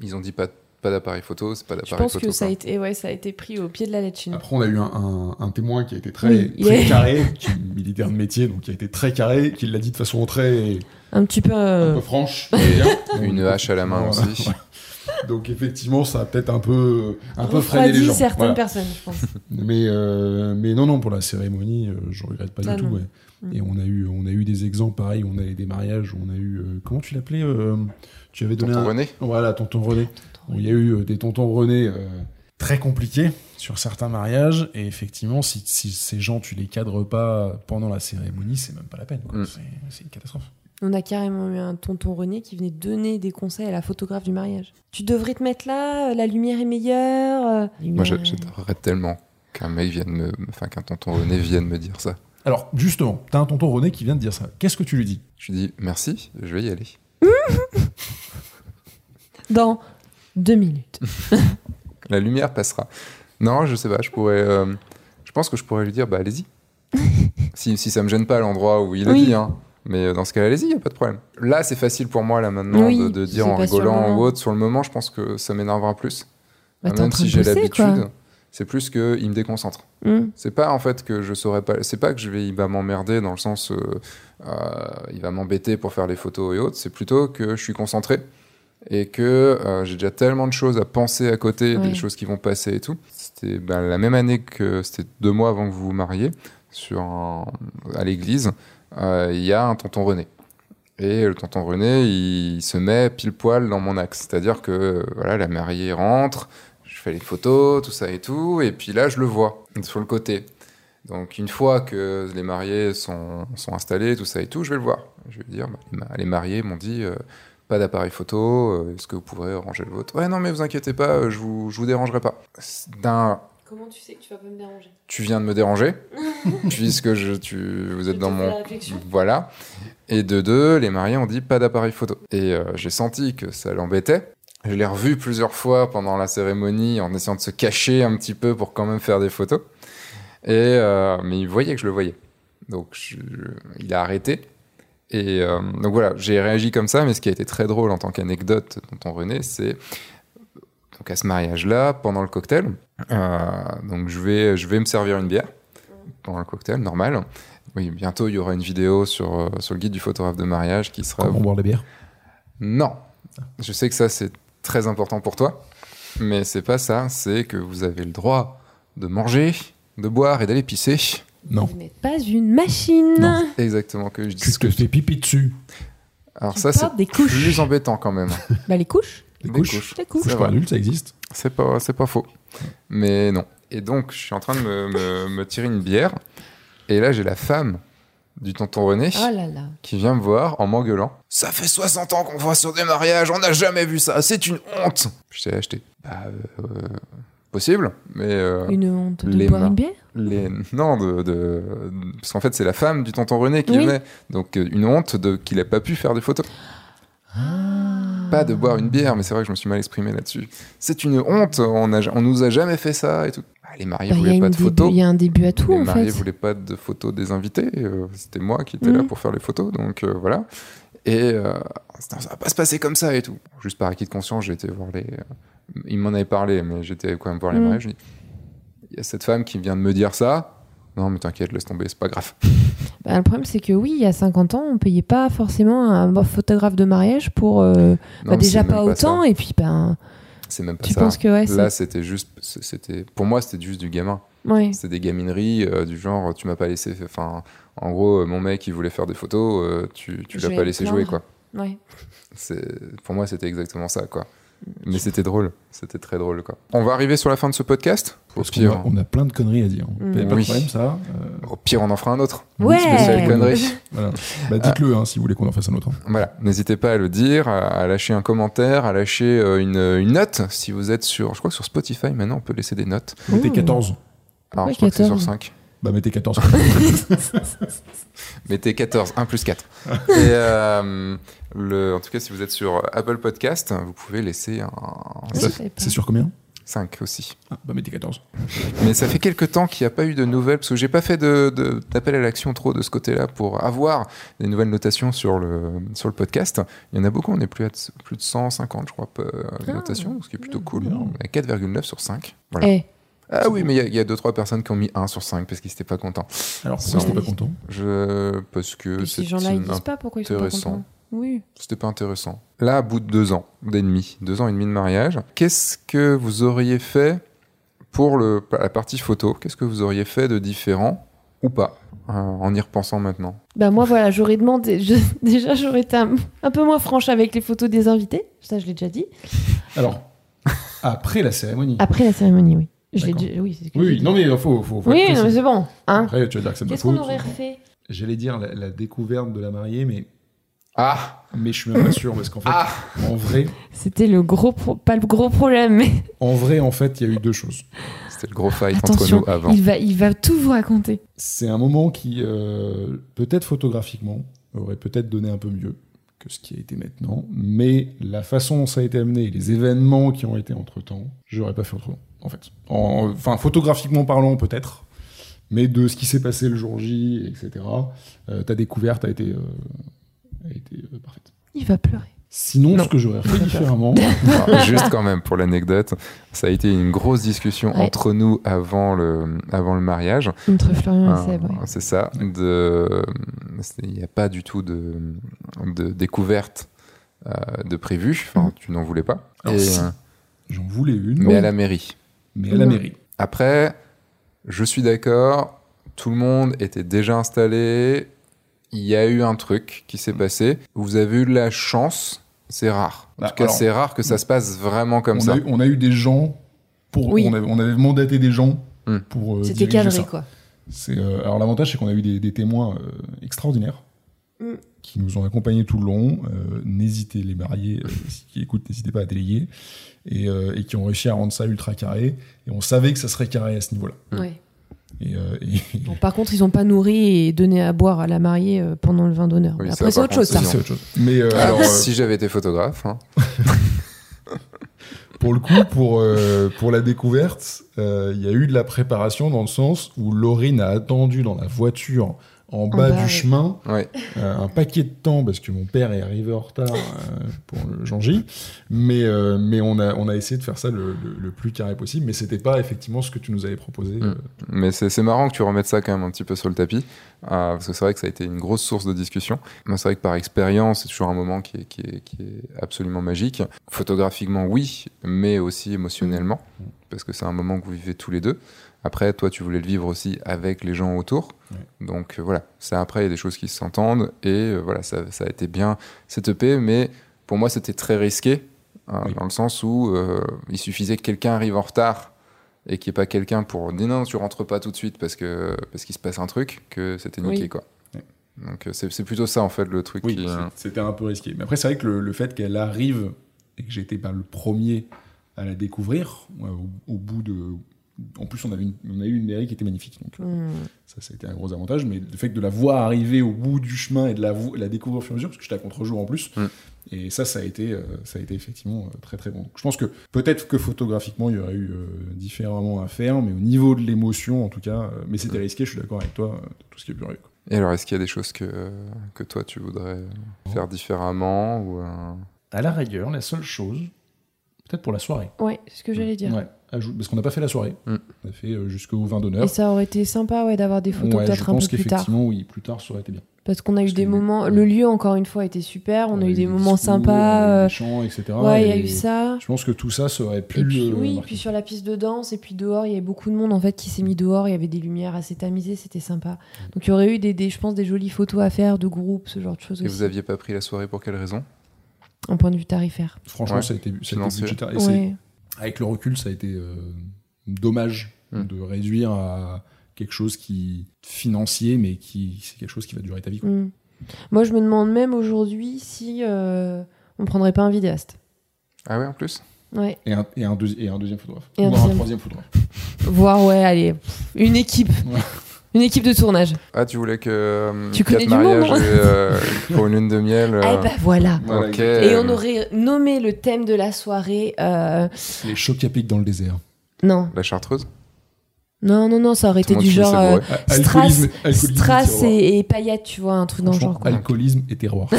ils ont dit pas, pas d'appareil photo, c'est pas Je d'appareil pense photo. que ça a, été, ouais, ça a été pris au pied de la lettre après on a eu un, un- un témoin qui a été très, Oui, très yeah. carré qui est militaire de métier donc qui a été très carré qui l'a dit de façon très Un petit peu. un euh, peu franche. Une hache à la main voilà. aussi. donc effectivement ça a peut-être un peu un peu freiné les gens certaines Voilà. personnes, je pense. Mais, euh, mais non, non, pour la cérémonie, euh, je regrette pas Ah, du tout. non. ouais. Mm. Et on a, eu, on a eu des exemples pareils, on a eu des mariages, où on a eu. euh, comment tu l'appelais euh, Tu avais donné Tonton un. René Voilà, tonton René. Où il y a eu euh, des tontons René euh, très compliqués sur certains mariages. Et effectivement, si, si ces gens, tu les cadres pas pendant la cérémonie, c'est même pas la peine. Mm. C'est- une catastrophe. On a carrément eu un tonton René qui venait donner des conseils à la photographe du mariage. Tu devrais te mettre là, la lumière est meilleure. euh, Moi, j'adorerais tellement qu'un mec vienne me. Enfin, qu'un tonton René vienne me dire ça. Alors, justement, t'as un tonton René qui vient de dire ça. Qu'est-ce que tu lui dis? Je lui dis merci, je vais y aller. Dans deux minutes. La lumière passera. Non, je sais pas, je pourrais. euh, je pense que je pourrais lui dire, bah allez-y. si, si ça me gêne pas l'endroit où il le Oui. dit, hein. Mais euh, dans ce cas, allez-y, y a pas de problème. Là, c'est facile pour moi, là, maintenant, Oui, de, de dire c'est en pas sur le rigolant moment. ou autre. Sur le moment, je pense que ça m'énervera plus. Bah, Ah, t'es en Même train si de j'ai l'habitude, c'est plus qu'il me déconcentre. Hmm. C'est pas en fait que je saurais pas. C'est pas que je vais, il va m'emmerder dans le sens, euh, euh, il va m'embêter pour faire les photos et autres. C'est plutôt que je suis concentré et que euh, j'ai déjà tellement de choses à penser à côté, des choses qui vont passer et tout. C'était ben, la même année que c'était deux mois avant que vous vous mariez sur un- à l'église. euh, Il y a un tonton René. Et le tonton René, il se met pile poil dans mon axe. C'est-à-dire que voilà, la mariée rentre, je fais les photos, tout ça et tout, et puis là, je le vois sur le côté. Donc, une fois que les mariés sont, sont installés, tout ça et tout, je vais le voir. Je vais lui dire, bah, les mariés m'ont dit, euh, pas d'appareil photo, euh, est-ce que vous pourrez ranger le vôtre? Ouais, non, mais vous inquiétez pas, euh, je vous, je vous dérangerai pas. D'un, Comment tu sais que tu vas pas me déranger? tu viens de me déranger, puisque je, tu, vous êtes dans mon... Voilà. Et de deux, les mariés ont dit pas d'appareil photo. Et euh, j'ai senti que ça l'embêtait. Je l'ai revu plusieurs fois pendant la cérémonie en essayant de se cacher un petit peu pour quand même faire des photos. Et, euh, mais il voyait que je le voyais. Donc je- il a arrêté. Et euh, donc voilà, j'ai réagi comme ça, mais ce qui a été très drôle en tant qu'anecdote dont on René, c'est donc à ce mariage-là, pendant le cocktail, euh, donc je vais, je vais me servir une bière pendant le cocktail, normal. Oui, bientôt il y aura une vidéo sur, euh, sur le guide du photographe de mariage qui sera. Comment boire la bière? Non, je sais que ça c'est très important pour toi, mais c'est pas ça. C'est que vous avez le droit de manger, de boire et d'aller pisser. Non. Vous n'êtes pas une machine. Non. Exactement que je dis. te fais pipi dessus. Alors Tu ça c'est des couches. plus embêtant quand même. Bah, les couches. Des Des couches. Les couches. C'est Couche pour vrai. adulte, ça existe. C'est pas, c'est pas faux. Mais non. Et donc, je suis en train de me, me- me tirer une bière. Et là, j'ai la femme du tonton René Oh là là. qui vient me voir en m'engueulant. Ça fait 60 ans qu'on voit sur des mariages, on n'a jamais vu ça, c'est une honte. Je t'ai acheté. Bah, euh, euh, possible, mais. euh, Une honte de les boire une bière les... Non, de, de- parce qu'en fait, c'est la femme du tonton René qui Oui. venait. Donc, euh, une honte de... qu'il ait pas pu faire des photos. Ah. pas de boire une bière, mais c'est vrai que je me suis mal exprimé là-dessus. C'est une honte, on, a, on nous a jamais fait ça et tout. Bah, les mariés Bah, Il y, a voulaient pas de début- photos. il y a un début à tout, les en mariés fait. voulaient pas de photos des invités. euh, C'était moi qui étais là Mhm. pour faire les photos, donc euh, voilà. Et euh, ça ça va pas se passer comme ça et tout. Juste par acquis de conscience, j'ai été voir les. euh, il m'en avait parlé, mais j'étais quand même voir les Mhm. mariages. Il y a cette femme qui vient de me dire ça. Non, mais t'inquiète, laisse tomber, c'est pas grave. Bah, le problème, c'est que oui, il y a 50 ans, on payait pas forcément un photographe de mariage pour. euh, bah, Non, déjà pas ça. autant, et puis, ben, C'est même pas tu ça. penses que ouais. Là, c'était juste, c'était, pour moi, c'était juste du gamin. Ouais. C'était des gamineries euh, du genre, tu m'as pas laissé, enfin, en gros, euh, mon mec, il voulait faire des photos, euh, tu, tu l'as pas me laissé jouer, quoi. Ouais. Pour moi, c'était exactement ça, quoi. Mais c'était drôle, c'était très drôle, quoi. On va arriver sur la fin de ce podcast. Au pire, a, on a plein de conneries à dire. Mm. Pas de Oui. problème, ça. euh, au pire, on en fera un autre. Ouais. Spécial connerie. voilà. Bah, dites-le hein, si vous voulez qu'on en fasse un autre. Voilà, n'hésitez pas à le dire, à, lâcher un commentaire, à lâcher une, une note si vous êtes sur, je crois que sur Spotify maintenant on peut laisser des notes. Mettez Ouh. 14. Alors Ouais, je crois que c'est sur 14. 5. Bah, mettez 14. Mettez 14, 1 plus 4. Et euh, le, en tout cas, si vous êtes sur Apple Podcast, vous pouvez laisser un pas. C'est sur combien? 5 aussi. ah, Bah, mettez 14. Mais ça fait quelques temps qu'il n'y a pas eu de nouvelles, parce que j'ai pas fait de- de- d'appel à l'action trop de ce côté-là pour avoir des nouvelles notations sur le, sur le podcast. Il y en a beaucoup, on est plus, à plus de 150, je crois, peu- Ah. notations, ce qui est plutôt cool. bien. On est à 4,9 sur 5. Voilà. Eh, Ah oui, mais il y a- y a 2-3 personnes qui ont mis 1 sur 5 parce qu'ils n'étaient pas contents. Alors, pourquoi j'étais pas content Je... Parce que ces c'est gens-là, ils disent pas pourquoi ils sont pas contents. Oui. C'était pas intéressant. Là, à bout de deux ans d'ennemi, deux ans et demi de mariage, qu'est-ce que vous auriez fait pour le, la partie photo? Qu'est-ce que vous auriez fait de différent ou pas euh, en y repensant maintenant? Bah moi voilà, j'aurais demandé, je- déjà j'aurais été un, un peu moins franche avec les photos des invités, ça je l'ai déjà dit. Alors, après la cérémonie. Après la cérémonie, oui. Je l'ai oui, c'est ce que j'ai Oui, non mais il faut, faut, faut Oui, non, mais c'est bon. Hein Après, tu vas dire que ma Qu'est-ce qu'on aurait refait J'allais dire la, la découverte de la mariée, mais, Ah mais je suis même pas sûr parce qu'en fait, Ah en vrai, C'était le gros, pro- pas le gros problème, mais en vrai, en fait, il y a eu deux choses. C'était le gros fight attention, entre nous avant. il va, il va tout vous raconter. C'est un moment qui, euh, peut-être photographiquement, aurait peut-être donné un peu mieux que ce qui a été maintenant, mais la façon dont ça a été amené, et les événements qui ont été entre-temps, j'aurais pas fait autrement, en fait. En- Enfin, photographiquement parlant, peut-être, mais de ce qui s'est passé le jour J, etc., euh, ta découverte a été, euh, a été euh, parfaite. Il va pleurer. Sinon, Non. ce que j'aurais fait différemment, juste quand même pour l'anecdote, ça a été une grosse discussion Ouais. entre nous avant le, avant le mariage. Entre Florian Ah, et Seb, ouais. C'est ça. Il n'y a pas du tout de, de découverte euh, de prévu. Enfin, Mhm. tu n'en voulais pas. Alors, Et, si. j'en voulais une, mais à la mairie. Mais à la Non. mairie. Après, je suis d'accord. Tout le monde était déjà installé. Il y a eu un truc qui s'est passé. Vous avez eu de la chance. C'est rare. En Bah, tout cas, c'est rare que ça se passe vraiment comme on, ça. A eu, on a eu des gens, pour, Oui. on, avait, on avait mandaté des gens Hmm. pour euh, C'était cadré, ça. quoi. C'est, euh, alors l'avantage, c'est qu'on a eu des, des témoins euh, extraordinaires qui nous ont accompagnés tout le long. Euh, n'hésitez, les mariés euh, si- qui écoutent, n'hésitez pas à déléguer. Et, euh, et qui ont réussi à rendre ça ultra carré. Et on savait que ça serait carré à ce niveau-là. Ouais. Et, euh, et- Bon, par contre, ils ont pas nourri et donné à boire à la mariée euh, pendant le vin d'honneur. Oui, Après, c'est autre chose, ça. contre, c'est autre chose. Mais euh, Ah, alors, euh, si j'avais été photographe, hein. pour le coup, pour, euh, pour la découverte, euh, il y a eu de la préparation dans le sens où Laurine a attendu dans la voiture en bas bas, du chemin ouais. euh, un paquet de temps parce que mon père est arrivé en retard euh, pour le Jean-J. Mais, euh, mais on, a, on a essayé de faire ça le, le- le plus carré possible. Mais c'était pas effectivement ce que tu nous avais proposé. Mm. euh. Mais c'est c'est marrant que tu remettes ça quand même un petit peu sur le tapis, euh, parce que c'est vrai que ça a été une grosse source de discussion. Moi, c'est vrai que par expérience, c'est toujours un moment qui est, qui, est, qui est absolument magique. Photographiquement, oui, mais aussi émotionnellement, parce que c'est un moment que vous vivez tous les deux. Après, toi, tu voulais le vivre aussi avec les gens autour. Donc euh, voilà, c'est après, il y a des choses qui s'entendent, et euh, voilà, ça, ça a été bien cette EP, mais pour moi, c'était très risqué, hein, Oui. dans le sens où euh, il suffisait que quelqu'un arrive en retard et qu'il n'y ait pas quelqu'un pour dire non, tu rentres pas tout de suite parce que parce qu'il se passe un truc, que c'était niqué Oui. quoi. Ouais. Donc c'est c'est plutôt ça en fait le truc Oui, qui. c'était un peu risqué. Mais après, c'est vrai que le, le fait qu'elle arrive et que j'étais pas le premier à la découvrir, au bout de. En plus, on, avait une- on a eu une mairie qui était magnifique. Donc, euh, Hmm. Ça, ça a été un gros avantage, mais le fait de la voir arriver au bout du chemin et de la, la découvrir au fur et à mesure, parce que j'étais à contre-jour en plus, Mm. Et ça, ça a été, euh, ça a été effectivement euh, très très bon. Donc, je pense que peut-être que photographiquement, il y aurait eu euh, différemment à faire, mais au niveau de l'émotion, en tout cas, euh, mais c'était risqué, je suis d'accord avec toi, euh, de tout ce qui est quoi. Et alors, est-ce qu'il y a des choses que, que toi, tu voudrais faire différemment ou, euh, À la rigueur, la seule chose, peut-être pour la soirée. Ouais, c'est ce que j'allais dire. Ouais, parce qu'on n'a pas fait la soirée. Mm. On a fait euh, jusqu'au vin d'honneur. Et ça aurait été sympa ouais, d'avoir des photos Ouais, peut-être un peu plus tard. qu'effectivement, oui, plus tard, ça aurait été bien. Parce qu'on a eu des moments. Le lieu, encore une fois, était super. On, a eu des moments discours, sympas. on a eu euh, des chants, etc. Ouais, il y a eu ça. Je pense que tout ça, ça aurait pu. Et puis, euh, oui, marquer. puis sur la piste de danse, et puis dehors, il y avait beaucoup de monde en fait qui s'est mis dehors. Il y avait des lumières assez tamisées, c'était sympa. Donc il y aurait eu des, des- je pense, des jolies photos à faire de groupe, ce genre de choses Et aussi. vous aviez pas pris la soirée pour quelle raison? En point de vue tarifaire. Franchement, Ouais. ça a été, ça a été Financier. budgétaire. Et c'est- Ouais. Avec le recul, ça a été euh, dommage Mm. de réduire à quelque chose qui financier, mais qui c'est quelque chose qui va durer ta vie. quoi. Mm. Moi, je me demande même aujourd'hui si euh, on prendrait pas un vidéaste. Ah ouais, en plus? Ouais. Et, un, et, un et un deuxième photographe. Et un Ou un deuxième. troisième photographe. Voir, ouais, allez, une équipe. Ouais. Une équipe de tournage. Ah, tu voulais que. euh, Tu connais du monde, hein euh, pour une lune de miel. euh, Eh ben voilà. Et on aurait nommé le thème de la soirée. euh, Les chocs à pic dans le désert. Non, La chartreuse non, non, non, ça aurait été du genre euh, strass, alcoolisme strass et, et paillettes, tu vois, un truc dans le genre. Quoi. Alcoolisme et terroir.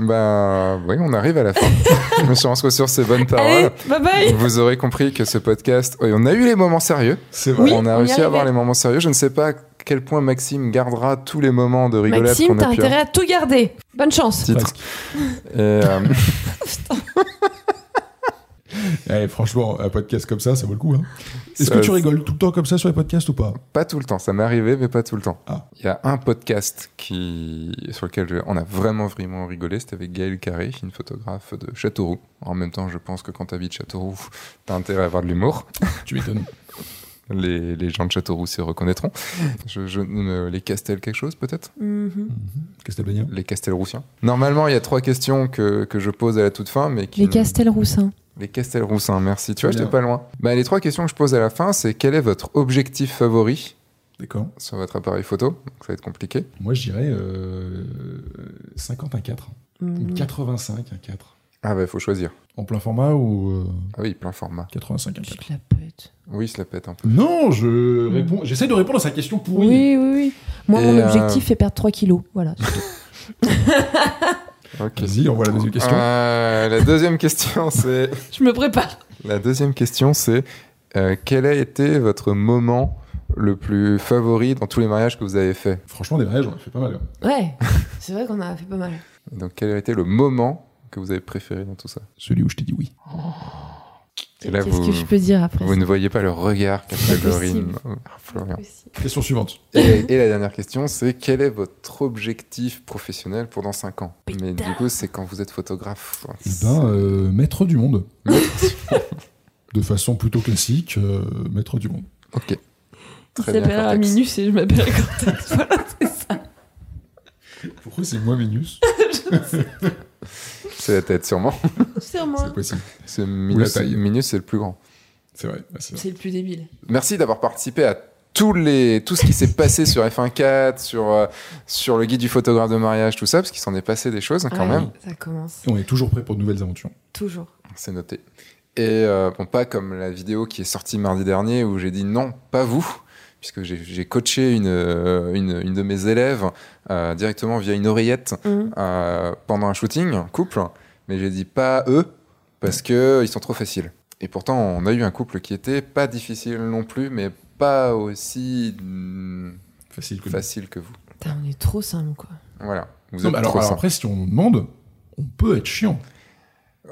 Ben oui, on arrive à la fin. Je me suis lancé sur ces bonnes Allez, paroles. bye bye Vous aurez compris que ce podcast, oui, on a eu les moments sérieux. C'est Oui, on a on réussi à avoir les moments sérieux. Je ne sais pas à quel point Maxime gardera tous les moments de rigolade Maxime, qu'on t'as a pu intérêt à tout garder. Bonne chance. Titre. Et, euh, Eh, franchement, un podcast comme ça, ça vaut le coup. hein. Est-ce que tu rigoles tout le temps comme ça sur les podcasts ou pas? Pas tout le temps, ça m'est arrivé, mais pas tout le temps. Ah. Il y a un podcast qui, sur lequel on a vraiment, vraiment rigolé. C'était avec Gaël Carré, une photographe de Châteauroux. En même temps, je pense que quand tu habites Châteauroux, t'as intérêt à avoir de l'humour. Tu m'étonnes. Les, les gens de Châteauroux s'y reconnaîtront. Je, je- euh, les Castel quelque chose, peut-être? Mhm. Castelbagnan Les Castelroussiens. Normalement, il y a trois questions que, que je pose à la toute fin, mais qui Les Castelroussins. Les Castelroussins, merci. Tu vois, j'étais pas loin. Bah, les trois questions que je pose à la fin, c'est quel est votre objectif favori D'accord. sur votre appareil photo? Donc, Ça va être compliqué. Moi, je dirais euh, 50 un 4. Ou Mhm. 85 un 4. Ah bah, il faut choisir. En plein format ou euh, Ah oui, plein format. 85 un Tu 4 te la pètes. Oui, ça pète un peu. Non, je réponds. J'essaie de répondre à sa question pourrie. Oui, oui, oui. Moi, Et, mon euh, objectif est perdre 3 kilos. Voilà. Ok. Vas-y, on voit la deuxième question. Euh, la deuxième question, c'est Je me prépare. la deuxième question, c'est euh, quel a été votre moment le plus favori dans tous les mariages que vous avez fait? Franchement, des mariages, on a fait pas mal. hein. Ouais, c'est vrai qu'on a fait pas mal. Donc, quel a été le moment que vous avez préféré dans tout ça? Celui où je t'ai dit oui. Et là, Qu'est-ce vous- que je peux dire après Vous ne voyez pas le regard qu'a fait. Oh. Question suivante. Et, et la dernière question, c'est quel est votre objectif professionnel pour dans 5 ans Mais du coup, c'est quand vous êtes photographe. Eh ben, euh, maître du monde. de façon plutôt classique, euh, maître du monde. Ok. Il Très bien, s'appelle et je m'appelle Cortex. voilà, c'est ça. Pourquoi c'est moi Minus? C'est la tête, sûrement. C'est moi. C'est possible. C'est la Minus, c'est le plus grand. C'est vrai. bah, c'est le plus débile. Merci d'avoir participé à tous les, tout ce qui s'est passé sur F1.4, sur, euh, sur le guide du photographe de mariage, tout ça, parce qu'il s'en est passé des choses quand Ouais, même. Ça commence. Et on est toujours prêt pour de nouvelles aventures. Toujours. C'est noté. Et euh, bon, pas comme la vidéo qui est sortie mardi dernier où j'ai dit non, pas vous, puisque j'ai coaché une, euh, une, une de mes élèves euh, directement via une oreillette Mhm. euh, pendant un shooting, couple, mais j'ai dit pas eux, parce que ils sont trop faciles. Et pourtant, on a eu un couple qui était pas difficile non plus, mais pas aussi mm, Facile que facile que vous. Putain, on est trop simple, quoi. Voilà. Vous Non, êtes mais alors, trop alors simple. après, si on nous demande, on peut être chiant.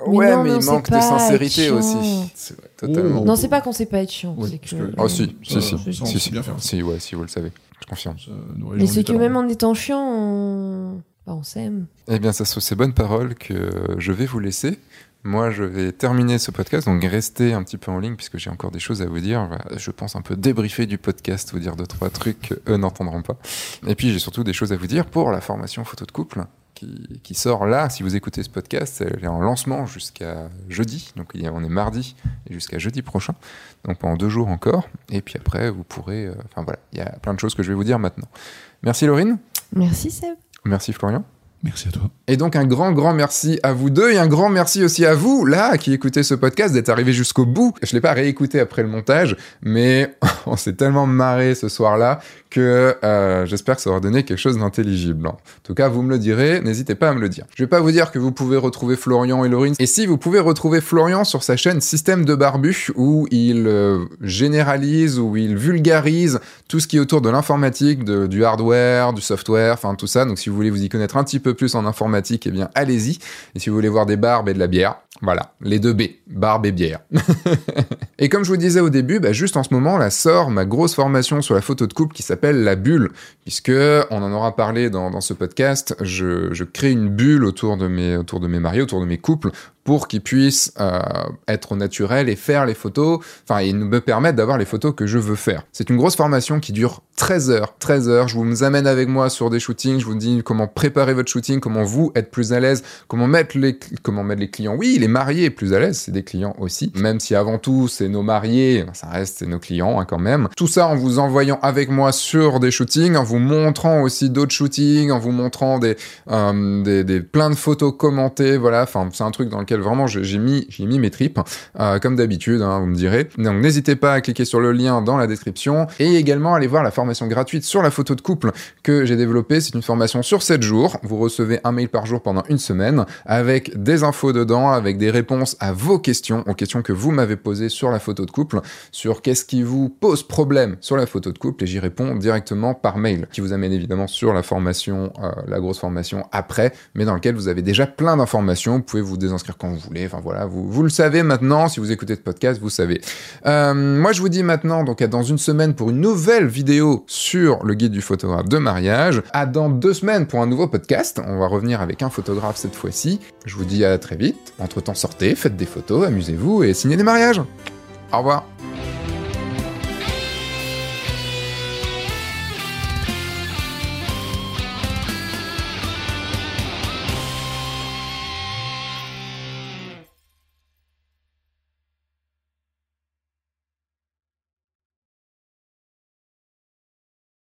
Mais ouais, non, mais non, il c'est manque de sincérité aussi. C'est vrai. Totalement. Non, c'est pas qu'on sait pas être chiant. C'est que... que- Oh si, si, Ça, si, ça, si, si. bien faire. Si, ouais, si, vous le savez. Je confirme. Ça Mais c'est que même en étant chiant, on, bah, on s'aime. Eh bien, c'est sur ces bonnes paroles que je vais vous laisser. Moi, je vais terminer ce podcast, donc restez un petit peu en ligne puisque j'ai encore des choses à vous dire. Voilà, Je pense un peu débriefer du podcast, vous dire deux, trois trucs qu'eux n'entendront pas. Et puis, j'ai surtout des choses à vous dire pour la formation photo de couple qui, qui sort là. Si vous écoutez ce podcast, elle est en lancement jusqu'à jeudi. Donc, on est mardi et jusqu'à jeudi prochain. Donc, pendant deux jours encore. Et puis après, vous pourrez. euh, Enfin, voilà, il y a plein de choses que je vais vous dire maintenant. Merci, Laurine. Merci, Seb. Merci, Florian. Merci à toi. Et donc un grand, grand merci à vous deux et un grand merci aussi à vous, là, qui écoutez ce podcast, d'être arrivé jusqu'au bout. Je l'ai pas réécouté après le montage, mais on s'est tellement marré ce soir-là que euh, j'espère que ça aura donné quelque chose d'intelligible. En tout cas, vous me le direz, n'hésitez pas à me le dire. Je vais pas vous dire que vous pouvez retrouver Florian et Laurine. Et si vous pouvez retrouver Florian sur sa chaîne Système de Barbu, où il euh, généralise, où il vulgarise tout ce qui est autour de l'informatique, du hardware, du software, enfin tout ça. Donc si vous voulez vous y connaître un petit peu plus en informatique, eh bien allez-y. Et si vous voulez voir des barbes et de la bière, voilà, les deux B, barbe et bière. et comme je vous disais au début, bah, juste en ce moment, là sort ma grosse formation sur la photo de couple qui s'appelle la bulle, puisque on en aura parlé dans, ce podcast. Je, je, crée une bulle autour de mes autour de mes mariés, autour de mes couples, pour qu'ils puissent euh, être naturels et faire les photos, enfin, et me permettre d'avoir les photos que je veux faire. C'est une grosse formation qui dure 13 heures. 13 heures, je vous amène avec moi sur des shootings, je vous dis comment préparer votre shooting, comment vous être plus à l'aise, comment mettre les, comment mettre les clients. Oui, les mariés plus à l'aise, c'est des clients aussi. Même si avant tout, c'est nos mariés, ça reste nos clients hein, quand même. Tout ça en vous envoyant avec moi sur des shootings, en vous montrant aussi d'autres shootings, en vous montrant des, euh, des, des, plein de photos commentées, voilà. Enfin, c'est un truc dans lequel vraiment j'ai mis, mis mes tripes, euh, comme d'habitude, hein, vous me direz. Donc n'hésitez pas à cliquer sur le lien dans la description et également aller voir la formation gratuite sur la photo de couple que j'ai développée. C'est une formation sur 7 jours. Vous recevez un mail par jour pendant une semaine avec des infos dedans, avec des réponses à vos questions, aux questions que vous m'avez posées sur la photo de couple, sur qu'est-ce qui vous pose problème sur la photo de couple et j'y réponds directement par mail, qui vous amène évidemment sur la formation, euh, la grosse formation après, mais dans lequel vous avez déjà plein d'informations. Vous pouvez vous désinscrire quand vous voulez. Enfin voilà, vous, vous le savez maintenant. Si vous écoutez ce podcast, vous savez. Euh, moi, je vous dis maintenant, donc à dans une semaine pour une nouvelle vidéo sur le guide du photographe de mariage. À dans deux semaines pour un nouveau podcast. On va revenir avec un photographe cette fois-ci. Je vous dis à très vite. Entre temps, sortez, faites des photos, amusez-vous et signez des mariages. Au revoir.